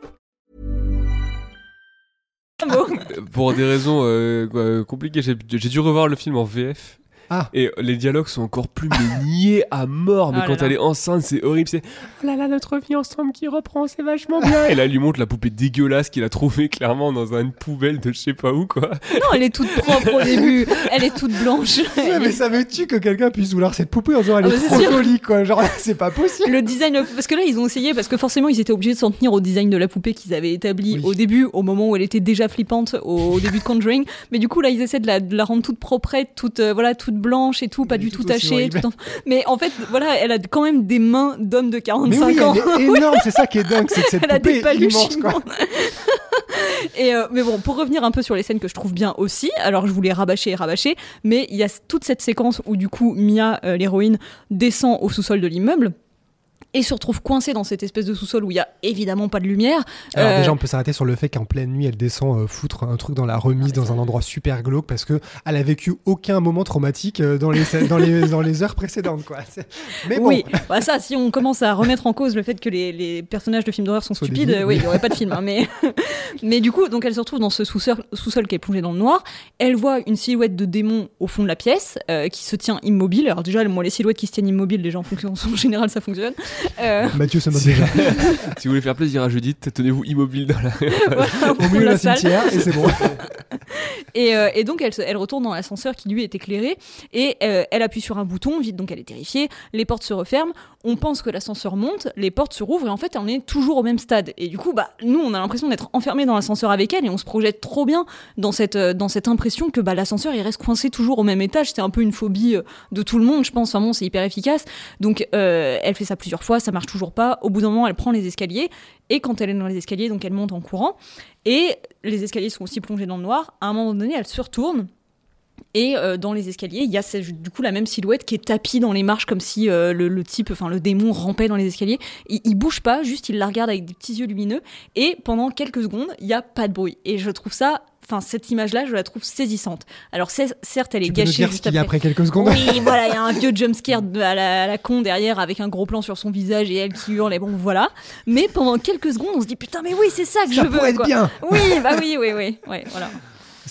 pour des raisons euh, compliquées, j'ai dû revoir le film en VF. Ah. Et les dialogues sont encore plus mais niais à mort. Mais Oh là quand là. elle est enceinte, c'est horrible. C'est oh là là, notre vie ensemble qui reprend, c'est vachement bien. Et là, elle lui montre la poupée dégueulasse qu'il a trouvée clairement dans une poubelle de je sais pas où, quoi. Non, elle est toute propre au début, elle est toute blanche. Ouais, mais ça me tue que quelqu'un puisse vouloir cette poupée en disant, elle Ah, est mais c'est trop jolie, quoi. Genre, c'est pas possible. Le design, parce que là ils ont essayé, parce que forcément ils étaient obligés de s'en tenir au design de la poupée qu'ils avaient établi Oui. au début, au moment où elle était déjà flippante, au, au début de Conjuring. Mais du coup là ils essaient de la, de la rendre toute proprette, toute euh, voilà, toute blanche et tout, pas Mais du tout tout tachée. horrible. tout en- Mais en fait voilà, elle a quand même des mains d'homme de 45 Mais oui, ans. elle est énorme, c'est ça qui est dingue, c'est que cette Elle a poupée des immense, quoi. et euh, mais bon, pour revenir un peu sur les scènes que je trouve bien aussi, alors je voulais rabâcher et rabâcher, mais il y a toute cette séquence où du coup Mia, euh, l'héroïne, descend au sous-sol de l'immeuble et se retrouve coincée dans cette espèce de sous-sol où il y a évidemment pas de lumière. Alors Euh, déjà, on peut s'arrêter sur le fait qu'en pleine nuit, elle descend euh, foutre un truc dans la remise dans un endroit super glauque parce que elle a vécu aucun moment traumatique euh, dans les dans les dans les heures précédentes, quoi. Mais bon, Oui, bah ça, si on commence à remettre en cause le fait que les, les personnages de films d'horreur sont stupides, débiles, oui, oui. il n'y aurait pas de film. hein, mais, mais du coup, donc elle se retrouve dans ce sous-sol sous-sol qui est plongé dans le noir. Elle voit une silhouette de démon au fond de la pièce qui se tient immobile. Alors déjà, moi, les silhouettes qui se tiennent immobiles, les gens fonctionnent en général, ça fonctionne. Euh, Mathieu se moque déjà. si vous voulez faire plaisir à Judith, tenez-vous immobile dans la. voilà, au milieu d'un cimetière et c'est bon. Et, euh, et donc elle retourne dans l'ascenseur qui lui est éclairé et euh, elle appuie sur un bouton vite donc elle est terrifiée les portes se referment on pense que l'ascenseur monte les portes se rouvrent et en fait on est toujours au même stade. Et du coup bah nous on a l'impression d'être enfermés dans l'ascenseur avec elle et on se projette trop bien dans cette euh, dans cette impression que bah l'ascenseur il reste coincé toujours au même étage. C'est un peu une phobie euh, de tout le monde je pense. Enfin bon c'est hyper efficace. Donc euh, elle fait ça plusieurs fois ça marche toujours pas. Au bout d'un moment elle prend les escaliers et quand elle est dans les escaliers donc elle monte en courant. Et les escaliers sont aussi plongés dans le noir. À un moment donné, elle se retourne. Et euh, dans les escaliers, il y a ce- du coup la même silhouette qui est tapie dans les marches comme si euh, le, le type, enfin le démon rampait dans les escaliers. Il, il bouge pas, juste il la regarde avec des petits yeux lumineux. Et pendant quelques secondes, il y a pas de bruit. Et je trouve ça, enfin cette image-là, je la trouve saisissante. Alors certes, elle est Tu peux nous gâchée dire ce juste y a après. après quelques secondes Oui, voilà, il y a un vieux jumpscare à la, à la con derrière avec un gros plan sur son visage et elle qui hurle et bon voilà. Mais pendant quelques secondes, on se dit putain mais oui c'est ça que Ça je veux. pourrait être quoi. bien. Oui, bah oui, oui, oui, ouais, voilà.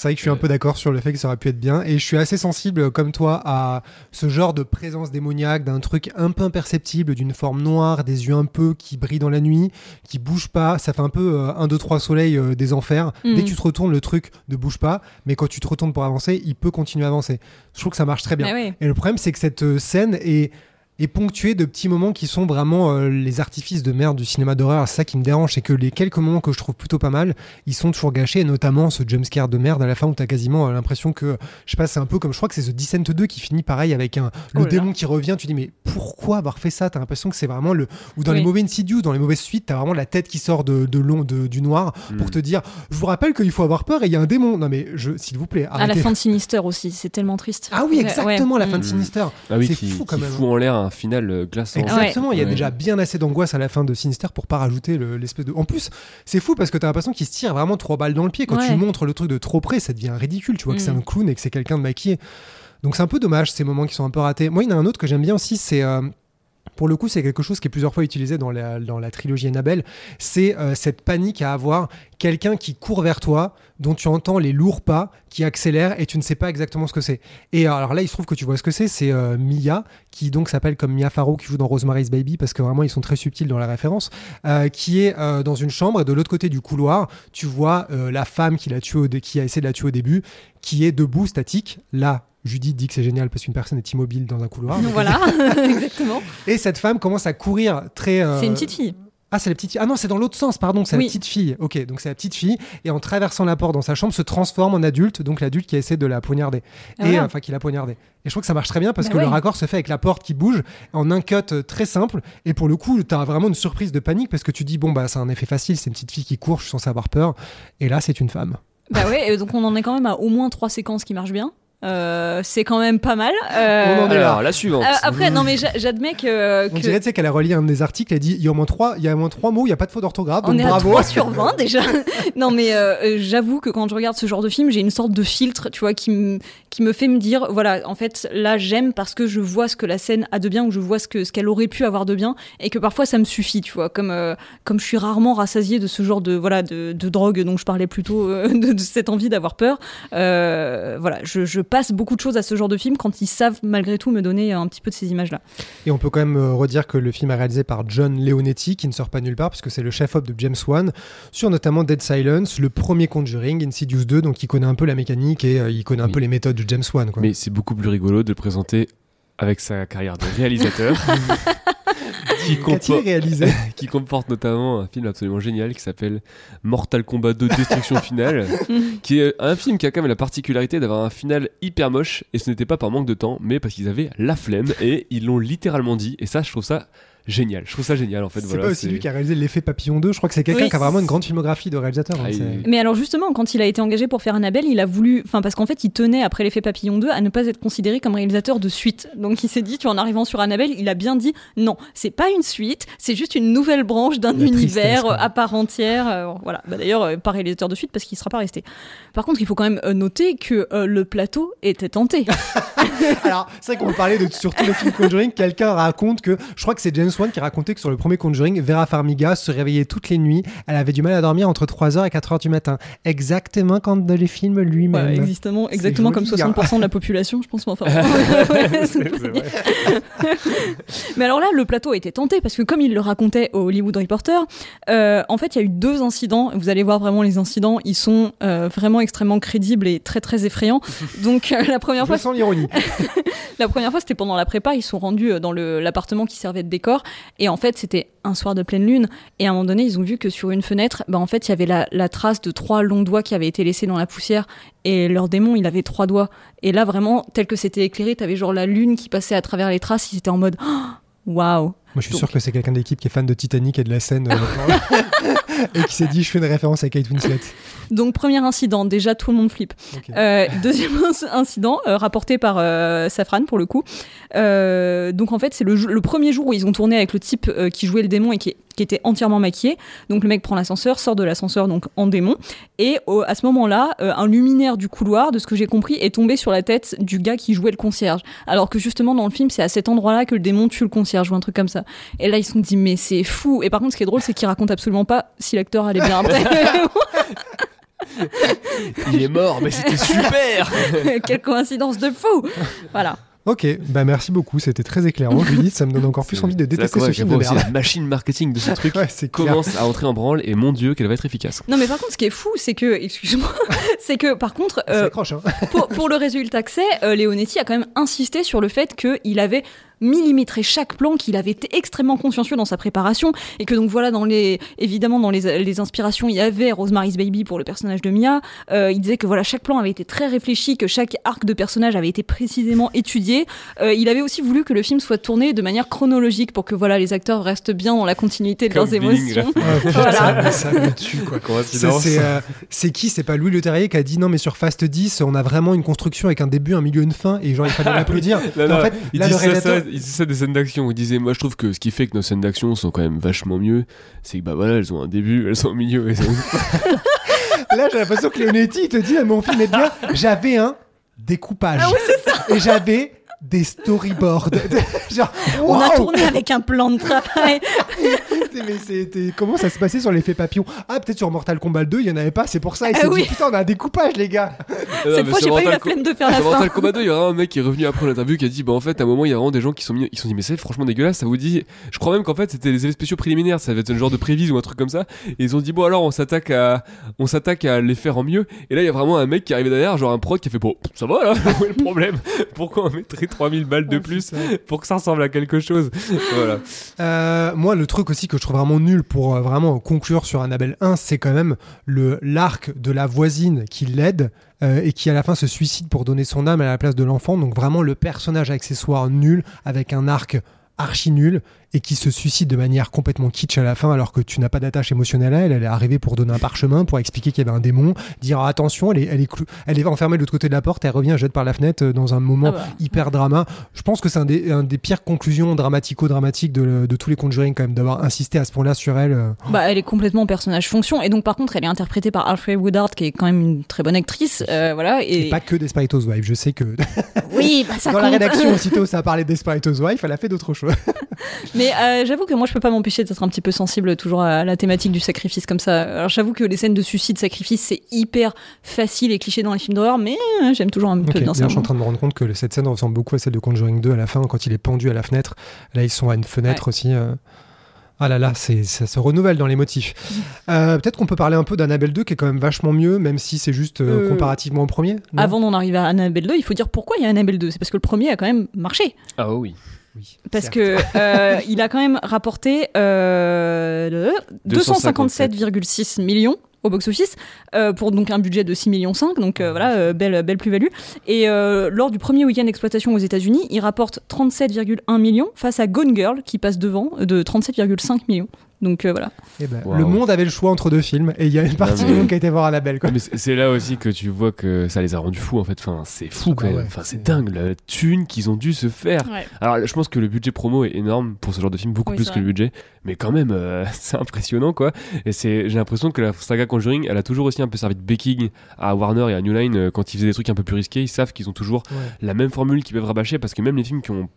C'est vrai que je suis un peu d'accord sur le fait que ça aurait pu être bien. Et je suis assez sensible, comme toi, à ce genre de présence démoniaque, d'un truc un peu imperceptible, d'une forme noire, des yeux un peu qui brillent dans la nuit, qui bougent pas. Ça fait un peu euh, un, deux, trois soleils euh, des enfers. Mhm. Dès que tu te retournes, le truc ne bouge pas. Mais quand tu te retournes pour avancer, il peut continuer à avancer. Je trouve que ça marche très bien. Ah ouais. Et le problème, c'est que cette euh, scène est, est ponctuée de petits moments qui sont vraiment euh, les artifices de merde du cinéma d'horreur. C'est ça qui me dérange, c'est que les quelques moments que je trouve plutôt pas mal, ils sont toujours gâchés, et notamment ce jumpscare de merde à la fin où t'as quasiment euh, l'impression que, je sais pas, c'est un peu comme, je crois que c'est The Descent 2 qui finit pareil avec un, le Oh démon qui revient, tu dis, mais pourquoi avoir fait ça? T'as l'impression que c'est vraiment le. Ou dans les mauvais Insidious, dans les mauvaises suites, t'as vraiment la tête qui sort de, de long, de- du noir pour Mm. te dire, je vous rappelle qu'il faut avoir peur et il y a un démon. Non mais, je, s'il vous plaît, À la arrêtez. fin de Sinister aussi, c'est tellement triste. Ah oui, exactement, ouais. la fin de. Sinister. Ah oui, c'est fou quand qui même. fout en l'air un final euh, glaçant. Exactement, il y a déjà bien assez d'angoisse à la fin de Sinister pour pas rajouter le- l'espèce de. En plus, c'est fou parce que t'as l'impression qu'il se tire vraiment trois balles dans le pied. Quand tu montres le truc de trop près, ça devient ridicule. Tu vois que c'est Mm. un clown et que c'est quelqu'un de maquillé. Donc c'est un peu dommage ces moments qui sont un peu ratés. Moi, il y en a un autre que j'aime bien aussi, c'est. euh, pour le coup, c'est quelque chose qui est plusieurs fois utilisé dans la, trilogie Annabelle. C'est euh, cette panique à avoir quelqu'un qui court vers toi, dont tu entends les lourds pas, qui accélère et tu ne sais pas exactement ce que c'est. Et alors là, il se trouve que tu vois ce que c'est. C'est euh, Mia, qui donc s'appelle comme Mia Farrow, qui joue dans Rosemary's Baby, parce que vraiment, ils sont très subtils dans la référence, euh, qui est euh, dans une chambre et de l'autre côté du couloir, tu vois euh, la femme qui a essayé de la tuer au début, qui est debout, statique. Là, Judith dit que c'est génial parce qu'une personne est immobile dans un couloir. Voilà, exactement. et cette femme commence à courir très. euh, C'est une petite fille. Ah, c'est la petite fille. Ah non, c'est dans l'autre sens, pardon, c'est Oui. la petite fille. Ok, donc c'est la petite fille. Et en traversant la porte dans sa chambre, se transforme en adulte, donc l'adulte qui essaie de la poignarder. Ah, et enfin, qui l'a poignardée. Et je trouve que ça marche très bien parce Bah que le raccord se fait avec la porte qui bouge en un cut euh, très simple. Et pour le coup, t'as vraiment une surprise de panique parce que tu dis, bon, bah, c'est un effet facile, c'est une petite fille qui court, je suis censé avoir peur. Et là, c'est une femme. Bah ouais, et donc on en est quand même à au moins trois séquences qui marchent bien. Euh, c'est quand même pas mal. Euh, On en est là. Alors, la suivante. euh, après, non mais j'a- j'admets que, On que dirait, tu sais, qu'elle a relié un des articles, elle dit, il y a au moins trois, il y a au moins trois mots, il n'y a pas de faute d'orthographe, on donc est bravo. à 3 sur 20 déjà. non mais euh, j'avoue que quand je regarde ce genre de film, j'ai une sorte de filtre, tu vois, qui me qui me fait me dire voilà, en fait, là j'aime parce que je vois ce que la scène a de bien ou je vois ce que ce qu'elle aurait pu avoir de bien et que parfois ça me suffit, tu vois, comme euh, comme je suis rarement rassasiée de ce genre de voilà de, de drogue dont je parlais plutôt euh, de, de cette envie d'avoir peur. Euh, voilà, je, je passe beaucoup de choses à ce genre de film quand ils savent malgré tout me donner un petit peu de ces images là. Et on peut quand même euh, redire que le film est réalisé par John Leonetti, qui ne sort pas nulle part, puisque c'est le chef-op de James Wan, sur notamment Dead Silence, le premier Conjuring, Insidious 2, donc il connaît un peu la mécanique et euh, il connaît un Oui. peu les méthodes de James Wan. Quoi. Mais c'est beaucoup plus rigolo de le présenter avec sa carrière de réalisateur. qui, Qu'a-t-il compo- réalisé qui comporte notamment un film absolument génial qui s'appelle Mortal Kombat 2 Destruction Finale, qui est un film qui a quand même la particularité d'avoir un final hyper moche, et ce n'était pas par manque de temps, mais parce qu'ils avaient la flemme, et ils l'ont littéralement dit, et ça je trouve ça génial, je trouve ça génial en fait. C'est voilà, pas aussi c'est- lui qui a réalisé L'effet Papillon 2, je crois que c'est quelqu'un Oui. qui a vraiment une grande filmographie de réalisateur. hein, Ah, il- Mais alors justement, quand il a été engagé pour faire Annabelle, il a voulu, enfin parce qu'en fait, il tenait après l'effet Papillon 2 à ne pas être considéré comme réalisateur de suite. Donc il s'est dit, tu vois, en arrivant sur Annabelle, il a bien dit non, c'est pas une suite, c'est juste une nouvelle branche d'un tristesse, univers euh, à part entière. euh, voilà. Bah, D'ailleurs, euh, pas réalisateur de suite parce qu'il sera pas resté. Par contre, il faut quand même noter que euh, le plateau était tenté. Alors, c'est vrai qu'on parler de sur tous les films Conjuring. Quelqu'un raconte que, je crois que c'est James Qui racontait que sur le premier Conjuring, Vera Farmiga se réveillait toutes les nuits. Elle avait du mal à dormir entre 3h et 4h du matin. Exactement comme dans les films lui-même. Ouais, exactement, comme joli, hein. 60% de la population, je pense. mais Enfin, ouais, alors là, le plateau a été tenté parce que comme il le racontait au Hollywood Reporter, euh, en fait, il y a eu deux incidents. Vous allez voir vraiment les incidents, ils sont euh, vraiment extrêmement crédibles et très très effrayants. Donc euh, la première Je fois, sens l'ironie. la première fois, c'était pendant la prépa. Ils sont rendus euh, dans l'appartement qui servait de décor. Et en fait, c'était un soir de pleine lune. Et à un moment donné, ils ont vu que sur une fenêtre, bah, en fait, il y avait la, la trace de trois longs doigts qui avaient été laissés dans la poussière. Et leur démon, il avait trois doigts. Et là, vraiment, tel que c'était éclairé, t'avais genre la lune qui passait à travers les traces. Ils étaient en mode waouh. Moi, je suis Donc- sûr que c'est quelqu'un d'équipe qui est fan de Titanic et de la scène. euh, et qui s'est dit, je fais une référence à Kate Winslet. Donc, premier incident, déjà tout le monde flippe. Euh, deuxième inc- incident, euh, rapporté par euh, Safran pour le coup. Donc en fait, c'est le, premier jour où ils ont tourné avec le type qui jouait le démon et qui, qui était entièrement maquillé. Donc le mec prend l'ascenseur, sort de l'ascenseur donc en démon. Et au- à ce moment-là, un luminaire du couloir, de ce que j'ai compris, est tombé sur la tête du gars qui jouait le concierge. Alors que justement dans le film, c'est à cet endroit-là que le démon tue le concierge ou un truc comme ça. Et là, ils se sont dit mais c'est fou. Et par contre, ce qui est drôle, c'est qu'ils racontent absolument pas si l'acteur allait bien après. Il est mort, mais c'était super Quelle coïncidence de fou Voilà. Ok, bah merci beaucoup, c'était très éclairant. Judith, ça me donne encore plus envie de détester ce film de merde. la machine marketing de ce truc Ouais, c'est clair. commence à entrer en branle et mon dieu qu'elle va être efficace. Non mais par contre ce qui est fou c'est que, excuse-moi, c'est que par contre euh, accroche, hein. pour, pour le résultat que c'est, euh, Leonetti a quand même insisté sur le fait qu'il avait millimétré chaque plan, qu'il avait été extrêmement consciencieux dans sa préparation, et que donc voilà, dans les, évidemment dans les, les inspirations, il y avait Rosemary's Baby pour le personnage de Mia. Euh, il disait que voilà, chaque plan avait été très réfléchi, que chaque arc de personnage avait été précisément étudié. Euh, il avait aussi voulu que le film soit tourné de manière chronologique pour que voilà, les acteurs restent bien dans la continuité de Comme leurs émotions. Ouais, putain, Voilà. ça, ça me tue quoi. Ça, Coïncidence. C'est euh, c'est qui? C'est pas Louis Leterrier qui a dit non mais sur Fast 10 on a vraiment une construction avec un début, un milieu, une fin et genre il fallait l'applaudir. En fait, il, là, dit le ça, réalisateur- ça, il dit ça des scènes d'action. Il disait, moi je trouve que ce qui fait que nos scènes d'action sont quand même vachement mieux, c'est que bah voilà, elles ont un début, elles ont un milieu. Elles ont... Là, j'ai l'impression que Leonetti il te dit, ah, mon film est bien. J'avais un découpage. Et j'avais des storyboards. Genre, On a tourné avec un plan de travail. Mais c'était comment ça se passait sur l'effet papillon Ah, peut-être sur Mortal Kombat 2, il y en avait pas. C'est pour ça. Oui. dit, putain, on a un découpage, les gars. Cette fois, j'ai pas eu la flemme de faire la Sur fin. Mortal Kombat 2, il y a vraiment un mec qui est revenu après l'interview qui a dit, bah en fait, à un moment, il y a vraiment des gens qui sont mis, ils se sont dit, mais c'est franchement dégueulasse, ça vous dit. Je crois même qu'en fait, c'était les effets spéciaux préliminaires, ça va être un genre de prévise ou un truc comme ça. Et ils ont dit, bon alors, on s'attaque à, on s'attaque à les faire en mieux. Et là, il y a vraiment un mec qui est arrivé derrière, genre un prod qui a fait, bon, ça va là, où est le problème? Pourquoi on mettrait 3000 balles de plus pour que ça ressemble à quelque chose Voilà. Euh, moi, le truc aussi que je trouve vraiment nul pour euh, vraiment conclure sur Annabelle 1, c'est quand même le l'arc de la voisine qui l'aide euh, et qui à la fin se suicide pour donner son âme à la place de l'enfant. Donc vraiment le personnage accessoire nul avec un arc archi nul et qui se suicide de manière complètement kitsch à la fin alors que tu n'as pas d'attache émotionnelle à elle. Elle est arrivée pour donner un parchemin, pour expliquer qu'il y avait un démon, dire ah, attention, elle est, elle est, clou- elle est enfermée de l'autre côté de la porte, elle revient, jette par la fenêtre euh, dans un moment Ah bah. hyper drama. Je pense que c'est un des, un des pires conclusions dramatico-dramatiques de, de tous les Conjuring quand même, d'avoir insisté à ce point-là sur elle. euh. Bah, elle est complètement personnage fonction et donc par contre elle est interprétée par Alfred Woodard qui est quand même une très bonne actrice euh, voilà et, Et pas que Desperate Housewives. Je sais que oui bah, ça dans la rédaction, aussitôt ça a parlé de Desperate Housewives, elle a fait d'autres choses. mais euh, j'avoue que moi je peux pas m'empêcher d'être un petit peu sensible toujours à la thématique du sacrifice comme ça alors j'avoue que les scènes de suicide sacrifice c'est hyper facile et cliché dans les films d'horreur mais euh, j'aime toujours un Ok, peu bien ça D'ailleurs, je suis en train de me rendre compte que cette scène ressemble beaucoup à celle de Conjuring 2 à la fin, quand il est pendu à la fenêtre. Là, ils sont à une fenêtre aussi. euh. Ah là là, c'est, ça se renouvelle dans les motifs. Euh, peut-être qu'on peut parler un peu d'Annabelle 2 qui est quand même vachement mieux, même si c'est juste euh, Euh, comparativement au premier. avant d'en arriver à Annabelle 2 il faut dire pourquoi il y a Annabelle 2 c'est parce que le premier a quand même marché Ah oui. Oui, Parce certes. que euh, il a quand même rapporté euh, le 257,6 millions au box-office euh, pour donc un budget de 6 millions 5 donc euh, voilà euh, belle belle plus-value et euh, lors du premier week-end d'exploitation aux États-Unis il rapporte 37,1 millions face à Gone Girl qui passe devant euh, de 37,5 millions donc euh, voilà Eh ben. Le monde avait le choix entre deux films et il y a une partie Non, du monde qui a été voir Annabelle. Quoi. Mais c'est là aussi que tu vois que ça les a rendus fous en fait. Enfin, c'est fou Ah quand même. ouais, enfin, c'est dingue la thune qu'ils ont dû se faire. Ouais. Alors, je pense que le budget promo est énorme pour ce genre de film, beaucoup Oui, plus que le budget, mais quand même, euh, c'est impressionnant quoi. Et c'est, j'ai l'impression que la saga Conjuring, elle a toujours aussi un peu servi de backing à Warner et à New Line euh, quand ils faisaient des trucs un peu plus risqués. Ils savent qu'ils ont toujours Ouais. la même formule qu'ils peuvent rabâcher parce que même les films qui ont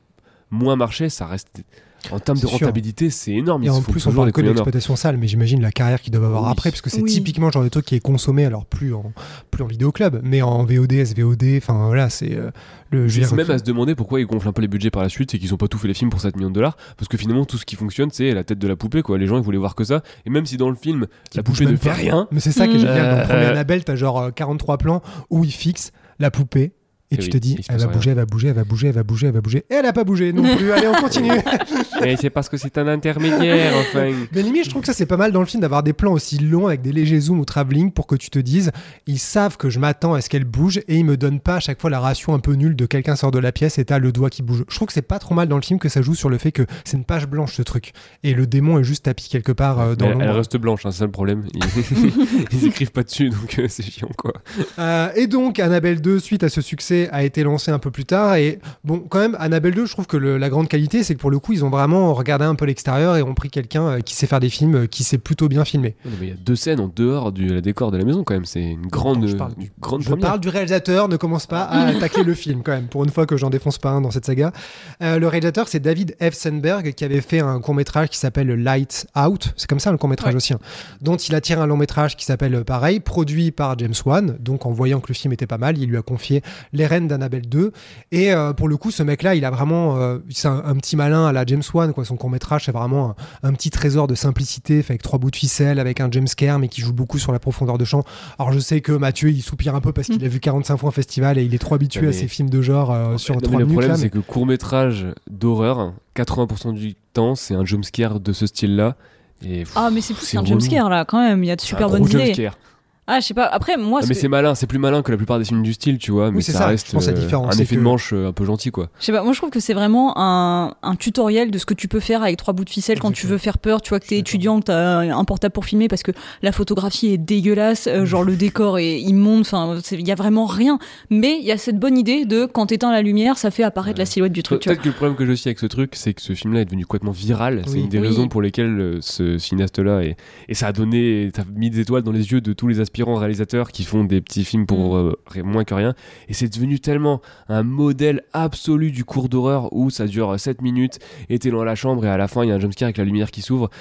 moins marché, ça reste en termes de rentabilité, c'est énorme. Et Ils en plus, on parle que de l'exploitation sale, mais j'imagine la carrière qu'ils doivent avoir Oui. après, parce que c'est Oui. typiquement le genre de truc qui est consommé, alors plus en, plus en vidéoclub, mais en VOD, SVOD, enfin voilà, c'est euh, le. je veux C'est dire, même à se demander pourquoi ils gonflent un peu les budgets par la suite, c'est qu'ils ont pas tout fait les films pour 7 millions de dollars, parce que finalement tout ce qui fonctionne c'est la tête de la poupée quoi. Les gens ils voulaient voir que ça, et même si dans le film qui la poupée ne fait rien, Mais c'est ça qui est Mm. génial. Dans le premier Euh, Annabelle, t'as genre euh, 43 plans où il fixe la poupée. Et tu oui, te dis, elle va bouger, elle va bouger, elle va bouger, elle va bouger, elle va bouger. Et elle a pas bougé non plus. Allez, on continue. et c'est parce que c'est un intermédiaire enfin. Mais limite, je trouve que ça c'est pas mal dans le film d'avoir des plans aussi longs avec des légers zooms ou travelling pour que tu te dises, ils savent que je m'attends à ce qu'elle bouge et ils me donnent pas à chaque fois la ration un peu nulle de quelqu'un sort de la pièce et t'as le doigt qui bouge. Je trouve que c'est pas trop mal dans le film que ça joue sur le fait que c'est une page blanche ce truc et le démon est juste tapis quelque part euh, dans elle, elle l'ombre. reste blanche, hein, c'est ça le problème. Ils, ils écrivent pas dessus donc euh, c'est chiant quoi. Euh, et donc Annabelle 2 suite à ce succès a été lancé un peu plus tard. Et bon, quand même, Annabelle 2, je trouve que le- la grande qualité, c'est que pour le coup, ils ont vraiment regardé un peu l'extérieur et ont pris quelqu'un euh, qui sait faire des films, euh, qui sait plutôt bien filmer. Non, mais Il y a deux scènes en dehors du la décor de la maison quand même. C'est une grande, je parle une du- grande Je première. parle du réalisateur, ne commence pas à attaquer le film quand même, pour une fois que j'en défonce pas un dans cette saga. Euh, le réalisateur, c'est David F. Sandberg, qui avait fait un court-métrage qui s'appelle Light Out, c'est comme ça le court-métrage Ouais. aussi, hein, dont il attire un long-métrage qui s'appelle pareil, produit par James Wan, donc en voyant que le film était pas mal, il lui a confié Les D'Annabelle 2, et euh, pour le coup, ce mec-là, il a vraiment, euh, c'est un, un petit malin à la James Wan, quoi. son court-métrage, c'est vraiment un, un petit trésor de simplicité, fait avec trois bouts de ficelle, avec un James scare, mais qui joue beaucoup sur la profondeur de champ. Alors je sais que Mathieu, il soupire un peu parce qu'il a vu 45 fois un festival et il est trop habitué à ces films de genre euh, sur Non, mais 3 le minutes. problème, c'est mais- que court métrage d'horreur, 80% du temps, c'est un jumpscare de ce style-là. Ah, mais c'est plus C'est qu'un jumpscare là, quand même. Il y a de super bonnes idées. jumpscare. Ah, je sais pas. Après, moi, Ah, ce mais que- c'est malin, c'est plus malin que la plupart des films du style, tu vois. Mais ça, ça, reste je euh, différence, un effet que- de manche euh, un peu gentil, quoi. Je sais pas, moi je trouve que c'est vraiment un, un tutoriel de ce que tu peux faire avec trois bouts de ficelle quand tu veux faire peur. Tu vois que t'es étudiant, que t'as un portable pour filmer parce que la photographie est dégueulasse, euh, genre le décor est immonde, enfin il y a vraiment rien. Mais il y a cette bonne idée de quand t'éteins la lumière, ça fait apparaître la silhouette du truc. Tu vois. Peut-être que le problème que j'ai aussi avec ce truc, c'est que ce film-là est devenu complètement viral. C'est Oui. une des Oui. raisons pour lesquelles ce cinéaste-là est. Et ça a donné. Ça a mis des étoiles dans les yeux de tous les aspirants réalisateurs qui font des petits films pour Mm. euh, moins que rien. Et c'est devenu tellement un modèle absolu du cours d'horreur où ça dure 7 minutes et t'es dans la chambre et à la fin il y a un jumpscare avec la lumière qui s'ouvre.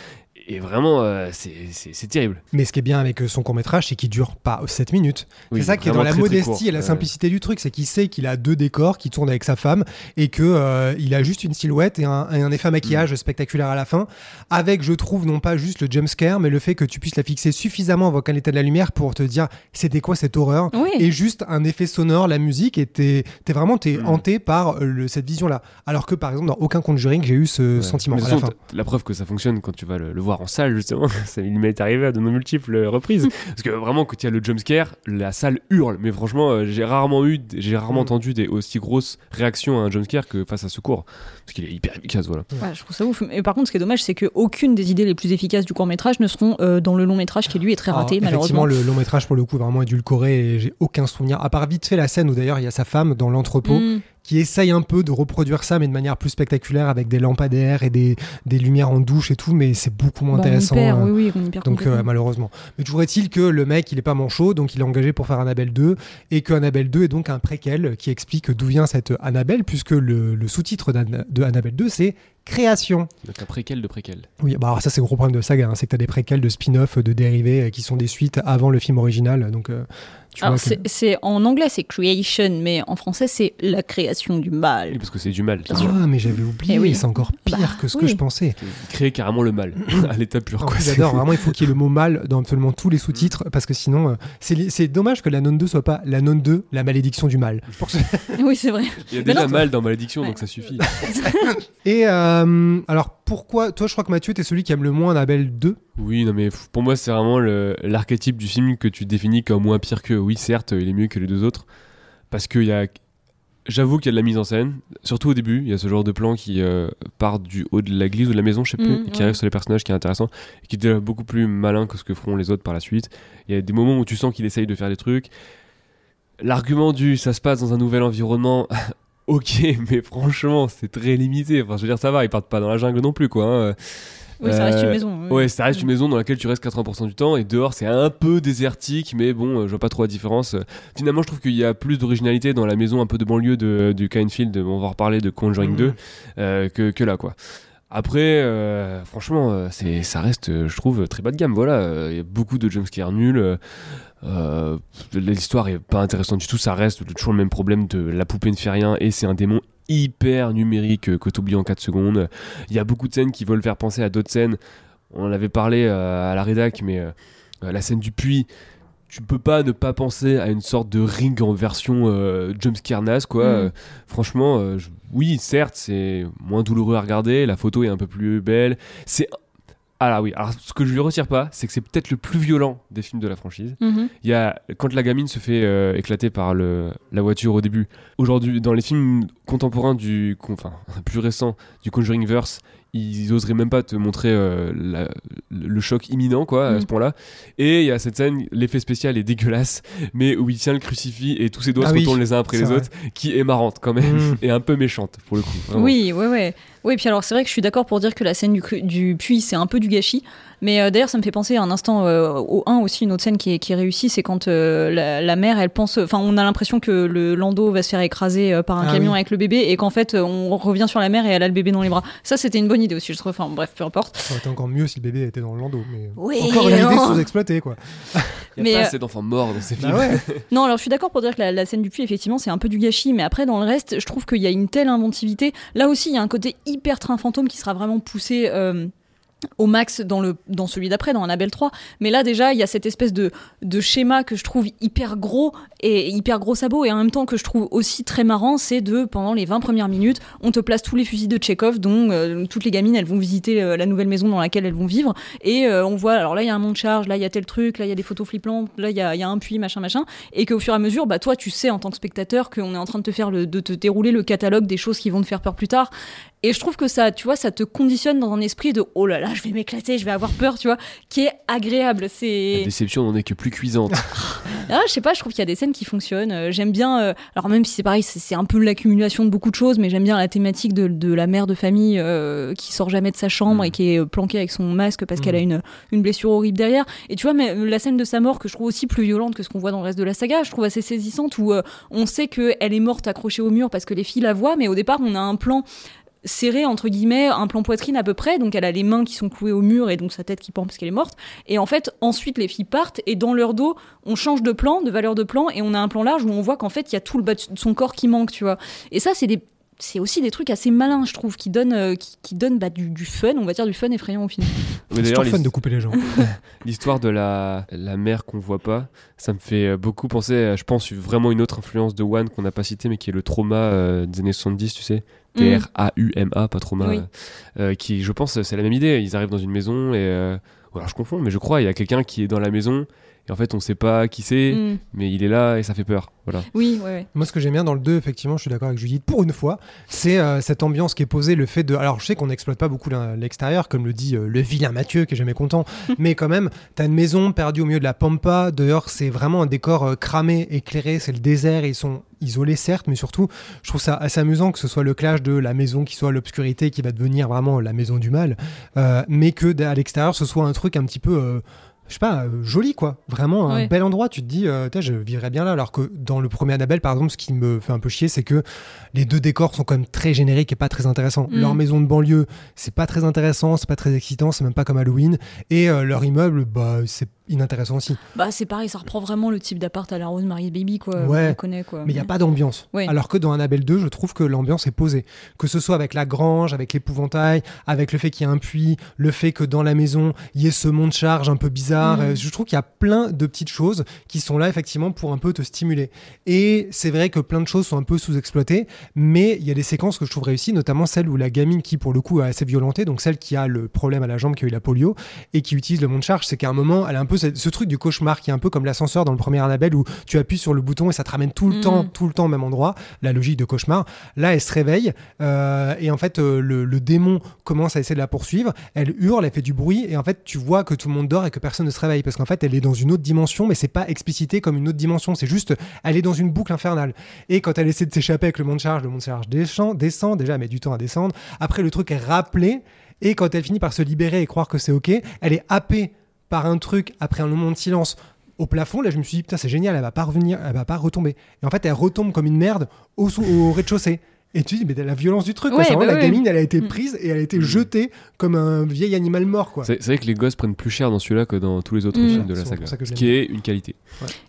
Et vraiment, euh, c'est- c'est c'est terrible. Mais ce qui est bien avec euh, son court-métrage, c'est qu'il dure pas 7 minutes. Oui, c'est ça qui est dans la très, très modestie court. et la Ouais. simplicité du truc, c'est qu'il sait qu'il a deux décors, qu'il tourne avec sa femme et que euh, il a juste une silhouette et un, et un effet maquillage Mm. spectaculaire à la fin, avec je trouve non pas juste le jump scare, mais le fait que tu puisses la fixer suffisamment avant qu'elle ait de la lumière pour te dire c'était quoi cette horreur? Oui. et juste un effet sonore, la musique, et t'es vraiment t'es Mm. hanté par euh, le- cette vision-là. Alors que par exemple dans aucun Conjuring j'ai eu ce Ouais. sentiment à la façon, la preuve que ça fonctionne quand tu vas le, le voir en salle, justement, ça il m'est arrivé à de multiples reprises. Parce que vraiment, quand il y a le jumpscare, la salle hurle. Mais franchement, euh, j'ai rarement eu, j'ai rarement Mm. entendu des aussi grosses réactions à un jumpscare que face à ce cours. Parce qu'il est hyper efficace, voilà. Ouais, je trouve ça ouf. Et par contre, ce qui est dommage, c'est qu'aucune des idées les plus efficaces du court métrage ne seront euh, dans le long métrage qui lui est très raté, Alors, malheureusement. Effectivement, le long métrage pour le coup est vraiment édulcoré et j'ai aucun souvenir. À part vite fait la scène où d'ailleurs il y a sa femme dans l'entrepôt Mm. Qui essaye un peu de reproduire ça mais de manière plus spectaculaire avec des lampadaires et des, des lumières en douche et tout, mais c'est beaucoup moins on y intéressant. perd, euh, oui, oui, on y perd donc euh, malheureusement. Mais toujours est-il que le mec il est pas manchot donc il est engagé pour faire Annabelle 2 et que Annabelle 2 est donc un préquel qui explique d'où vient cette Annabelle puisque le, le sous-titre d'Anna- de Annabelle 2 c'est création. Donc un préquel de préquel. Oui, bah alors ça c'est le gros problème de saga, hein, c'est que t'as des préquels de spin-off, de dérivés euh, qui sont des suites avant le film original. Donc euh, tu Alors, c'est- c'est en anglais c'est creation, mais en français c'est la création du Oui, mal. parce que c'est du mal. Sûr. Ah mais j'avais oublié, Eh oui. c'est encore pire Bah, que ce oui. que je pensais. Créer carrément le mal à l'état pur. Quoi. J'adore, vraiment il faut qu'il y ait le mot mal dans absolument tous les sous-titres parce que sinon euh, c'est c'est dommage que la nonne 2 soit pas la nonne 2, la malédiction du mal. Oui, c'est vrai. Il y a Mais déjà non, mal dans Malédiction, Ouais. donc ça suffit. Et euh, alors pourquoi, toi je crois que Mathieu t'es celui qui aime le moins Annabelle 2 Oui, non mais pour moi c'est vraiment l'archétype du film que tu définis comme moins pire que. Oui, certes, il est mieux que les deux autres, parce qu'il y a. J'avoue qu'il y a de la mise en scène, surtout au début. Il y a ce genre de plan qui euh, part du haut de l'église ou de la maison, je sais plus, Mm, et qui ouais. arrive sur les personnages, qui est intéressant, et qui est déjà beaucoup plus malin que ce que feront les autres par la suite. Il y a des moments où tu sens qu'il essaye de faire des trucs. L'argument du ça se passe dans un nouvel environnement, ok, mais franchement, c'est très limité. Enfin, je veux dire, ça va, ils partent pas dans la jungle non plus, quoi. hein. Oui, ça reste une Euh, maison. oui. Ouais, ça reste une maison dans laquelle tu restes 80% du temps et dehors c'est un peu désertique, mais bon, euh, je vois pas trop la différence. Finalement, je trouve qu'il y a plus d'originalité dans la maison un peu de banlieue de, du Kindfield, on va reparler de Conjuring Mhm. 2, euh, que, que là quoi. Après, euh, franchement, c'est, ça reste, je trouve, très bas de gamme. Voilà, il y a beaucoup de jumpscares nuls. Euh, L'histoire est pas intéressante du tout. Ça reste toujours le même problème de la poupée ne fait rien et c'est un démon hyper numérique euh, que t'oublies en 4 secondes. Il y a beaucoup de scènes qui veulent faire penser à d'autres scènes. On en avait parlé euh, à la rédac, mais euh, la scène du puits, tu peux pas ne pas penser à une sorte de ring en version euh, jumpscare naze, quoi. Mm. Euh, franchement, euh, je- oui, certes, c'est moins douloureux à regarder, la photo est un peu plus belle. C'est. Ah là oui, alors ce que je lui retire pas, c'est que c'est peut-être le plus violent des films de la franchise. Mhm. Il y a quand la gamine se fait euh, éclater par le, la voiture au début. Aujourd'hui, dans les films contemporains du, enfin plus récents du Conjuring verse, ils oseraient même pas te montrer euh, la- le choc imminent, quoi, à Mm. ce point-là. Et il y a cette scène, l'effet spécial est dégueulasse, mais où il tient le crucifix et tous ses doigts Ah se oui, retournent les uns après les vrai. autres, qui est marrante quand même, Mm. et un peu méchante pour le coup. vraiment. Oui, ouais, ouais. Oui, puis alors c'est vrai que je suis d'accord pour dire que la scène du, puits, c'est un peu du gâchis. Mais euh, d'ailleurs, ça me fait penser à un instant euh, au 1 aussi, une autre scène qui est, qui est réussie, c'est quand euh, la, la mère, elle pense. Enfin, on a l'impression que le landau va se faire écraser euh, par un Ah camion oui. avec le bébé et qu'en fait, on revient sur la mère et elle a le bébé dans les bras. Ça, c'était une bonne idée aussi, je trouve. Enfin, bref, peu importe. Ça aurait été encore mieux si le bébé était dans le landau. Mais Oui, encore une idée sous-exploitée, quoi. Il y Mais, a pas euh, assez d'enfants morts dans ces films. Bah ouais. Non, alors je suis d'accord pour dire que la, la scène du puits, effectivement, c'est un peu du gâchis, mais après, dans le reste, je trouve qu'il y a une telle inventivité. Là aussi, il y a un côté hyper train fantôme qui sera vraiment poussé. euh, au max dans, le, dans celui d'après, dans Annabelle 3. Mais là, déjà, il y a cette espèce de, de schéma que je trouve hyper gros et hyper gros sabot, et en même temps que je trouve aussi très marrant, c'est de, pendant les 20 premières minutes, on te place tous les fusils de Tchekhov, dont euh, toutes les gamines, elles vont visiter euh, la nouvelle maison dans laquelle elles vont vivre, et on voit, alors là, il y a un monte charge, là, il y a tel truc, là, il y a des photos flippantes, là, il y a, y a un puits, machin, machin, et qu'au fur et à mesure, bah, toi, tu sais, en tant que spectateur, qu'on est en train de te faire le, de te dérouler le catalogue des choses qui vont te faire peur plus tard. Et je trouve que ça, tu vois, ça te conditionne dans un esprit de oh là là, je vais m'éclater, je vais avoir peur, tu vois, qui est agréable. La C'est. déception n'en est que plus cuisante. Ah, je sais pas, je trouve qu'il y a des scènes qui fonctionnent. Euh, J'aime bien, euh, alors même si c'est pareil, c'est un peu l'accumulation de beaucoup de choses, mais j'aime bien la thématique de, de la mère de famille euh, qui sort jamais de sa chambre Mm. et qui est planquée avec son masque parce Mm. qu'elle a une, une blessure horrible derrière. Et tu vois, mais la scène de sa mort que je trouve aussi plus violente que ce qu'on voit dans le reste de la saga, je trouve assez saisissante où euh, on sait qu'elle est morte accrochée au mur parce que les filles la voient, mais au départ, on a un plan serré entre guillemets un plan poitrine à peu près. Donc elle a les mains qui sont clouées au mur et donc sa tête qui pend parce qu'elle est morte. Et en fait ensuite les filles partent et dans leur dos on change de plan de valeur de plan et on a un plan large où on voit qu'en fait il y a tout le bas de son corps qui manque tu vois. Et ça c'est des c'est aussi des trucs assez malins je trouve qui donnent euh, qui, qui donnent bah, du, du fun on va dire du fun effrayant au film Mais C'est toujours fun de couper les gens. L'histoire de la, la mère qu'on voit pas, ça me fait euh, beaucoup penser, à, je pense, vraiment une autre influence de One qu'on n'a pas cité, mais qui est le trauma euh, des années 70, tu sais. T-R-A-U-M-A, pas trauma. Oui. euh, euh, qui, je pense, c'est la même idée. Ils arrivent dans une maison et. euh, alors je confonds, mais je crois, il y a quelqu'un qui est dans la maison et en fait on sait pas qui c'est, Mm. mais il est là et ça fait peur. Voilà. oui ouais, ouais. Moi, ce que j'aime bien dans le 2, effectivement, je suis d'accord avec Judith, pour une fois, c'est euh, cette ambiance qui est posée, le fait de. Alors, je sais qu'on n'exploite pas beaucoup l'extérieur, comme le dit euh, le vilain Mathieu, qui est jamais content, mais quand même, t'as une maison perdue au milieu de la pampa, dehors, c'est vraiment un décor euh, cramé, éclairé, c'est le désert, et ils sont isolés, certes, mais surtout, je trouve ça assez amusant que ce soit le clash de la maison qui soit l'obscurité, qui va devenir vraiment la maison du mal, euh, mais que à l'extérieur, ce soit un truc un petit peu. euh, je sais pas, euh, joli quoi. Vraiment un Ouais. bel endroit. Tu te dis, euh, je vivrais bien là. Alors que dans le premier Annabelle, par exemple, ce qui me fait un peu chier, c'est que les deux décors sont quand même très génériques et pas très intéressants. Mm. Leur maison de banlieue, c'est pas très intéressant, c'est pas très excitant, c'est même pas comme Halloween. Et euh, leur immeuble, bah, c'est inintéressant aussi. bah c'est pareil ça reprend vraiment le type d'appart à la Rose Marie Baby quoi Ouais. on connaît quoi Mais il n'y a pas d'ambiance. Ouais. Alors que dans Annabelle 2, je trouve que l'ambiance est posée. Que ce soit avec la grange, avec l'épouvantail, avec le fait qu'il y a un puits, le fait que dans la maison, il y ait ce monde charge un peu bizarre. Mhm. Euh, Je trouve qu'il y a plein de petites choses qui sont là effectivement pour un peu te stimuler. Et c'est vrai que plein de choses sont un peu sous-exploitées, mais il y a des séquences que je trouve réussies, notamment celle où la gamine qui pour le coup est assez violentée, donc celle qui a le problème à la jambe, qui a eu la polio, et qui utilise le monde charge, c'est qu'à un moment, elle a un peu ce, ce truc du cauchemar qui est un peu comme l'ascenseur dans le premier Annabelle où tu appuies sur le bouton et ça te ramène tout le Mhm. temps, tout le temps au même endroit, la logique de cauchemar. Là, elle se réveille euh, et en fait, euh, le, le démon commence à essayer de la poursuivre. Elle hurle, elle fait du bruit et en fait, tu vois que tout le monde dort et que personne ne se réveille parce qu'en fait, elle est dans une autre dimension, mais c'est pas explicité comme une autre dimension. C'est juste, elle est dans une boucle infernale. Et quand elle essaie de s'échapper avec le monde charge, le monde charge descend, descend déjà, elle met du temps à descendre. Après, le truc est rappelé et quand elle finit par se libérer et croire que c'est ok, elle est happée par un truc après un moment de silence au plafond. Là, je me suis dit, putain, c'est génial, elle va pas revenir, elle va pas retomber. Et en fait, elle retombe comme une merde au, rez-de-chaussée. Et tu dis, mais la violence du truc, quoi. Ouais, C'est vraiment bah la ouais. gamine, elle a été Mm. prise et elle a été jetée comme un vieil animal mort, quoi. C'est vrai que les gosses prennent plus cher dans celui-là que dans tous les autres Mm. films de la saga. Ce qui est une qualité.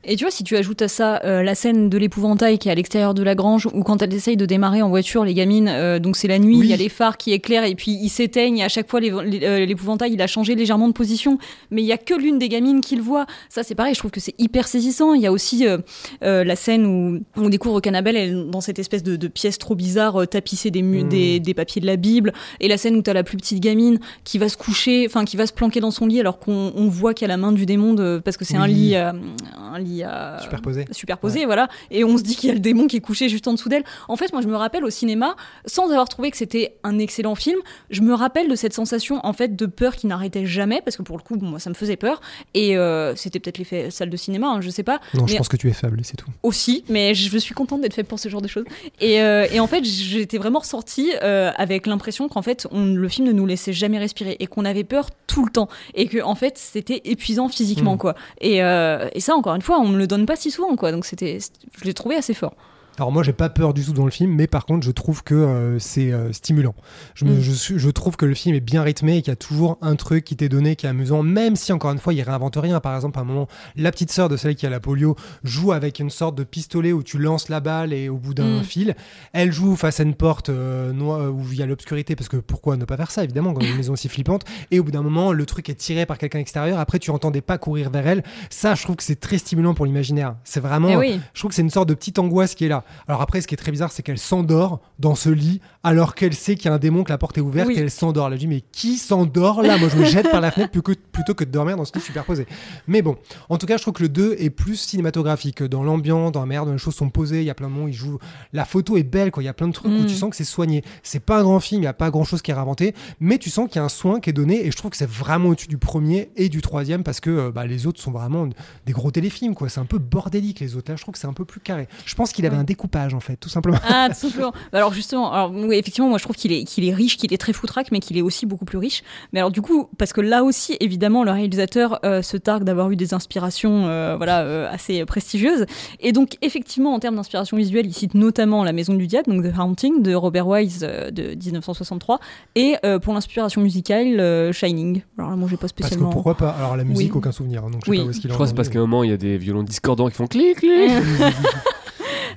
Et tu vois, si tu ajoutes à ça euh, la scène de l'épouvantail qui est à l'extérieur de la grange, ou quand elles essayent de démarrer en voiture, les gamines, euh, donc c'est la nuit, Oui. il y a les phares qui éclairent et puis ils s'éteignent. Et à chaque fois, euh, l'épouvantail, il a changé légèrement de position, mais il y a que l'une des gamines qui le voit. Ça, c'est pareil, je trouve que c'est hyper saisissant. Il y a aussi euh, euh, la scène où on découvre qu'Annabelle elle est dans cette espèce de, de pièce trop bizarre bizarre euh, tapisser des, mu- Mm. des, des papiers de la Bible, et la scène où t'as la plus petite gamine qui va se coucher, enfin qui va se planquer dans son lit alors qu'on on voit qu'il y a la main du démon de, parce que c'est un lit, euh, un lit à- Superposé. superposé, voilà, et on se dit qu'il y a le démon qui est couché juste en dessous d'elle. En fait, moi, je me rappelle au cinéma, sans avoir trouvé que c'était un excellent film, je me rappelle de cette sensation en fait de peur qui n'arrêtait jamais, parce que pour le coup, moi, ça me faisait peur, et euh, c'était peut-être l'effet salle de cinéma, hein, je sais pas, Non, je pense que tu es faible, c'est tout. aussi, mais je suis contente d'être faite pour ce genre de choses. Et, euh, et en fait, j'étais vraiment ressortie euh, avec l'impression qu'en fait, on, le film ne nous laissait jamais respirer et qu'on avait peur tout le temps et que en fait, c'était épuisant physiquement, Mm. quoi. Et, euh, et ça, encore une fois, on me le donne pas si souvent, quoi. Donc c'était, je l'ai trouvé assez fort. Alors moi j'ai pas peur du tout dans le film, mais par contre je trouve que euh, c'est euh, stimulant. Je, me- Mm. je, trouve que le film est bien rythmé et qu'il y a toujours un truc qui t'est donné qui est amusant, même si encore une fois il réinvente rien. Par exemple à un moment, la petite sœur de celle qui a la polio joue avec une sorte de pistolet où tu lances la balle et au bout d'un Mm. fil, elle joue face à une porte euh, noire où il y a l'obscurité parce que pourquoi ne pas faire ça évidemment dans une maison aussi flippante. Et au bout d'un moment le truc est tiré par quelqu'un extérieur. Après tu entends des pas courir vers elle. Ça je trouve que c'est très stimulant pour l'imaginaire. C'est vraiment Eh oui. je trouve que c'est une sorte de petite angoisse qui est là. Alors après, ce qui est très bizarre, c'est qu'elle s'endort dans ce lit alors qu'elle sait qu'il y a un démon, que la porte est ouverte Oui. et elle s'endort. Elle dit mais qui s'endort là? Moi, je me jette par la fenêtre plutôt que, de dormir dans ce lit superposé. Mais bon, en tout cas, je trouve que le 2 est plus cinématographique dans l'ambiance, dans la dont les choses sont posées. Il y a plein de où il joue. La photo est belle, quoi. Il y a plein de trucs où Mm. tu sens que c'est soigné. C'est pas un grand film, il n'y a pas grand chose qui est réinventé, mais tu sens qu'il y a un soin qui est donné et je trouve que c'est vraiment au-dessus du premier et du troisième parce que euh, bah, les autres sont vraiment des gros téléfilms, quoi. C'est un peu bordélique les autres. Là, je trouve que c'est un peu plus carré. Je pense qu'il avait un découpage en fait, tout simplement. Ah, tout simplement. Bah Alors justement, alors oui, effectivement, moi je trouve qu'il est, qu'il est riche, qu'il est très foutraque, mais qu'il est aussi beaucoup plus riche. Mais alors du coup, parce que là aussi, évidemment, le réalisateur euh, se targue d'avoir eu des inspirations, euh, voilà, euh, assez prestigieuses. Et donc effectivement, en termes d'inspiration visuelle, il cite notamment La Maison du Diable, donc The Haunting de Robert Wise euh, de 1963, et euh, pour l'inspiration musicale, euh, Shining. Alors là, moi j'ai pas Parce que spécialement. pourquoi pas? Alors la musique, Oui. aucun souvenir. hein, Donc je sais Oui. pas où est-ce qu'il Je crois que c'est est. parce qu'à un moment, il y a des violons discordants qui font clic, clic.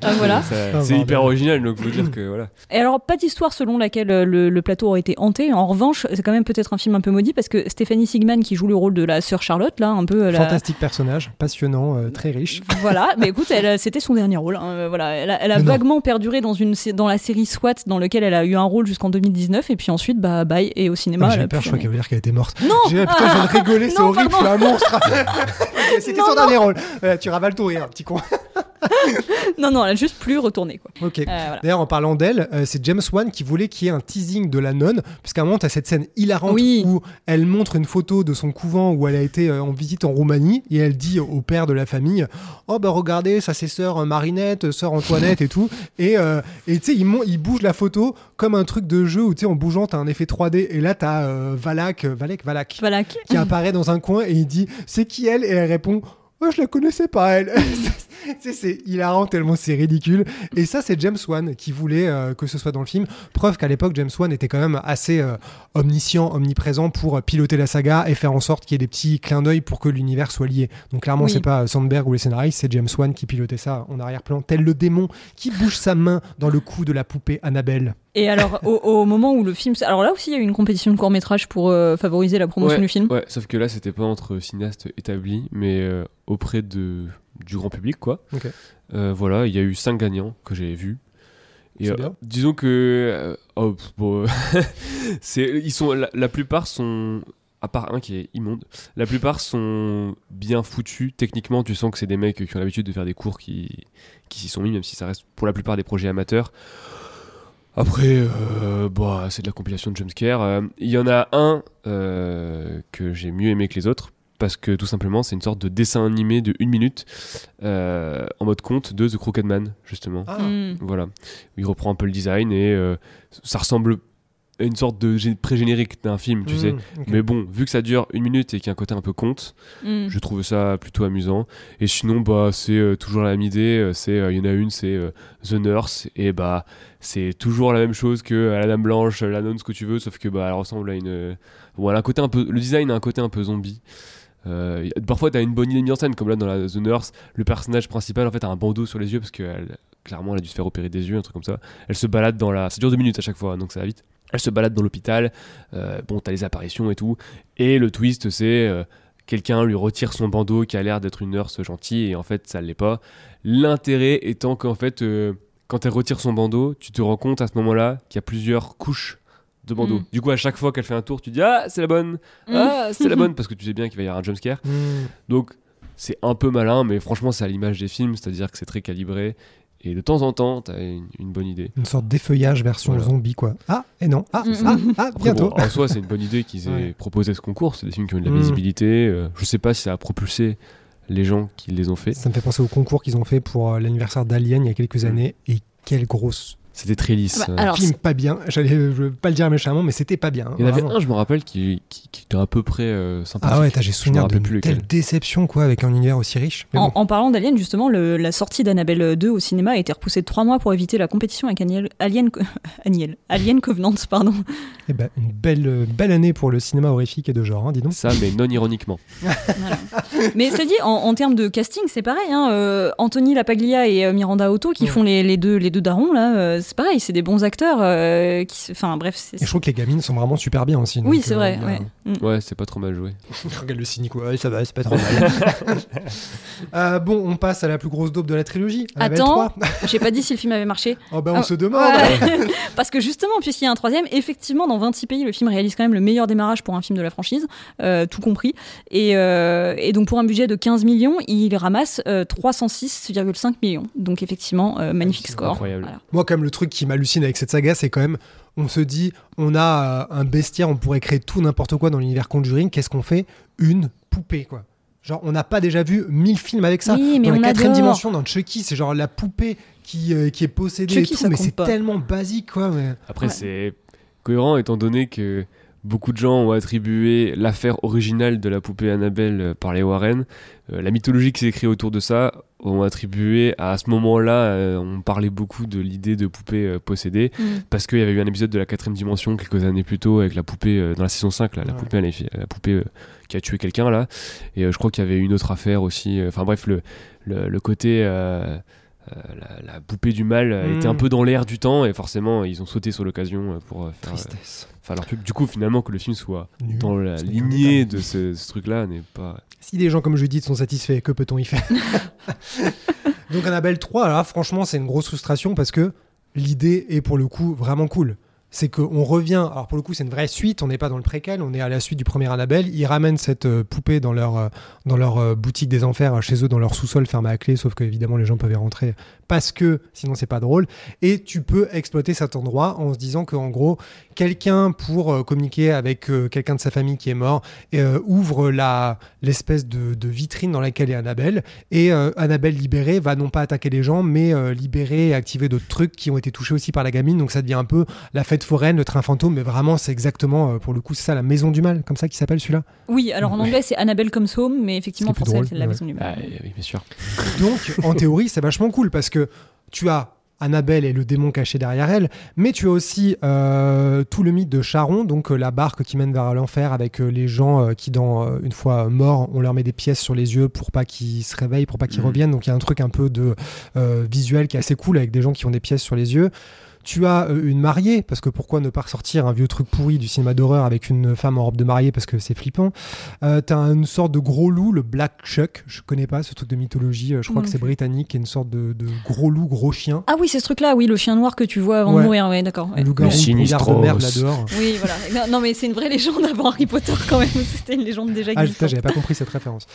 Ah, voilà. Ah, C'est hyper original, donc faut dire que voilà. Et alors, pas d'histoire selon laquelle euh, le, le plateau aurait été hanté. En revanche, c'est quand même peut-être un film un peu maudit parce que Stéphanie Sigman, qui joue le rôle de la sœur Charlotte, là, un peu. la- Fantastique personnage, passionnant, euh, très riche. Voilà, mais écoute, euh, c'était son dernier rôle. hein, voilà, elle a, elle vaguement perduré dans, une, dans la série SWAT, dans lequel elle a eu un rôle jusqu'en 2019, et puis ensuite, bah, bye, et au cinéma. Ah, J'ai peur, je crois qu'elle veut dire qu'elle était morte. Non J'ai putain, je viens de rigoler, c'est horrible, je suis un monstre. C'était son non. dernier rôle. Tu ravales ton rire, petit con. Non, non, elle a juste plus retourné, quoi. Ok. Euh, voilà. D'ailleurs, en parlant d'elle, euh, c'est James Wan qui voulait qu'il y ait un teasing de la nonne, puisqu'à un moment, tu as cette scène hilarante Oui. où elle montre une photo de son couvent où elle a été euh, en visite en Roumanie et elle dit au père de la famille Oh, bah regardez, ça c'est sœur Marinette, sœur Antoinette et tout. Et tu sais, il, il bouge la photo comme un truc de jeu où tu sais, en bougeant, tu as un effet 3D. Et là, tu as Valak, Valek, Valak, Voilà. qui apparaît dans un coin et il dit C'est qui elle? Et elle répond Oh, je la connaissais pas, elle. C'est hilarant tellement c'est ridicule. Et ça, c'est James Wan qui voulait euh, que ce soit dans le film. Preuve qu'à l'époque, James Wan était quand même assez euh, omniscient, omniprésent pour piloter la saga et faire en sorte qu'il y ait des petits clins d'œil pour que l'univers soit lié. Donc clairement, Oui. c'est pas Sandberg ou les scénaristes, c'est James Wan qui pilotait ça en arrière-plan, tel le démon qui bouge sa main dans le cou de la poupée Annabelle. Et alors, au, au moment où le film. Alors là aussi, il y a eu une compétition de court-métrage pour euh, favoriser la promotion ouais, du film. Ouais, sauf que là, c'était pas entre cinéastes établis, mais euh, auprès de, du grand public, quoi. Euh, voilà, il y a eu cinq gagnants que j'ai vus. Et euh, bien. disons que euh, oh, bon, ils sont la, la plupart sont à part un qui est immonde, la plupart sont bien foutus techniquement. Tu sens que c'est des mecs qui ont l'habitude de faire des cours qui qui s'y sont mis, même si ça reste pour la plupart des projets amateurs. Après, euh, bah, c'est de la compilation de jumpscare. Euh, Il y en a un euh, que j'ai mieux aimé que les autres parce que tout simplement c'est une sorte de dessin animé de une minute euh, en mode conte de The Crooked Man justement. Ah, Mm. Voilà, il reprend un peu le design et euh, ça ressemble à une sorte de gé- pré-générique d'un film, tu Mm, sais. Mais bon, vu que ça dure une minute et qu'il y a un côté un peu conte, Mm. je trouve ça plutôt amusant. Et sinon, bah, c'est euh, toujours la même idée. C'est, euh, il y en a une, c'est euh, The Nurse, et bah, c'est toujours la même chose que euh, la Dame Blanche, la nonne, ce que tu veux, sauf que bah, elle ressemble à une. euh, bon, elle a un côté un peu, le design a un côté un peu zombie. Euh, parfois, t'as une bonne idée mise en scène, comme là dans la The Nurse, le personnage principal en fait a un bandeau sur les yeux parce que elle- clairement, elle a dû se faire opérer des yeux, un truc comme ça. Elle se balade dans la, ça dure deux minutes à chaque fois, donc ça va vite. Elle se balade dans l'hôpital. euh, bon, t'as les apparitions et tout. Et le twist, c'est euh, quelqu'un lui retire son bandeau qui a l'air d'être une nurse gentille et en fait ça l'est pas. L'intérêt étant qu'en fait euh, quand elle retire son bandeau, tu te rends compte à ce moment-là qu'il y a plusieurs couches de bandeau. Mm. Du coup, à chaque fois qu'elle fait un tour, tu dis Ah, c'est la bonne Ah, c'est la bonne Parce que tu sais bien qu'il va y avoir un jumpscare. Hmm. Donc, c'est un peu malin, mais franchement, c'est à l'image des films, c'est-à-dire que c'est très calibré. Et de temps en temps, t'as une, une bonne idée. Une sorte d'effeuillage version Voilà. zombie, quoi. Ah, et non. Ah, Mm. ah, ah, bientôt. bon, en soi, c'est une bonne idée qu'ils aient Ouais. proposé ce concours. C'est des films qui ont de la Mm. visibilité. Euh, je sais pas si ça a propulsé les gens qui les ont fait. Ça me fait penser au concours qu'ils ont fait pour euh, l'anniversaire d'Alien il y a quelques Mm. années. Et quelle grosse C'était très lisse. Bah, alors, film pas bien. J'allais je veux pas le dire méchamment, mais c'était pas bien. Il y en avait un, je me rappelle, qui, qui, qui était à peu près euh, sympathique. Ah ouais, t'as- j'ai Je souvenir de plus telle lequel. déception quoi avec un univers aussi riche. Mais En, bon. en parlant d'Alien, justement, le- la sortie d'Annabelle 2 au cinéma a été repoussée de trois mois pour éviter la compétition avec Aniel- Alien, Aniel- Alien Covenant. Pardon. Eh ben, une belle, belle année pour le cinéma horrifique et de genre, hein, dis donc. Ça, mais non ironiquement. Voilà. Mais cela dit, en, en termes de casting, c'est pareil. Hein, euh, Anthony Lapaglia et euh, Miranda Otto qui font les, les deux, les deux darons, là, euh, c'est pareil, c'est des bons acteurs. euh, qui se- Enfin, bref. c'est- Et je trouve que les gamines sont vraiment super bien aussi. Oui, donc, c'est euh, vrai. ouais. Mm. Ouais, c'est pas trop mal joué. Regarde le cynique, ouais, ça va, c'est pas trop mal. Euh, bon, on passe à la plus grosse dope de la trilogie. Annabelle Attends. 3. J'ai pas dit si le film avait marché. Oh bah on Ah, se demande. Ouais. Parce que justement, puisqu'il y a un troisième, effectivement, dans 26 pays, le film réalise quand même le meilleur démarrage pour un film de la franchise, euh, tout compris. Et, euh, et donc, pour un budget de 15 millions, il ramasse euh, 306,5 millions. Donc, effectivement, euh, magnifique C'est score. incroyable. Voilà. Moi, quand même, le truc qui m'hallucine avec cette saga, c'est quand même, on se dit, on a euh, un bestiaire, on pourrait créer tout n'importe quoi dans l'univers Conjuring. Qu'est-ce qu'on fait? Une poupée, quoi. Genre, on n'a pas déjà vu mille films avec ça. Oui, mais dans on la quatrième adore. dimension, dans Chucky, c'est genre la poupée qui, euh, qui est possédée Chucky, et tout, ça mais c'est tellement basique, quoi. Mais... Après, Ouais. c'est cohérent étant donné que beaucoup de gens ont attribué l'affaire originale de la poupée Annabelle euh, par les Warren. Euh, la mythologie qui s'est créée autour de ça ont attribué à ce moment-là, euh, on parlait beaucoup de l'idée de poupée euh, possédée Mm. parce qu'il y avait eu un épisode de la quatrième dimension quelques années plus tôt avec la poupée dans la saison 5 là, la Ouais. poupée, la qui a tué quelqu'un là et je crois qu'il y avait une autre affaire aussi enfin bref le, le, le côté la, la poupée du mal euh, Mm. était un peu dans l'air du temps et forcément ils ont sauté sur l'occasion euh, pour euh, faire, euh, Tristesse. faire leur pub. Du coup, finalement, que le film soit Nul. dans la lignée de ce, ce truc-là n'est pas. Si des gens comme Judith sont satisfaits, que peut-on y faire Donc Annabelle 3, là, franchement, c'est une grosse frustration parce que l'idée est pour le coup vraiment cool. C'est qu'on revient, alors pour le coup c'est une vraie suite, on n'est pas dans le préquel, on est à la suite du premier Annabelle, ils ramènent cette euh, poupée dans leur, euh, dans leur euh, boutique des enfers, chez eux, dans leur sous-sol fermé à clé, sauf que évidemment les gens peuvent y rentrer parce que sinon c'est pas drôle. Et tu peux exploiter cet endroit en se disant que en gros, quelqu'un pour euh, communiquer avec euh, quelqu'un de sa famille qui est mort euh, ouvre la l'espèce de, de vitrine dans laquelle est Annabelle et euh, Annabelle libérée va non pas attaquer les gens mais euh, libérer et activer d'autres trucs qui ont été touchés aussi par la gamine donc ça devient un peu la fête foraine le train fantôme mais vraiment c'est exactement pour le coup c'est ça la maison du mal comme ça qui s'appelle celui-là Oui, alors en anglais, c'est Annabelle Comes Home, mais effectivement, en français, c'est la ouais. maison du mal. Ah, oui, bien sûr. Donc, en théorie, c'est vachement cool parce que tu as Annabelle et le démon caché derrière elle, mais tu as aussi euh, tout le mythe de Charon, donc euh, la barque qui mène vers l'enfer avec euh, les gens qui, dans, une fois morts, on leur met des pièces sur les yeux pour pas qu'ils se réveillent, pour pas qu'ils Mhm. reviennent. Donc il y a un truc un peu de visuel qui est assez cool avec des gens qui ont des pièces sur les yeux. Tu as euh, une mariée, parce que pourquoi ne pas ressortir un vieux truc pourri du cinéma d'horreur avec une femme en robe de mariée, parce que c'est flippant. Euh, T'as une sorte de gros loup, le Black Chuck, je connais pas ce truc de mythologie, euh, je crois que c'est britannique, qui est une sorte de, de gros loup, gros chien. Ah oui, c'est ce truc-là, oui, le chien noir que tu vois avant Ouais. de mourir, ouais, d'accord. ouais. Le loup-garou, de merde là-dehors. Oui, voilà. Non, mais c'est une vraie légende avant Harry Potter quand même. C'était une légende déjà Ah, putain, existante. j'avais pas compris cette référence.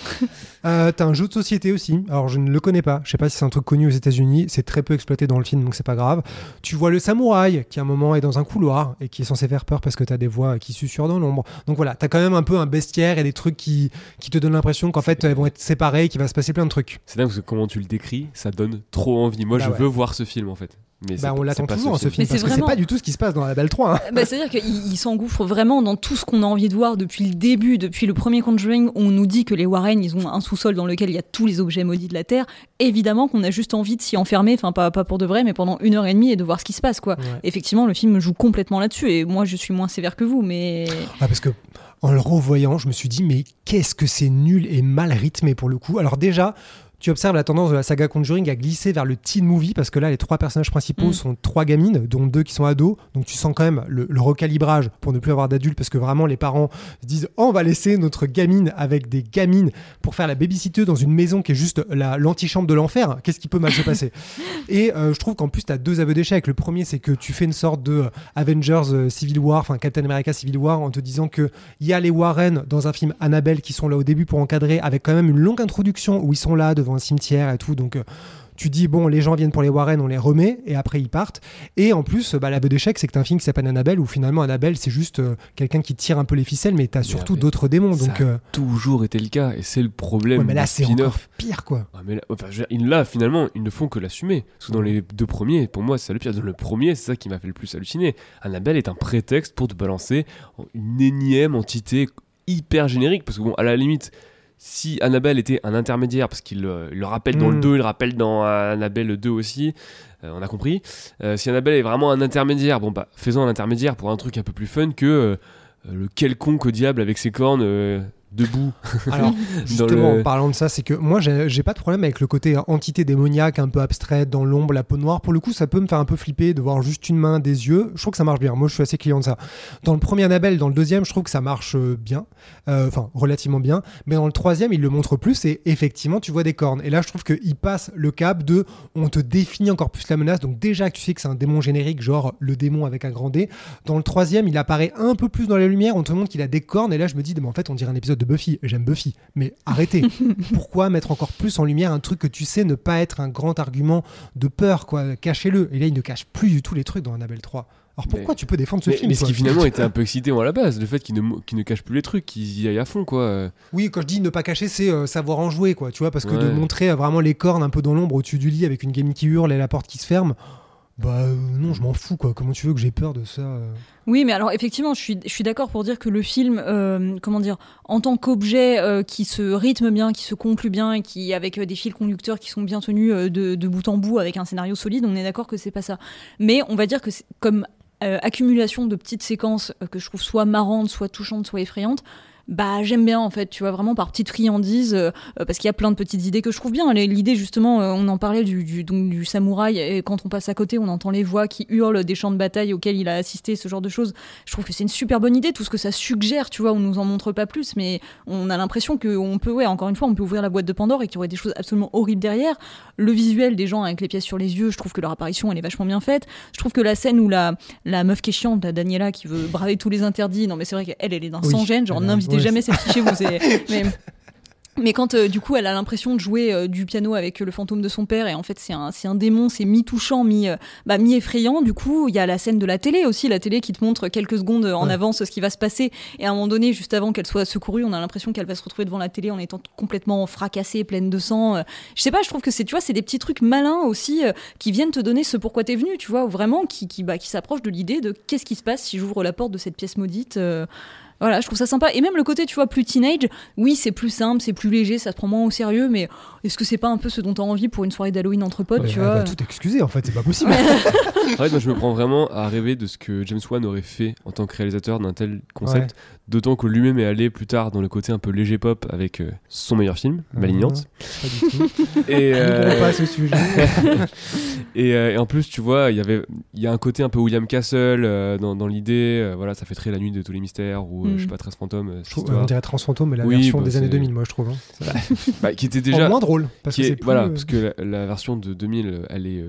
Euh, T'as un jeu de société aussi. Alors, je ne le connais pas. Je sais pas si c'est un truc connu aux États-Unis. C'est très peu exploité dans le film, donc c'est pas grave. Tu vois le samouraï qui, à un moment, est dans un couloir et qui est censé faire peur parce que t'as des voix qui susurrent dans l'ombre. Donc voilà, t'as quand même un peu un bestiaire et des trucs qui, qui te donnent l'impression qu'en fait, elles vont être séparées et qu'il va se passer plein de trucs. C'est dingue parce que comment tu le décris, ça donne trop envie. Moi, Bah je ouais. veux voir ce film en fait. Mais c'est Bah, on l'attend c'est pas toujours, ce film, Mais parce c'est que c'est vraiment- pas du tout ce qui se passe dans la Belle 3. hein. Bah, C'est-à-dire qu'il il s'engouffre vraiment dans tout ce qu'on a envie de voir depuis le début, depuis le premier Conjuring, où on nous dit que les Warren, ils ont un sous-sol dans lequel il y a tous les objets maudits de la Terre. Évidemment qu'on a juste envie de s'y enfermer, enfin pas, pas pour de vrai, mais pendant une heure et demie et de voir ce qui se passe, quoi. Ouais. Effectivement, le film joue complètement là-dessus, et moi je suis moins sévère que vous, mais... Ah, parce que en le revoyant, je me suis dit, mais qu'est-ce que c'est nul et mal rythmé pour le coup. Alors déjà, tu observes la tendance de la saga Conjuring à glisser vers le teen movie parce que là, les trois personnages principaux Mm. sont trois gamines, dont deux qui sont ados. Donc tu sens quand même le, le recalibrage pour ne plus avoir d'adultes parce que vraiment les parents se disent oh, on va laisser notre gamine avec des gamines pour faire la babysitter dans une maison qui est juste la- l'antichambre de l'enfer. Qu'est-ce qui peut mal se passer? Et euh, je trouve qu'en plus, tu as deux aveux d'échec. Le premier, c'est que tu fais une sorte de euh, Avengers euh, Civil War, enfin Captain America Civil War, en te disant que il y a les Warren dans un film Annabelle qui sont là au début pour encadrer, avec quand même une longue introduction où ils sont là devant un cimetière et tout. Donc. euh, tu dis, bon, les gens viennent pour les Warren, on les remet, et après ils partent. Et en plus, bah, l'aveu d'échec, c'est que t'as un film qui s'appelle Annabelle, où finalement Annabelle, c'est juste euh, quelqu'un qui tire un peu les ficelles, mais t'as surtout d'autres démons. Donc, ça a euh, toujours été le cas et c'est le problème ouais, mais là, c'est encore pire, quoi. Ah, mais là, enfin, je là, finalement, ils ne font que l'assumer. Parce que dans les deux premiers, pour moi, c'est ça le pire. Dans le premier, c'est ça qui m'a fait le plus halluciner. Annabelle est un prétexte pour te balancer une énième entité hyper générique. Parce que, bon, à la limite, si Annabelle était un intermédiaire, parce qu'il euh, le rappelle dans le Mm. 2, il le rappelle dans euh, Annabelle 2 aussi, euh, on a compris. Euh, si Annabelle est vraiment un intermédiaire, bon, bah, faisons un intermédiaire pour un truc un peu plus fun que le quelconque diable avec ses cornes. Euh, debout Alors, justement, le- en parlant de ça, c'est que moi, j'ai pas de problème avec le côté entité démoniaque un peu abstraite dans l'ombre, la peau noire. Pour le coup, ça peut me faire un peu flipper de voir juste une main, des yeux. Je trouve que ça marche bien. Moi, je suis assez client de ça. Dans le premier Annabelle, dans le deuxième, je trouve que ça marche euh, bien. Euh, Enfin, relativement bien. Mais dans le troisième, il le montre plus et effectivement, tu vois des cornes. Et là, je trouve qu'il passe le cap de on te définit encore plus la menace. Donc, déjà que tu sais que c'est un démon générique, genre le démon avec un grand D. Dans le troisième, il apparaît un peu plus dans la lumière. On te montre qu'il a des cornes. Et là, je me dis, mais en fait, on dirait un épisode de Buffy. J'aime Buffy. Mais arrêtez. Pourquoi mettre encore plus en lumière un truc que tu sais ne pas être un grand argument de peur, quoi? Cachez-le. Et là, il ne cache plus du tout les trucs dans Annabelle 3. Alors pourquoi Mais- tu peux défendre ce mais, film mais ce qui finalement était un peu excitant à la base, le fait qu'il ne, qu'il ne cache plus les trucs, qu'il y aille à fond, quoi. Oui, quand je dis ne pas cacher, c'est euh, savoir en jouer, quoi. Tu vois, parce que de montrer euh, vraiment les cornes un peu dans l'ombre au-dessus du lit avec une gamine qui hurle et la porte qui se ferme. Bah euh, non, je m'en fous, quoi. Comment tu veux que j'ai peur de ça euh Oui, mais alors effectivement, je suis, d'accord pour dire que le film, euh, comment dire, en tant qu'objet qui se rythme bien, qui se conclut bien, qui avec des fils conducteurs qui sont bien tenus de, bout en bout, avec un scénario solide, on est d'accord que c'est pas ça. Mais on va dire que comme accumulation de petites séquences que je trouve soit marrantes, soit touchantes, soit effrayantes. Bah j'aime bien en fait, tu vois vraiment par petites friandises, euh, euh, parce qu'il y a plein de petites idées que je trouve bien. L'idée justement, euh, on en parlait du, du, donc, du samouraï, et quand on passe à côté, on entend les voix qui hurlent des champs de bataille auxquels il a assisté, ce genre de choses. Je trouve que c'est une super bonne idée, tout ce que ça suggère, tu vois, on nous en montre pas plus, mais on a l'impression qu'on peut, ouais, encore une fois, on peut ouvrir la boîte de Pandore et qu'il y aurait des choses absolument horribles derrière. Le visuel des gens avec les pièces sur les yeux, je trouve que leur apparition, elle est vachement bien faite. Je trouve que la scène où la, la meuf qui est chiante, la Daniela, qui veut braver tous les interdits, non mais c'est vrai qu'elle, elle est d'un Oui. sans-gêne, genre Elle a- n'invitez jamais fille chez vous, mais- mais quand euh, du coup elle a l'impression de jouer euh, du piano avec euh, le fantôme de son père et en fait c'est un, un démon, c'est mi-touchant, mi, bah, mi-effrayant, du coup il y a la scène de la télé aussi, la télé qui te montre quelques secondes en Ouais. avance ce qui va se passer et à un moment donné, juste avant qu'elle soit secourue, on a l'impression qu'elle va se retrouver devant la télé en étant complètement fracassée, pleine de sang. Je sais pas, je trouve que c'est tu vois, c'est des petits trucs malins aussi qui viennent te donner ce pourquoi t'es venu, tu vois, ou vraiment qui, qui, bah, qui s'approchent de l'idée de qu'est-ce qui se passe si j'ouvre la porte de cette pièce maudite. Voilà, je trouve ça sympa. Et même le côté, tu vois, plus teenage, oui, c'est plus simple, c'est plus léger, ça se prend moins au sérieux, mais est-ce que c'est pas un peu ce dont t'as envie pour une soirée d'Halloween entre potes, Ouais, tu vois va tout excuser, en fait, c'est pas possible. En fait, moi, je me prends vraiment à rêver de ce que James Wan aurait fait en tant que réalisateur d'un tel concept. D'autant que lui-même est allé plus tard dans le côté un peu léger pop avec euh, son meilleur film, Malignante. Pas du tout. Et, N'ouvrons euh, pas ce sujet. et, euh, et en plus, tu vois, il y avait, il y a un côté un peu William Castle dans, dans l'idée. voilà, ça fait très la nuit de tous les mystères ou euh, Mm. je sais pas, 13 fantômes. Je trouve- on dirait Transfantôme, mais la Oui, version bah, des années c'est- 2000, moi, je trouve. hein. Bah, qui était En déjà. moins drôle, parce qui que est- c'est plus, voilà, parce que la, la version de 2000, euh, elle est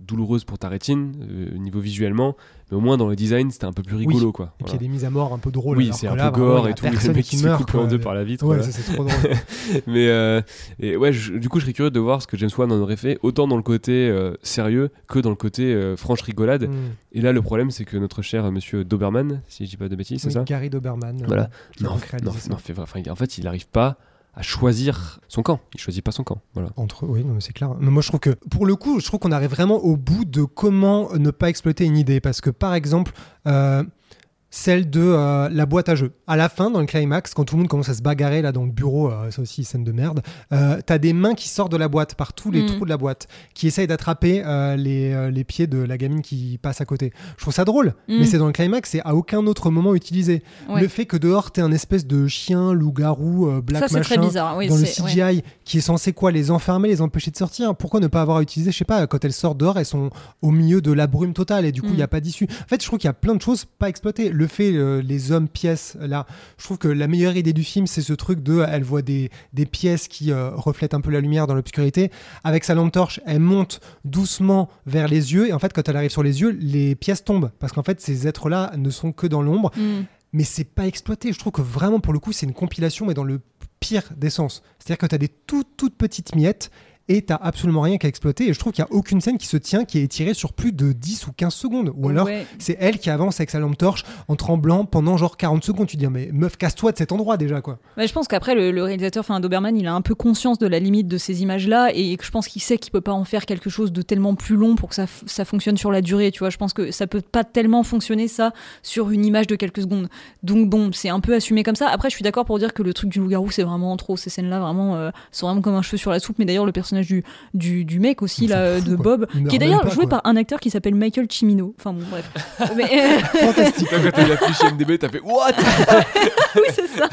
douloureuse pour ta rétine, niveau visuellement, mais au moins dans le design, c'était un peu plus rigolo, quoi. Et puis il y Voilà. a des mises à mort un peu drôles. Oui, c'est un peu gore et tout, le personne mec qui se couper en deux par la vitre. Ouais, voilà. c'est trop drôle. mais euh, et ouais, je- du coup, je serais curieux de voir ce que James Wan en aurait fait, autant dans le côté euh, sérieux que dans le côté euh, franche rigolade. Mm. Et là, le problème, c'est que notre cher monsieur Doberman, si je dis pas de bêtises, c'est ça Gary Doberman. Voilà. non, non, non, fait- enfin, en fait, il n'arrive pas à choisir son camp. Il choisit pas son camp. Voilà. Entre oui, mais c'est clair. Mais moi, je trouve que pour le coup, je trouve qu'on arrive vraiment au bout de comment ne pas exploiter une idée. Parce que par exemple, euh, celle de euh, la boîte à jeux. À la fin, dans le climax, quand tout le monde commence à se bagarrer là dans le bureau, euh, c'est aussi scène de merde, euh, t'as des mains qui sortent de la boîte, par tous les Mm. trous de la boîte, qui essayent d'attraper euh, les, les pieds de la gamine qui passe à côté. Je trouve ça drôle, Mm. mais c'est dans le climax, c'est à aucun autre moment utilisé. Ouais. Le fait que dehors, t'es un espèce de chien, loup-garou, black Ça, très machin, bizarre. Oui, dans le ouais. CGI, qui est censé quoi Les enfermer, les empêcher de sortir? Pourquoi ne pas avoir utilisé, je sais pas, quand elles sortent dehors, elles sont au milieu de la brume totale et du coup, il Mm. n'y a pas d'issue. En fait, je trouve qu'il y a plein de choses pas exploitées. Le fait, euh, les hommes pièces, là, je trouve que la meilleure idée du film, c'est ce truc de, elle voit des, des pièces qui euh, reflètent un peu la lumière dans l'obscurité. Avec sa lampe torche, elle monte doucement vers les yeux et en fait, quand elle arrive sur les yeux, les pièces tombent parce qu'en fait, ces êtres-là ne sont que dans l'ombre Mm. mais c'est pas exploité. Je trouve que vraiment, pour le coup, c'est une compilation, mais dans le pire des sens. C'est-à-dire que tu as des toutes, toutes petites miettes et t'as absolument rien qu'à exploiter. Et je trouve qu'il n'y a aucune scène qui se tient, qui est étirée sur plus de 10 ou 15 secondes. Ou alors, Ouais. c'est elle qui avance avec sa lampe torche en tremblant pendant genre 40 secondes. Tu te dis, mais meuf, casse-toi de cet endroit déjà, quoi. Je pense qu'après, le, le réalisateur, enfin, Doberman, il a un peu conscience de la limite de ces images-là et je pense qu'il sait qu'il peut pas en faire quelque chose de tellement plus long pour que ça, ça fonctionne sur la durée. Tu vois, je pense que ça peut pas tellement fonctionner ça sur une image de quelques secondes. Donc bon, c'est un peu assumé comme ça. Après, je suis d'accord pour dire que le truc du loup-garou, c'est vraiment trop. Ces scènes-là, vraiment, euh, sont vraiment comme un cheveu sur la soupe. Mais d'ailleurs, le personnage du, du, du mec aussi, là, fout, de quoi. Bob, qui est d'ailleurs joué quoi. par un acteur qui s'appelle Michael Cimino. Enfin bon, bref. Mais, euh, Fantastique. Quand t'as eu la fiche IMDb, t'as fait What? Oui, c'est ça.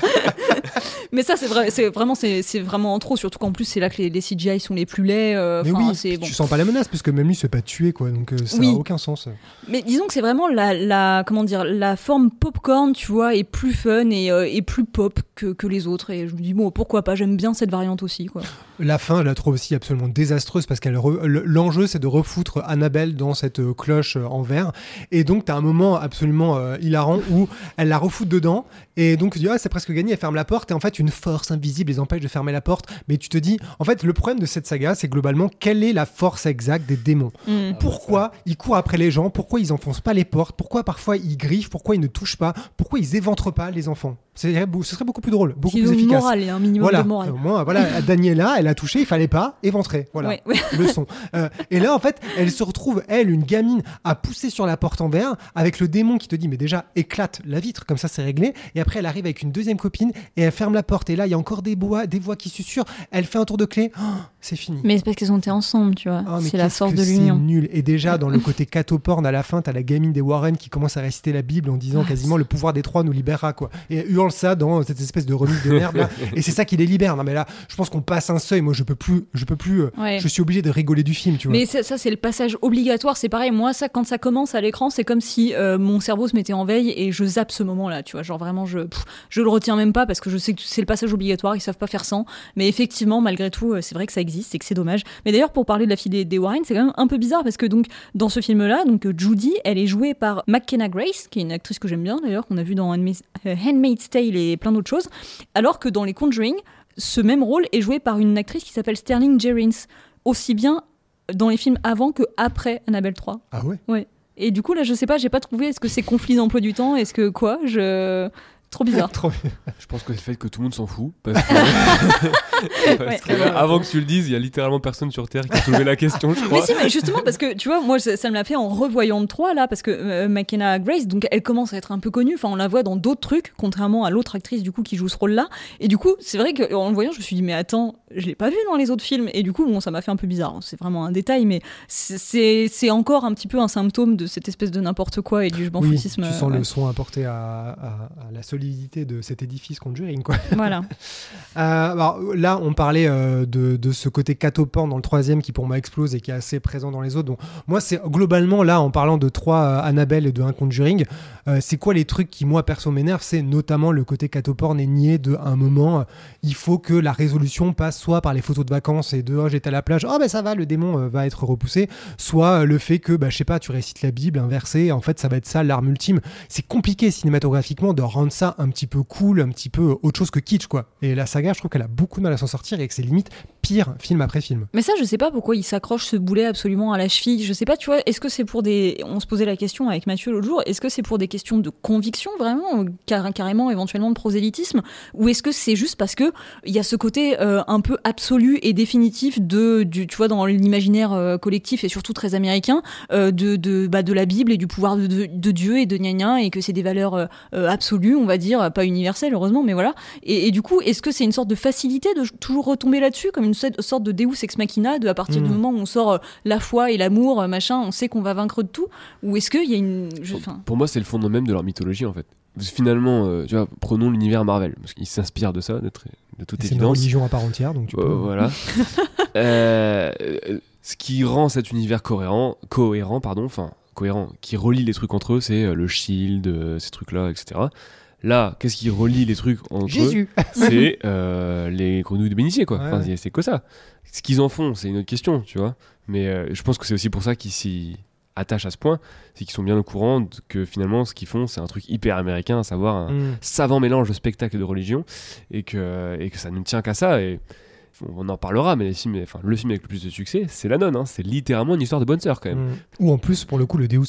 Mais ça, c'est vrai, c'est vraiment, c'est, c'est vraiment en trop. Surtout qu'en plus, c'est là que les, les CGI sont les plus laids. euh, mais oui, c'est bon. tu sens pas la menace, puisque même lui se fait pas tuer, quoi. Donc, euh, ça Oui. a aucun sens. Mais disons que c'est vraiment la, la, comment dire, la forme popcorn, tu vois, est plus fun et, euh, et plus pop que, que les autres. Et je me dis bon, pourquoi pas J'aime bien cette variante aussi, quoi. La fin, je la trouve aussi absolument désastreuse parce qu'elle l'enjeu c'est de refoutre Annabelle dans cette euh, cloche euh, en verre. Et donc t'as un moment absolument euh, hilarant où elle la refoute dedans et donc tu dis ah c'est presque gagné elle ferme la porte et en fait une force invisible les empêche de fermer la porte mais tu te dis en fait le problème de cette saga c'est globalement quelle est la force exacte des démons Mm. pourquoi ils courent après les gens? Pourquoi ils enfoncent pas les portes? Pourquoi parfois ils griffent? Pourquoi ils ne touchent pas? Pourquoi ils éventrent pas les enfants? Ce serait ce serait beaucoup plus drôle, beaucoup plus efficace. morale, un minimum Voilà, de morale. voilà, Daniela, elle a touché, il fallait pas éventrer. Voilà, Ouais, ouais. leçon. Euh, et là, en fait, elle se retrouve, elle, une gamine, à pousser sur la porte en verre, avec le démon qui te dit, mais déjà, éclate la vitre, comme ça, c'est réglé. Et après, elle arrive avec une deuxième copine et elle ferme la porte. Et là, il y a encore des voix, des voix qui susurrent. Elle fait un tour de clé. Oh, c'est fini. Mais c'est parce qu'ils ont été ensemble, tu vois. Oh, c'est la force de c'est l'union. nul. Et déjà, dans le côté catoporn, à la fin, t'as la gamine des Warren qui commence à réciter la Bible en disant Ah, quasiment le pouvoir des trois nous libérera, quoi. Et elle hurle ça dans cette espèce de remise de merde, là. Et c'est ça qui les libère. Non, mais là, je pense qu'on passe un seuil. Moi, je peux plus, je peux plus, euh, Ouais. je suis obligé de rigoler du film, tu vois. Mais ça, ça, c'est le passage obligatoire. C'est pareil. Moi, ça, quand ça commence à l'écran, c'est comme si euh, mon cerveau se mettait en veille et je zappe ce moment-là. Tu vois, genre vraiment, je, pff, je le retiens même pas parce que je sais que c'est le passage obligatoire. Ils savent pas faire sans. Mais effectivement, malgré tout, euh, c'est vrai que ça existe et que c'est dommage. Mais d'ailleurs, pour parler de la fille des, des Warren, c'est quand même un peu bizarre parce que donc dans ce film-là, donc Judy, elle est jouée par McKenna Grace, qui est une actrice que j'aime bien d'ailleurs, qu'on a vu dans Handmaid's euh, Tale et plein d'autres choses. Alors que dans les Conjuring, ce même rôle est joué par une actrice qui s'appelle Sterling Jerins, aussi bien dans les films avant que après Annabelle 3. Ah ouais? Ouais. Et du coup, là, je sais pas, j'ai pas trouvé. Est-ce que c'est conflit d'emploi du temps? Est-ce que quoi? Je. Trop bizarre. Trop. Je pense que c'est le fait que tout le monde s'en fout. Parce que, parce Ouais. que là, avant que tu le dises, il y a littéralement personne sur Terre qui a soulevé la question, je Mais crois. si, mais justement, parce que tu vois, moi, ça, ça me l'a fait en revoyant le 3 là, parce que euh, McKenna Grace, donc elle commence à être un peu connue. Enfin, on la voit dans d'autres trucs, contrairement à l'autre actrice du coup qui joue ce rôle-là. Et du coup, c'est vrai qu'en le voyant, je me suis dit, mais attends, je l'ai pas vu dans les autres films. Et du coup, bon, ça m'a fait un peu bizarre. C'est vraiment un détail, mais c'est- encore un petit peu un symptôme de cette espèce de n'importe quoi et du je m'en Oui, foutisme. tu sens ouais. le son apporté à, à- à la solidité de cet édifice Conjuring, quoi. Voilà. Euh, alors, là, on parlait euh, de, de ce côté catoporn dans le troisième qui pour moi explose et qui est assez présent dans les autres. Donc, moi, c'est globalement là, en parlant de trois euh, Annabelle et de un Conjuring, c'est quoi les trucs qui moi perso m'énervent? C'est notamment le côté catoporn et nié de à un moment, il faut que la résolution passe soit par les photos de vacances et de oh, j'étais à la plage, oh ben ça va, le démon va être repoussé, soit le fait que bah, je sais pas, tu récites la Bible, un verset, en fait ça va être ça l'arme ultime. C'est compliqué cinématographiquement de rendre ça un petit peu cool, un petit peu autre chose que kitsch, quoi. Et la saga, je trouve qu'elle a beaucoup de mal à s'en sortir et que c'est limite pire film après film. Mais ça, je sais pas pourquoi il s'accroche ce boulet absolument à la cheville. Je sais pas, tu vois, est-ce que c'est pour des. On se posait la question avec Mathieu l'autre jour, est-ce que c'est pour des questions de conviction vraiment, car- carrément éventuellement de prosélytisme, ou est-ce que c'est juste parce que il y a ce côté euh, un peu absolu et définitif de, du, tu vois, dans l'imaginaire euh, collectif et surtout très américain, euh, de, de, bah, de la Bible et du pouvoir de, Dieu et de gna gna, et que c'est des valeurs absolues, on va dire, pas universelles heureusement, mais voilà. Et, et du coup, est-ce que c'est une sorte de facilité de toujours retomber là-dessus, comme une sorte de Deus ex machina, de à partir du Mm. moment où on sort euh, la foi et l'amour, euh, machin, on sait qu'on va vaincre de tout Ou est-ce qu'il y a une. je- enfin, Pour moi, c'est le fondement même de leur mythologie en fait. Finalement, euh, tu vois, prenons l'univers Marvel, parce qu'ils s'inspirent de ça, de, très- de toute Et C'est une évidence. religion à part entière, donc tu Euh, peux. voilà. Euh, ce qui rend cet univers cohérent, cohérent pardon, enfin cohérent, qui relie les trucs entre eux, c'est le shield, ces trucs-là, etc. Là, qu'est-ce qui relie les trucs entre eux Jésus C'est euh, les grenouilles de bénitier, quoi. Ouais, Enfin, ouais. c'est- que ça. Ce qu'ils en font, c'est une autre question, tu vois. Mais euh, je pense que c'est aussi pour ça qu'ils s'y attachent à ce point, c'est qu'ils sont bien au courant que finalement, ce qu'ils font, c'est un truc hyper américain, à savoir un, Mm. savant mélange de spectacle et de religion et que, et que ça ne tient qu'à ça et on en parlera mais les films, enfin, le film avec le plus de succès c'est La Nonne hein. c'est littéralement une histoire de bonne sœur quand même Mm. Ou en plus, pour le coup, le Deus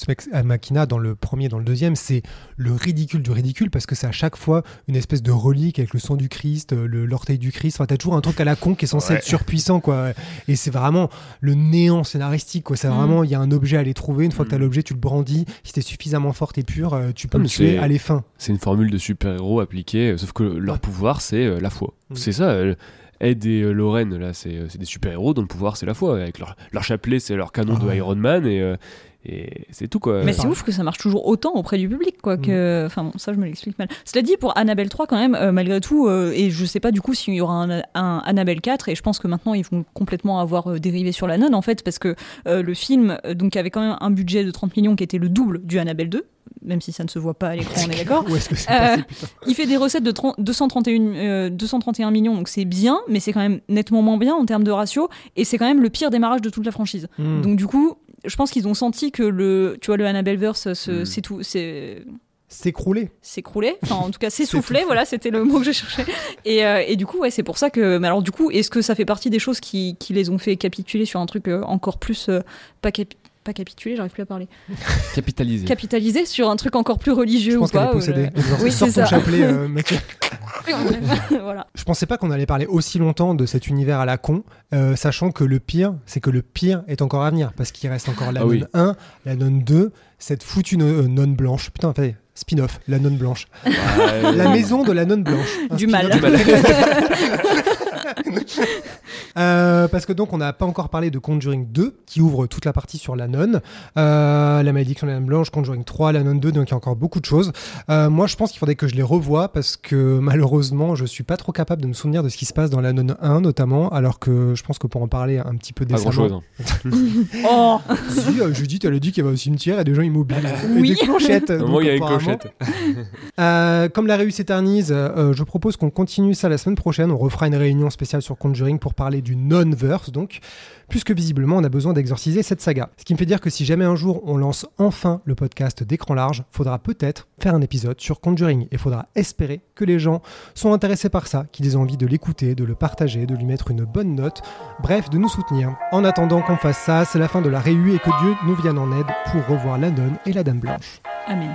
Machina dans le premier, dans le deuxième, c'est le ridicule du ridicule parce que c'est à chaque fois une espèce de relique avec le sang du Christ, le- l'orteil du Christ. Enfin, t'as toujours un truc à la con qui est censé Ouais. être surpuissant, quoi. Et c'est vraiment le néant scénaristique, quoi. C'est Mm. vraiment, il y a un objet à aller trouver. Une fois que t'as Mm. l'objet, tu le brandis. Si t'es suffisamment forte et pure, euh, tu peux Ah, le tuer c'est- à les fins. c'est une formule de super-héros appliquée euh, sauf que leur Ouais. pouvoir c'est euh, la foi c'est ça euh, Ed et euh, Lorraine là c'est euh, c'est des super-héros dont le pouvoir c'est la foi avec leur, leur chapelet c'est leur canon Ah de ouais. Iron Man et, euh, et c'est tout quoi Mais c'est ouf que ça marche toujours autant auprès du public, quoi. Mm. Que, enfin bon, ça je me l'explique mal. Cela dit, pour Annabelle 3, quand même, euh, malgré tout, euh, et je sais pas du coup s'il y aura un, un Annabelle 4, et je pense que maintenant ils vont complètement avoir euh, dérivé sur la nonne, en fait, parce que le film, donc avait quand même un budget de 30 millions qui était le double du Annabelle 2, même si ça ne se voit pas à l'écran, on est d'accord. Euh, Il fait des recettes de 30 231, euh, 231 millions, donc c'est bien, mais c'est quand même nettement moins bien en termes de ratio, et c'est quand même le pire démarrage de toute la franchise. Mm. Donc du coup, je pense qu'ils ont senti que le, tu vois, le Annabelleverse, se- Mm. c'est tout, c'est S'écrouler. s'écroulait, enfin en tout cas s'essoufflait, S'étouffer. voilà, c'était le mot que je cherchais. Et, euh, et du coup, ouais, c'est pour ça que, mais alors du coup, est-ce que ça fait partie des choses qui, qui les ont fait capituler sur un truc euh, encore plus euh, pas capi- pas capituler, j'arrive plus à parler. capitalisé Capitaliser sur un truc encore plus religieux Je ou pense qu'elle pas est ou possédée. le- Genre, Oui, c'est ça. chapelet, euh, Mathieu. voilà. Je pensais pas qu'on allait parler aussi longtemps de cet univers à la con, euh, sachant que le pire, c'est que le pire est encore à venir, parce qu'il reste encore la Ah nonne oui. 1, la nonne 2, cette foutue no- euh, nonne blanche. Putain, fait spin-off, la nonne blanche. Ouais. La maison de la nonne blanche. Du spin-off. mal. Euh, parce que donc on n'a pas encore parlé de Conjuring 2 qui ouvre toute la partie sur la nonne, Euh, la malédiction de la blanche, Conjuring 3, la nonne 2, donc il y a encore beaucoup de choses. Euh, moi je pense qu'il faudrait que je les revoie parce que malheureusement je suis pas trop capable de me souvenir de ce qui se passe dans la nonne 1 notamment, alors que je pense que pour en parler un petit peu pas grand décemment. chose Oh, Si, euh, Judith elle a dit qu'il y avait au cimetière et des gens immobiles. Et Oui. des clochettes. Au donc moins, il y a une clochette Euh, comme la réu s'éternise, euh, je propose qu'on continue ça la semaine prochaine. On refera une réunion spéciale sur Conjuring pour parler du non-verse, donc, puisque visiblement on a besoin d'exorciser cette saga. Ce qui me fait dire que si jamais un jour on lance enfin le podcast d'écran large, faudra peut-être faire un épisode sur Conjuring et faudra espérer que les gens sont intéressés par ça, qu'ils aient envie de l'écouter, de le partager, de lui mettre une bonne note, bref, de nous soutenir. En attendant qu'on fasse ça, c'est la fin de la réu et que Dieu nous vienne en aide pour revoir la nonne et la dame blanche. amen.